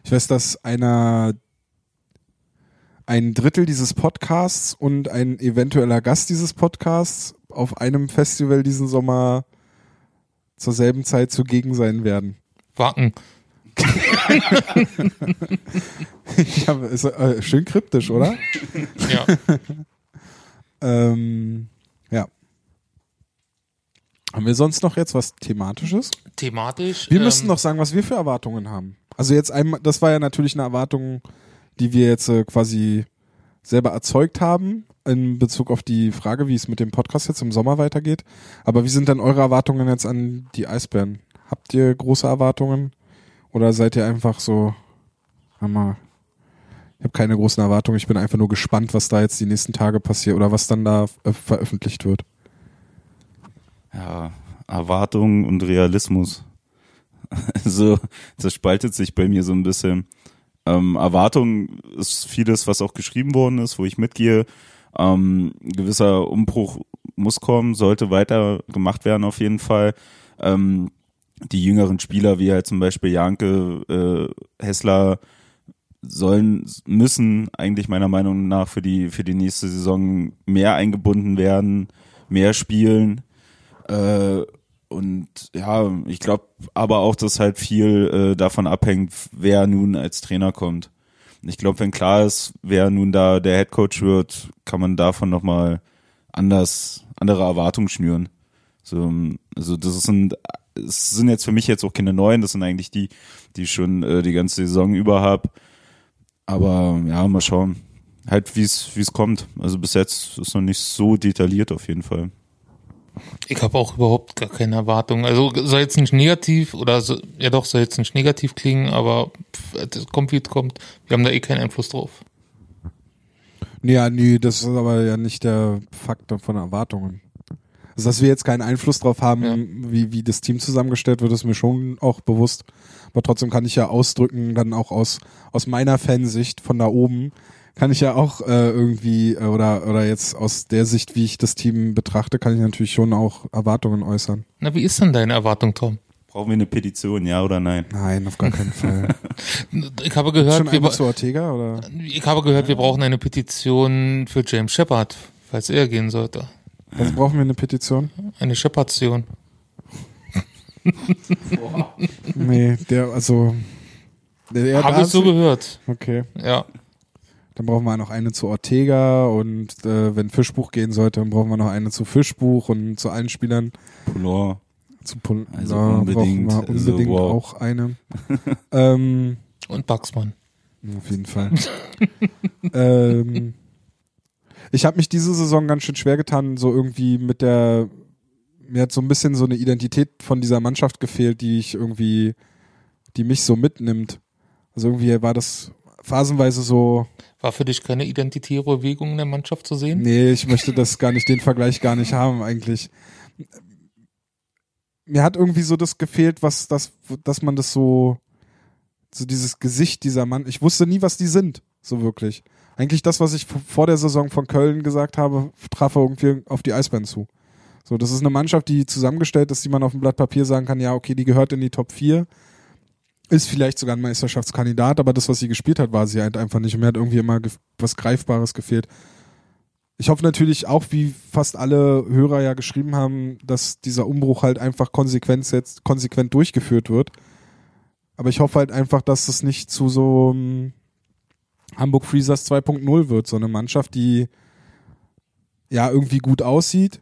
Ich weiß, dass einer ein Drittel dieses Podcasts und ein eventueller Gast dieses Podcasts auf einem Festival diesen Sommer zur selben Zeit zugegen sein werden. Wacken. [laughs] ja, ist äh, schön kryptisch, oder? Ja. [laughs] ähm, ja. Haben wir sonst noch jetzt was Thematisches? Thematisch. Wir ähm, müssen noch sagen, was wir für Erwartungen haben. Also jetzt einmal, das war ja natürlich eine Erwartung, die wir jetzt äh, quasi selber erzeugt haben in Bezug auf die Frage, wie es mit dem Podcast jetzt im Sommer weitergeht. Aber wie sind denn eure Erwartungen jetzt an die Eisbären? Habt ihr große Erwartungen? Oder seid ihr einfach so, mal, ich habe keine großen Erwartungen, ich bin einfach nur gespannt, was da jetzt die nächsten Tage passiert oder was dann da äh, veröffentlicht wird. Ja, Erwartung und Realismus. [laughs] Also, das spaltet sich bei mir so ein bisschen. Ähm, Erwartung ist vieles, was auch geschrieben worden ist, wo ich mitgehe. Ähm, gewisser Umbruch muss kommen, sollte weiter gemacht werden auf jeden Fall. Ähm, die jüngeren Spieler, wie halt zum Beispiel Janke, äh, Hessler, sollen, müssen eigentlich meiner Meinung nach für die, für die nächste Saison mehr eingebunden werden, mehr spielen. Äh, und ja, ich glaube aber auch, dass halt viel äh, davon abhängt, wer nun als Trainer kommt. Ich glaube, wenn klar ist, wer nun da der Head Coach wird, kann man davon nochmal anders, andere Erwartungen schnüren. So, also das sind, es sind jetzt für mich jetzt auch keine neuen, das sind eigentlich die, die ich schon äh, die ganze Saison über habe. Aber ja, mal schauen. Halt, wie es wie es kommt. Also bis jetzt ist noch nicht so detailliert auf jeden Fall. Ich habe auch überhaupt gar keine Erwartungen. Also soll jetzt nicht negativ oder so, ja doch, soll jetzt nicht negativ klingen, aber es kommt wie es kommt. Wir haben da eh keinen Einfluss drauf. Ja, nee, das ist aber ja nicht der Faktor von Erwartungen. Also, dass wir jetzt keinen Einfluss drauf haben, Ja. wie, wie das Team zusammengestellt wird, ist mir schon auch bewusst. Aber trotzdem kann ich ja ausdrücken, dann auch aus, aus meiner Fansicht von da oben, kann ich ja auch äh, irgendwie, äh, oder, oder jetzt aus der Sicht, wie ich das Team betrachte, kann ich natürlich schon auch Erwartungen äußern. Na, wie ist denn deine Erwartung, Tom? Brauchen wir eine Petition, ja oder nein? Nein, auf gar keinen Fall. [laughs] Ich habe gehört, schon wir, zu Ortega, oder? ich habe gehört, wir brauchen eine Petition für James Shepard, falls er gehen sollte. Was brauchen wir eine Petition? Eine Shepardtion. [laughs] Nee, der, also. Der, der Habe ich so gehört. Okay. Ja. Dann brauchen wir noch eine zu Ortega und äh, wenn Fischbuch gehen sollte, dann brauchen wir noch eine zu Fischbuch und zu allen Spielern. Polar. Zu Pol Also ja, unbedingt, brauchen wir also unbedingt wow. auch eine. [laughs] ähm, Und Buxmann. auf jeden Fall. [laughs] ähm, ich habe mich diese Saison ganz schön schwer getan, so irgendwie mit der mir hat so ein bisschen so eine Identität von dieser Mannschaft gefehlt, die ich irgendwie, die mich so mitnimmt. Also irgendwie war das phasenweise so, War für dich keine identitäre Bewegung in der Mannschaft zu sehen? Nee, ich möchte das gar nicht, den Vergleich gar nicht haben eigentlich. Mir hat irgendwie so das gefehlt, was das, dass man das so, so dieses Gesicht dieser Mann, ich wusste nie, was die sind, so wirklich. Eigentlich das, was ich vor der Saison von Köln gesagt habe, traf er irgendwie auf die Eisbären zu. So, das ist eine Mannschaft, die zusammengestellt ist, die man auf dem Blatt Papier sagen kann, ja, okay, die gehört in die Top 4. Ist vielleicht sogar ein Meisterschaftskandidat, aber das, was sie gespielt hat, war sie halt einfach nicht. Und mir hat irgendwie immer was Greifbares gefehlt. Ich hoffe natürlich auch, wie fast alle Hörer ja geschrieben haben, dass dieser Umbruch halt einfach konsequent, jetzt, konsequent durchgeführt wird. Aber ich hoffe halt einfach, dass es nicht zu so ähm, Hamburg Freezers 2.0 wird. So eine Mannschaft, die ja irgendwie gut aussieht,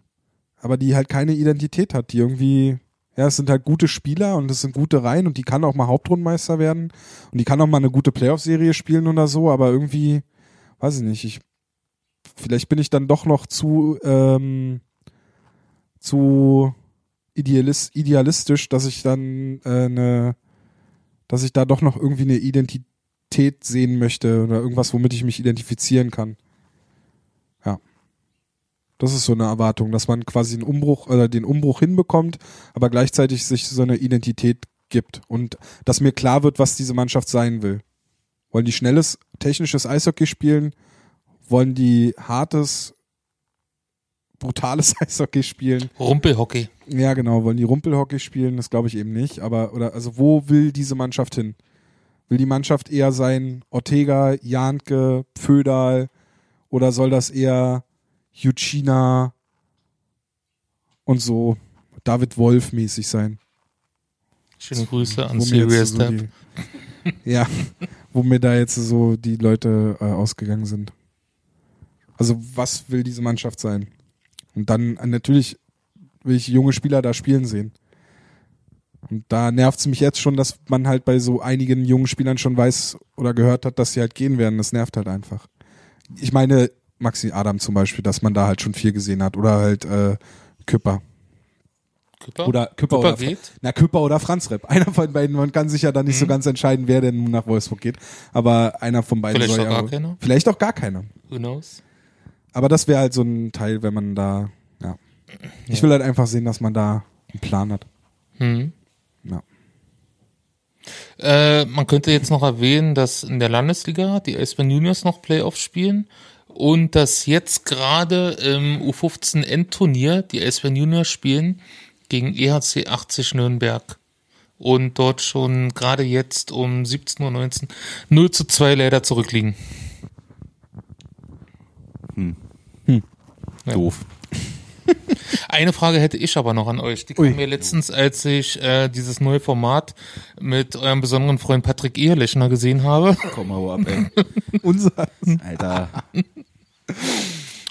aber die halt keine Identität hat, die irgendwie, ja, es sind halt gute Spieler und es sind gute Reihen und die kann auch mal Hauptrundenmeister werden und die kann auch mal eine gute Playoff-Serie spielen oder so, aber irgendwie, weiß ich nicht, ich, vielleicht bin ich dann doch noch zu, ähm, zu idealis idealistisch, dass ich dann äh, eine, dass ich da doch noch irgendwie eine Identität sehen möchte oder irgendwas, womit ich mich identifizieren kann. Das ist so eine Erwartung, dass man quasi einen Umbruch oder den Umbruch hinbekommt, aber gleichzeitig sich so eine Identität gibt und dass mir klar wird, was diese Mannschaft sein will. Wollen die schnelles, technisches Eishockey spielen? Wollen die hartes, brutales [laughs] Eishockey spielen? Rumpelhockey. Ja, genau. Wollen die Rumpelhockey spielen? Das glaube ich eben nicht. Aber, oder, also, wo will diese Mannschaft hin? Will die Mannschaft eher sein Ortega, Janke, Pfödal oder soll das eher Jucina und so David Wolf mäßig sein? Schöne Grüße an Serious so die, [laughs] ja, wo mir da jetzt so die Leute äh, ausgegangen sind. Also was will diese Mannschaft sein? Und dann äh, natürlich will ich junge Spieler da spielen sehen. Und da nervt es mich jetzt schon, dass man halt bei so einigen jungen Spielern schon weiß oder gehört hat, dass sie halt gehen werden. Das nervt halt einfach. Ich meine, Maxi Adam zum Beispiel, dass man da halt schon viel gesehen hat. Oder halt äh, Küpper. Küpper? Oder Küpper, Küpper oder geht? Na, Küpper oder Franz Repp. [laughs] Einer von beiden, man kann sich ja da nicht so Mhm. ganz entscheiden, wer denn nun nach Wolfsburg geht. Aber einer von beiden Vielleicht soll auch ja. gar keiner. Vielleicht auch gar keiner. Who knows? Aber das wäre halt so ein Teil, wenn man da, ja. Ich Ja. will halt einfach sehen, dass man da einen Plan hat. Hm. Ja. Äh, man könnte jetzt noch erwähnen, dass in der Landesliga die Eisbären Juniors noch Playoffs spielen und dass jetzt gerade im U15 Endturnier die Eisbären Junior spielen gegen EHC 80 Nürnberg und dort schon gerade jetzt um 17.19 Uhr 0 zu 2 leider zurückliegen. Ja. Doof. [laughs] Eine Frage hätte ich aber noch an euch. Die kam mir letztens, als ich äh, dieses neue Format mit eurem besonderen Freund Patrick Ehrlechner gesehen habe. Komm mal ab, ey. [laughs] Unser. Alter.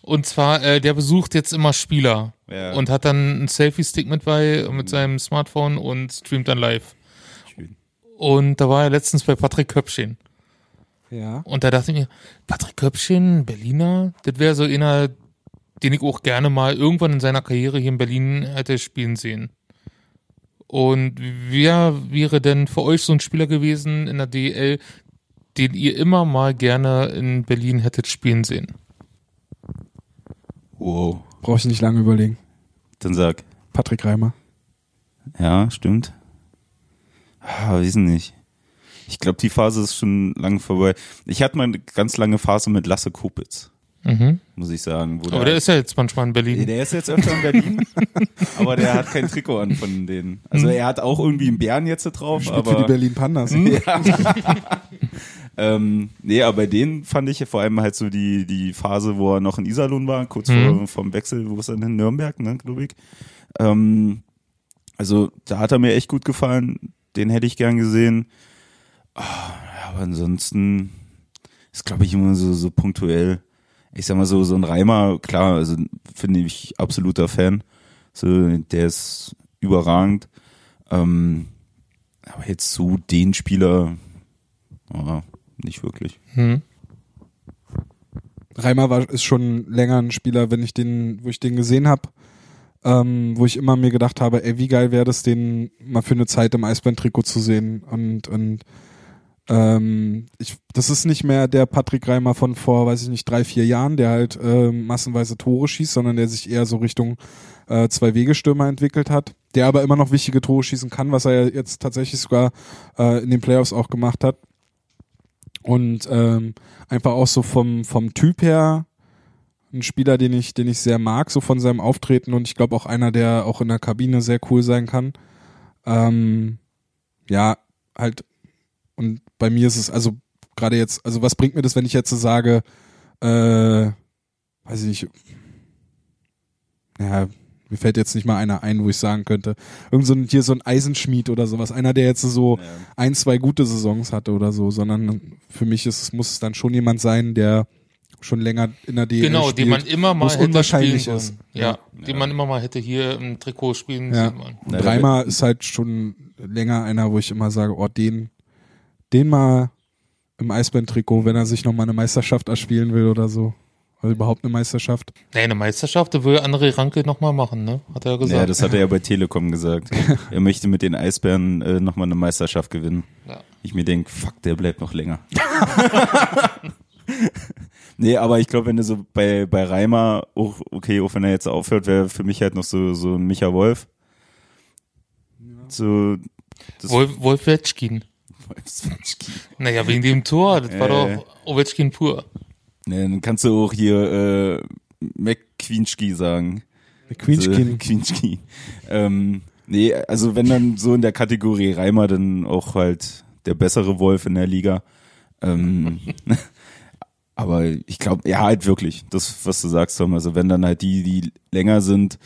Und zwar, äh, der besucht jetzt immer Spieler Ja. und hat dann einen Selfie-Stick mit bei mit seinem Smartphone und streamt dann live. Schön. Und da war er letztens bei Patrick Köpfchen. Ja. Und da dachte ich mir, Patrick Köpfchen, Berliner, das wäre so einer, den ich auch gerne mal irgendwann in seiner Karriere hier in Berlin hätte spielen sehen. Und wer wäre denn für euch so ein Spieler gewesen in der DL, den ihr immer mal gerne in Berlin hättet spielen sehen? Wow. Brauche ich nicht lange überlegen. Dann sag. Patrick Reimer. Ja, stimmt. Ah, weiß nicht. Ich glaube, die Phase ist schon lange vorbei. Ich hatte mal eine ganz lange Phase mit Lasse Kopitz, Mhm. muss ich sagen. Wo Aber der ist ja jetzt manchmal in Berlin. der ist jetzt öfter in Berlin, [laughs] aber der hat kein Trikot an von denen. Also er hat auch irgendwie einen Bären jetzt drauf, Spielt für die aber Berlin Pandas. [laughs] [laughs] ähm, nee, aber bei denen fand ich vor allem halt so die die Phase, wo er noch in Iserlohn war, kurz Mhm. vor vom Wechsel, wo ist er denn in Nürnberg, ne, glaube ich. Ähm, also da hat er mir echt gut gefallen. Den hätte ich gern gesehen. Ja, aber ansonsten ist, glaube ich, immer so, so punktuell. Ich sag mal so, so ein Reimer, klar, also finde ich absoluter Fan. So, der ist überragend. Ähm, aber jetzt so den Spieler, ja, nicht wirklich. Hm. Reimer war, ist schon länger ein Spieler, wenn ich den, wo ich den gesehen habe, ähm, wo ich immer mir gedacht habe, ey, wie geil wäre das, den mal für eine Zeit im Eisbären-Trikot zu sehen. Und, und ähm, ich, das ist nicht mehr der Patrick Reimer von vor, weiß ich nicht, drei, vier Jahren, der halt ähm, massenweise Tore schießt, sondern der sich eher so Richtung äh, Zwei-Wege-Stürmer entwickelt hat, der aber immer noch wichtige Tore schießen kann, was er jetzt tatsächlich sogar äh, in den Playoffs auch gemacht hat. Und ähm, einfach auch so vom, vom Typ her ein Spieler, den ich, den ich sehr mag, so von seinem Auftreten und ich glaube auch einer, der auch in der Kabine sehr cool sein kann. Ähm, ja, halt, und bei mir ist es, also gerade jetzt, also was bringt mir das, wenn ich jetzt so sage, äh, weiß ich nicht, ja, mir fällt jetzt nicht mal einer ein, wo ich sagen könnte, irgend so ein, hier so ein Eisenschmied oder sowas, einer, der jetzt so ein, zwei gute Saisons hatte oder so, sondern für mich ist, es muss es dann schon jemand sein, der schon länger in der DL Genau, spielt, den man immer mal hätte unwahrscheinlich spielen ist. sollen. Ja, den man immer mal hätte hier im Trikot spielen Ja. Ja, Reimer ist halt schon länger einer, wo ich immer sage, oh, den, den mal im Eisbären-Trikot, wenn er sich nochmal eine Meisterschaft erspielen will oder so. Also überhaupt eine Meisterschaft. Nee, eine Meisterschaft, da will André Ranke nochmal machen, ne? Hat er gesagt. Ja, das hat er ja bei Telekom gesagt. [laughs] er möchte mit den Eisbären äh, nochmal eine Meisterschaft gewinnen. Ja. Ich mir denke, fuck, der bleibt noch länger. [laughs] nee, aber ich glaube, wenn du so bei, bei Reimer, auch, okay, auch wenn er jetzt aufhört, wäre für mich halt noch so, so ein Micha Wolf. So, das Wolf, Wolf Wetschkin. Wolfswatschki. Naja, wegen dem Tor, das war Äh. doch Ovechkin pur. Nee, dann kannst du auch hier äh, McQueenski sagen. Queenschkin. So, Queenschki. Ähm, nee, also wenn dann so in der Kategorie Reimer, dann auch halt der bessere Wolf in der Liga. Ähm, [laughs] aber ich glaube, ja, halt wirklich, das, was du sagst, Tom. Also wenn dann halt die, die länger sind,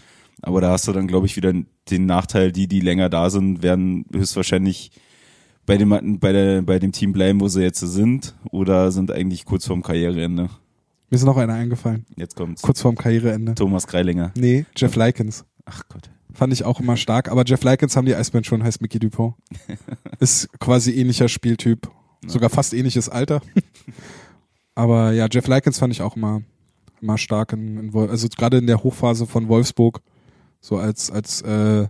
aber da hast du dann, glaube ich, wieder den Nachteil, die, die länger da sind, werden höchstwahrscheinlich bei dem, bei, der, bei dem Team bleiben, wo sie jetzt sind, oder sind eigentlich kurz vorm Karriereende. Mir ist noch einer eingefallen. Jetzt kommt's. Kurz vorm Karriereende. Thomas Greilinger. Nee, Jeff Likens. Ach Gott. Fand ich auch immer stark. Aber Jeff Likens haben die Eisbären schon, heißt Mickey Dupont. [laughs] Ist quasi ähnlicher Spieltyp. Sogar fast ähnliches Alter. [laughs] Aber ja, Jeff Likens fand ich auch immer, immer stark. In, in, also gerade in der Hochphase von Wolfsburg. So als, als äh,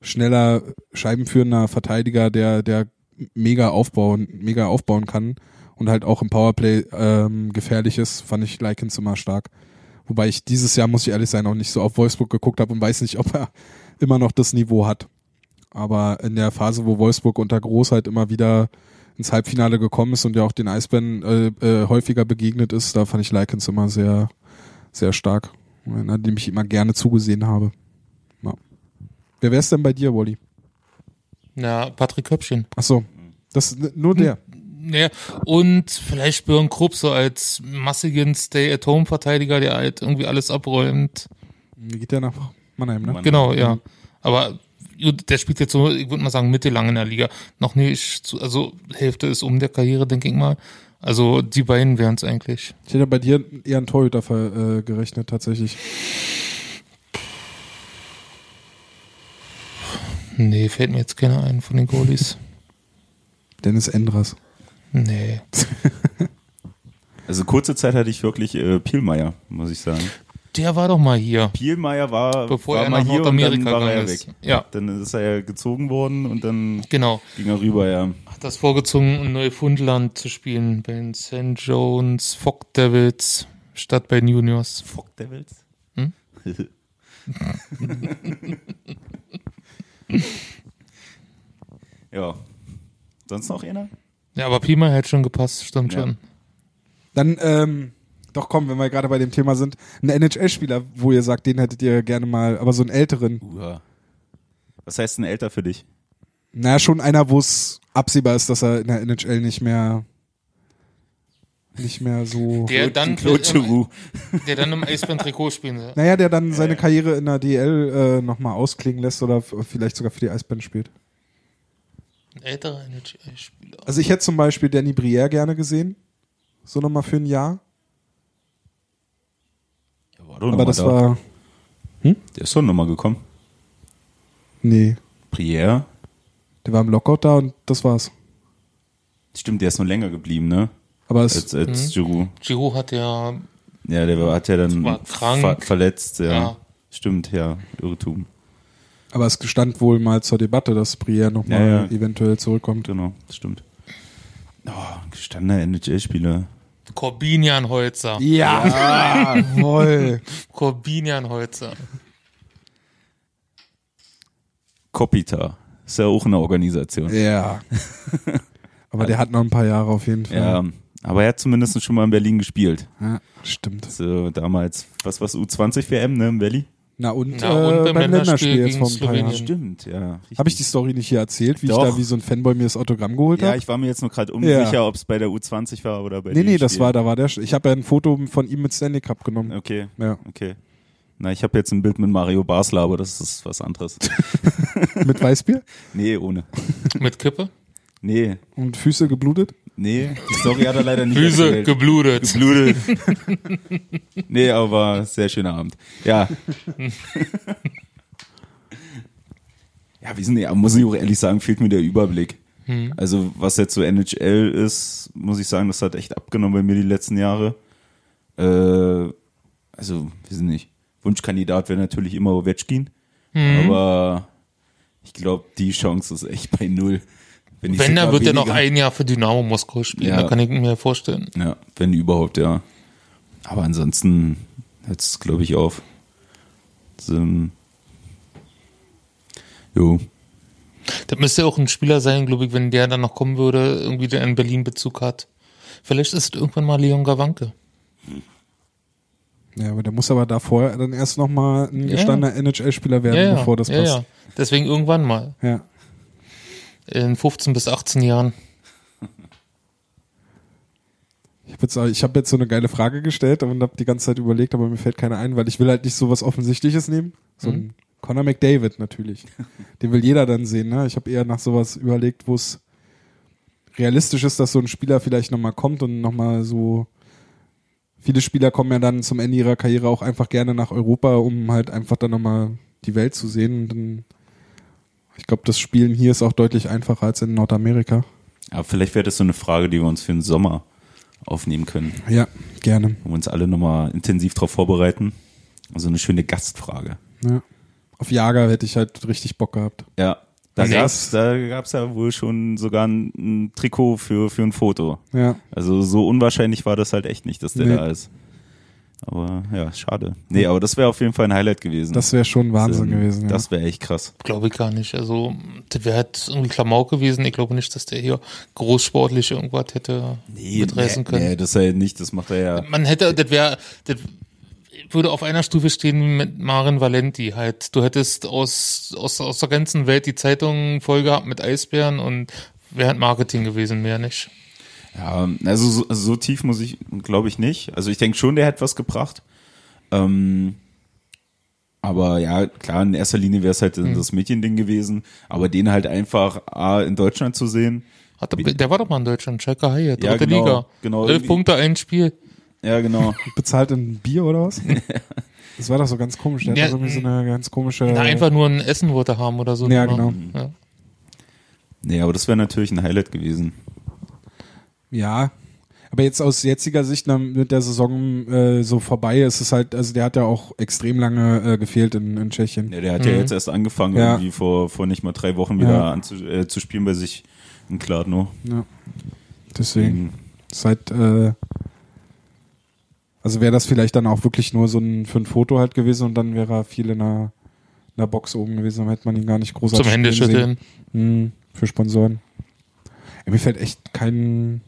schneller, scheibenführender Verteidiger, der, der mega aufbauen, mega aufbauen kann und halt auch im Powerplay ähm, gefährlich ist, fand ich Likens immer stark. Wobei ich dieses Jahr, muss ich ehrlich sein, auch nicht so auf Wolfsburg geguckt habe und weiß nicht, [laughs] ob er immer noch das Niveau hat. Aber in der Phase, wo Wolfsburg unter Groß halt immer wieder ins Halbfinale gekommen ist und ja auch den Eisbären äh, äh, häufiger begegnet ist, da fand ich Likens immer sehr, sehr stark. Einer, dem ich immer gerne zugesehen habe. Ja. Wer wär's denn bei dir, Wally? Na, Patrick Köpfchen. Ach so, das nur der. Ja, und vielleicht Björn Krupp so als massigen Stay-at-Home-Verteidiger, der halt irgendwie alles abräumt. Geht der nach Mannheim, ne? Genau, ja. Aber gut, der spielt jetzt so, ich würde mal sagen, mittellang in der Liga. Noch nicht, also Hälfte ist um der Karriere, denke ich mal. Also die beiden wären es eigentlich. Ich hätte bei dir eher einen Torhüter ver, äh, gerechnet, tatsächlich. Nee, fällt mir jetzt keiner ein von den Goalies. [laughs] Dennis Endras. Nee. [laughs] Also kurze Zeit hatte ich wirklich äh, Pielmeier, muss ich sagen. Der war doch mal hier. Pielmeier war, Bevor war er mal nach hier und dann Nordamerika war er ja gegangen weg. ist. Ja. Dann ist er ja gezogen worden und dann Genau. ging er rüber, ja. Hat das vorgezogen, in Neufundland zu spielen. Bei den St. Jones Fog Devils statt bei den Juniors. Fuck Devils. Hm? [laughs] ja. Sonst noch einer? Ja, aber Pima hätte schon gepasst, stimmt Ja. schon. Dann, ähm, doch komm, wenn wir gerade bei dem Thema sind, ein NHL-Spieler, wo ihr sagt, den hättet ihr gerne mal, aber so einen älteren. Uha. Was heißt denn älter für dich? Naja, schon einer, wo es absehbar ist, dass er in der NHL nicht mehr nicht mehr so. Der dann, Claude der dann im Eisbären-Trikot spielen soll. Naja, der dann seine Karriere in der DL äh, nochmal ausklingen lässt oder vielleicht sogar für die Eisbären spielt. Ein älterer NHL-Spieler. Also ich hätte zum Beispiel Danny Brière gerne gesehen. So nochmal für ein Jahr. Ja, war doch noch Aber das da. war. Der ist doch nochmal gekommen. Nee. Prière. Der war im Lockout da und das war's. Stimmt, der ist noch länger geblieben, ne? Aber es, Als, als Giroux. Giro hat ja, Ja, der war, hat ja dann War krank. ver verletzt, ja. Ja. Stimmt, ja. Irrtum. Aber es stand wohl mal zur Debatte, dass Brière nochmal Ja, ja. eventuell zurückkommt. Genau, das stimmt. Oh, gestandener NHL-Spieler. Corbinian Holzer. Ja, jawohl. [laughs] Corbinian Holzer. Kopita. Ist ja auch eine Organisation. Ja. [laughs] Aber der hat noch ein paar Jahre auf jeden Fall. Ja, aber er hat zumindest schon mal in Berlin gespielt. Ja, stimmt. So, damals, was war's, U20 WM, ne, in Berlin? Na und, Na, und äh, beim beim Länderspiel jetzt vor ein paar Jahren. Slowenien. Stimmt, ja. Habe ich die Story nicht hier erzählt, wie Doch. ich da wie so ein Fanboy mir das Autogramm geholt Ja, habe? ich war mir jetzt nur gerade unsicher, Ja. ob es bei der U20 war oder bei Nee, dem nee, das Spiel. war, da war der. Ich habe ja ein Foto von ihm mit Stanley Cup genommen. Okay, Ja. okay. Na, ich habe jetzt ein Bild mit Mario Basler, aber das ist was anderes. [laughs] Mit Weißbier nee, ohne. Mit Kippe. Nee, und Füße geblutet. Nee, die Story hat er leider nicht Füße erzählt. geblutet. Geblutet. [laughs] nee, aber sehr schöner Abend. Ja. ja, wie sind ja, muss ich auch ehrlich sagen, fehlt mir der Überblick. Also, was jetzt so NHL ist, muss ich sagen, das hat echt abgenommen bei mir die letzten Jahre. Äh, also, wir sind nicht. Wunschkandidat wäre natürlich immer Ovechkin, aber ich glaube, die Chance ist echt bei null. Wenn, Wenn, dann wird er noch ein Jahr für Dynamo Moskau spielen. Ja. Da kann ich mir vorstellen. Ja, wenn überhaupt, ja. Aber ansonsten hört es, glaube ich, auf. So, jo. Das müsste auch ein Spieler sein, glaube ich, wenn der dann noch kommen würde, irgendwie der einen Berlin-Bezug hat. Vielleicht ist es irgendwann mal Leon Gawanke. Ja, aber der muss aber davor dann erst nochmal ein Ja. gestandener NHL-Spieler werden, Ja, ja. bevor das ja, passt. ja. Deswegen irgendwann mal. Ja. In 15 bis 18 Jahren. Ich habe jetzt, ich hab jetzt so eine geile Frage gestellt und habe die ganze Zeit überlegt, aber mir fällt keine ein, weil ich will halt nicht so was Offensichtliches nehmen. So Mhm. ein Conor McDavid natürlich. Den will jeder dann sehen. Ne? Ich habe eher nach sowas überlegt, wo es realistisch ist, dass so ein Spieler vielleicht nochmal kommt und nochmal so. Viele Spieler kommen ja dann zum Ende ihrer Karriere auch einfach gerne nach Europa, um halt einfach dann nochmal die Welt zu sehen. Und dann, ich glaube, das Spielen hier ist auch deutlich einfacher als in Nordamerika. Aber vielleicht wäre das so eine Frage, die wir uns für den Sommer aufnehmen können, Ja, gerne. wo wir uns alle nochmal intensiv darauf vorbereiten. Also eine schöne Gastfrage. Ja. Auf Jager hätte ich halt richtig Bock gehabt. Ja. Da Nee. gab's, da gab's ja wohl schon sogar ein, ein Trikot für, für ein Foto. Ja. Also so unwahrscheinlich war das halt echt nicht, dass der Nee. da ist. Aber ja, schade. Nee, aber das wäre auf jeden Fall ein Highlight gewesen. Das wäre schon Wahnsinn Ähm, gewesen. Ja. Das wäre echt krass. Glaube ich gar nicht. Also, das wäre halt irgendwie Klamauk gewesen. Ich glaube nicht, dass der hier großsportlich irgendwas hätte mitreißen können. nee, das halt nicht, das macht er ja. Man hätte, das wäre, das würde auf einer Stufe stehen wie mit Marin Valenti halt. Du hättest aus, aus, aus der ganzen Welt die Zeitung voll gehabt mit Eisbären und wäre halt Marketing gewesen, mehr nicht. Ja, also so, so tief muss ich, glaube ich, nicht. Also ich denke schon, der hätte was gebracht. Ähm, aber ja, klar, in erster Linie wäre es halt Mhm. das Mädchending gewesen. Aber den halt einfach A, in Deutschland zu sehen. Hat, der, der war doch mal in Deutschland, Schalke Haie, dritte Ja, genau, Liga. genau, Elf Punkte, ein Spiel. Ja, genau. [laughs] Bezahlt in Bier oder was? [laughs] Das war doch so ganz komisch. Der Ja, hat irgendwie so eine ganz komische. Na, einfach nur ein Essen wollte er haben oder so. Ja, genau. Ja. Nee, aber das wäre natürlich ein Highlight gewesen. Ja. Aber jetzt aus jetziger Sicht mit der Saison äh, so vorbei ist es halt, also der hat ja auch extrem lange äh, gefehlt in, in Tschechien. Ja, der hat ja jetzt erst angefangen, Ja. irgendwie vor, vor nicht mal drei Wochen wieder Ja. anzu, äh, zu spielen bei sich in Kladno. Ja. Deswegen. Seit, äh, also wäre das vielleicht dann auch wirklich nur so ein für ein Foto halt gewesen und dann wäre er viel in einer, in einer Box oben gewesen, dann hätte man ihn gar nicht großartig Zum Händeschütteln. sehen. Hm, für Sponsoren. Ja, mir fällt echt kein,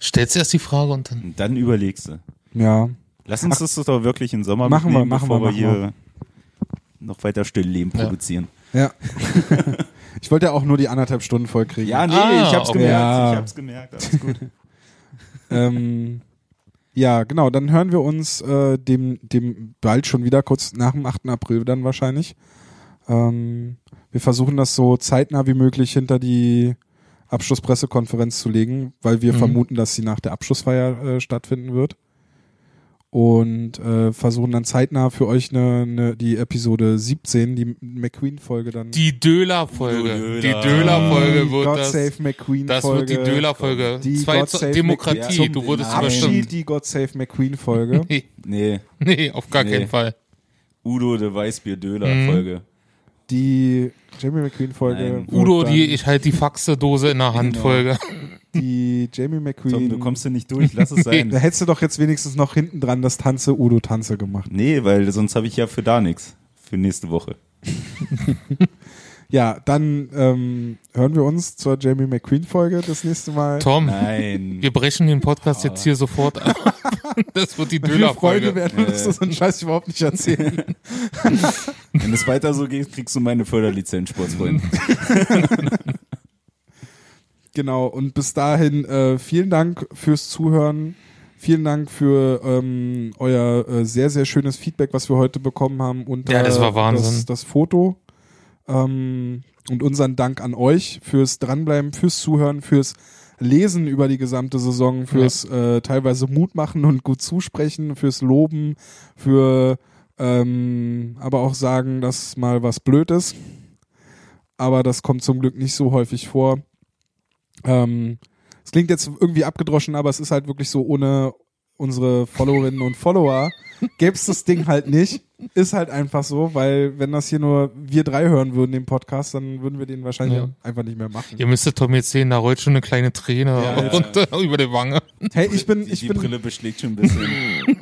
Stellst erst die Frage und dann. Und dann überlegst du. ja. Lass uns das doch wirklich im Sommer Machen wir, machen bevor wir, wir, machen hier noch weiter Stillleben Ja. produzieren. Ja. [laughs] ich wollte ja auch nur die anderthalb Stunden voll kriegen. Ja, nee, Ah, ich hab's okay. gemerkt. Ja. Ich hab's gemerkt. Alles gut. [laughs] ähm, ja, genau. Dann hören wir uns äh, dem, dem bald schon wieder, kurz nach dem 8. April dann wahrscheinlich. Ähm, wir versuchen das so zeitnah wie möglich hinter die Abschlusspressekonferenz zu legen, weil wir Mhm. vermuten, dass sie nach der Abschlussfeier äh, stattfinden wird. Und äh, versuchen dann zeitnah für euch eine, eine, die Episode 17, die McQueen-Folge dann. Die Döler-Folge. Döler. Die Döler-Folge wird God das. Save McQueen-Folge. Das wird die Döler-Folge. Die Zwei God Save Demokratie, McQueen- du wurdest überstimmt. die God Save McQueen-Folge. [laughs] Nee, Nee, nee, auf gar Nee. keinen Fall. Udo de Mhm. Weißbier-Döler-Folge. die Jamie McQueen-Folge. Nein. wird Udo, die ich halt die Faxedose in der Hand Genau. Folge. [laughs] die Jamie McQueen. Tom, du kommst hier nicht durch, lass es [laughs] da sein. hättest du doch jetzt wenigstens noch hinten dran das Tanze Udo Tanze gemacht. nee, weil sonst habe ich ja für da nichts. Für nächste Woche. [laughs] Ja, dann ähm, hören wir uns zur Jamie McQueen-Folge das nächste Mal. Tom, Nein. wir brechen den Podcast jetzt hier sofort ab. [laughs] Das wird die viele Freunde werden uns das so einen Scheiß überhaupt nicht erzählen. [laughs] Wenn es weiter so geht, kriegst du meine Förderlizenz, Sportsfreund. [laughs] genau, und bis dahin äh, vielen Dank fürs Zuhören. Vielen Dank für ähm, euer äh, sehr, sehr schönes Feedback, was wir heute bekommen haben. Und Ja, das war Wahnsinn. Das, das Foto. Ähm, und unseren Dank an euch fürs Dranbleiben, fürs Zuhören, fürs Lesen über die gesamte Saison, fürs äh, teilweise Mut machen und gut zusprechen, fürs Loben, für ähm, aber auch sagen, dass mal was blöd ist. Aber das kommt zum Glück nicht so häufig vor. Ähm, es klingt jetzt irgendwie abgedroschen, aber es ist halt wirklich so, ohne unsere Followerinnen und Follower gäbe es das Ding halt nicht. Ist halt einfach so, weil wenn das hier nur wir drei hören würden, den Podcast, dann würden wir den wahrscheinlich Ja. einfach nicht mehr machen. Ihr müsstet Tom jetzt sehen, da rollt schon eine kleine Träne Ja, ja. runter [laughs] über die Wange. Hey, ich bin, Die, ich die bin, Brille beschlägt schon ein bisschen.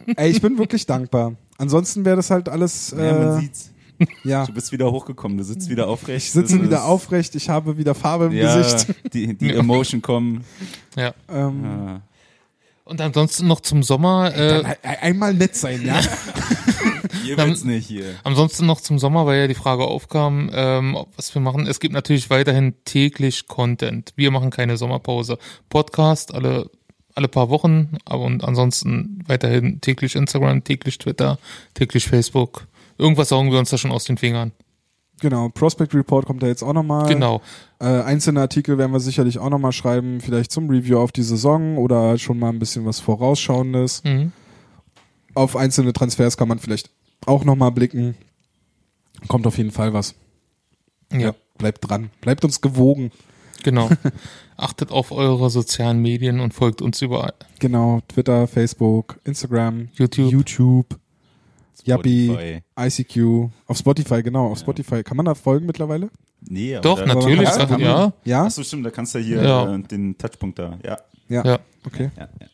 [laughs] ey, ich bin wirklich dankbar. Ansonsten wäre das halt alles, ja, man äh, sieht's. ja. Du bist wieder hochgekommen, du sitzt wieder aufrecht. Ich sitze wieder aufrecht, ich habe wieder Farbe im Ja, Gesicht. die, die [laughs] Emotion kommen. Ja. Ähm, Ja. Und ansonsten noch zum Sommer, äh, ein- Einmal nett sein, ja. [laughs] Ihr willt's nicht hier. ansonsten noch zum Sommer, weil ja die Frage aufkam, ähm, ob- was wir machen. Es gibt natürlich weiterhin täglich Content. Wir machen keine Sommerpause. Podcast alle alle paar Wochen, aber und ansonsten weiterhin täglich Instagram, täglich Twitter, täglich Facebook. Irgendwas saugen wir uns da schon aus den Fingern. Genau, Prospect Report kommt da jetzt auch nochmal. Genau. Äh, einzelne Artikel werden wir sicherlich auch nochmal schreiben, vielleicht zum Review auf die Saison oder schon mal ein bisschen was Vorausschauendes. Mhm. Auf einzelne Transfers kann man vielleicht auch nochmal blicken. Kommt auf jeden Fall was. Ja, Bleibt dran. Bleibt uns gewogen. genau. [laughs] Achtet auf eure sozialen Medien und folgt uns überall. Genau, Twitter, Facebook, Instagram, YouTube. YouTube, Yappi. ICQ, auf Spotify, genau, auf Spotify. Kann man da folgen mittlerweile? Nee, aber Doch, da, natürlich, Ja, ja. kann man- ja. Ja? Achso, stimmt, da kannst du hier Ja. äh, den Touchpunkt da. Ja. Ja. Ja. Okay. ja, ja.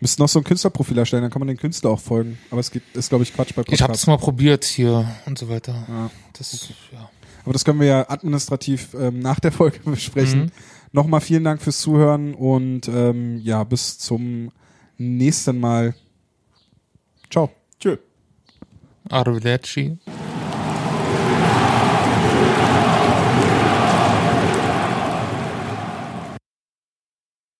Müssten noch so ein Künstlerprofil erstellen, dann kann man den Künstler auch folgen. Aber es geht, ist, glaube ich, Quatsch bei Ich habe Podcasts. es mal probiert hier und so weiter. Ja. Das, ja. Aber das können wir ja administrativ ähm, nach der Folge [laughs] besprechen. Mhm. Nochmal vielen Dank fürs Zuhören und ähm, ja, bis zum nächsten Mal. Ciao. Tschö. out of that sheet.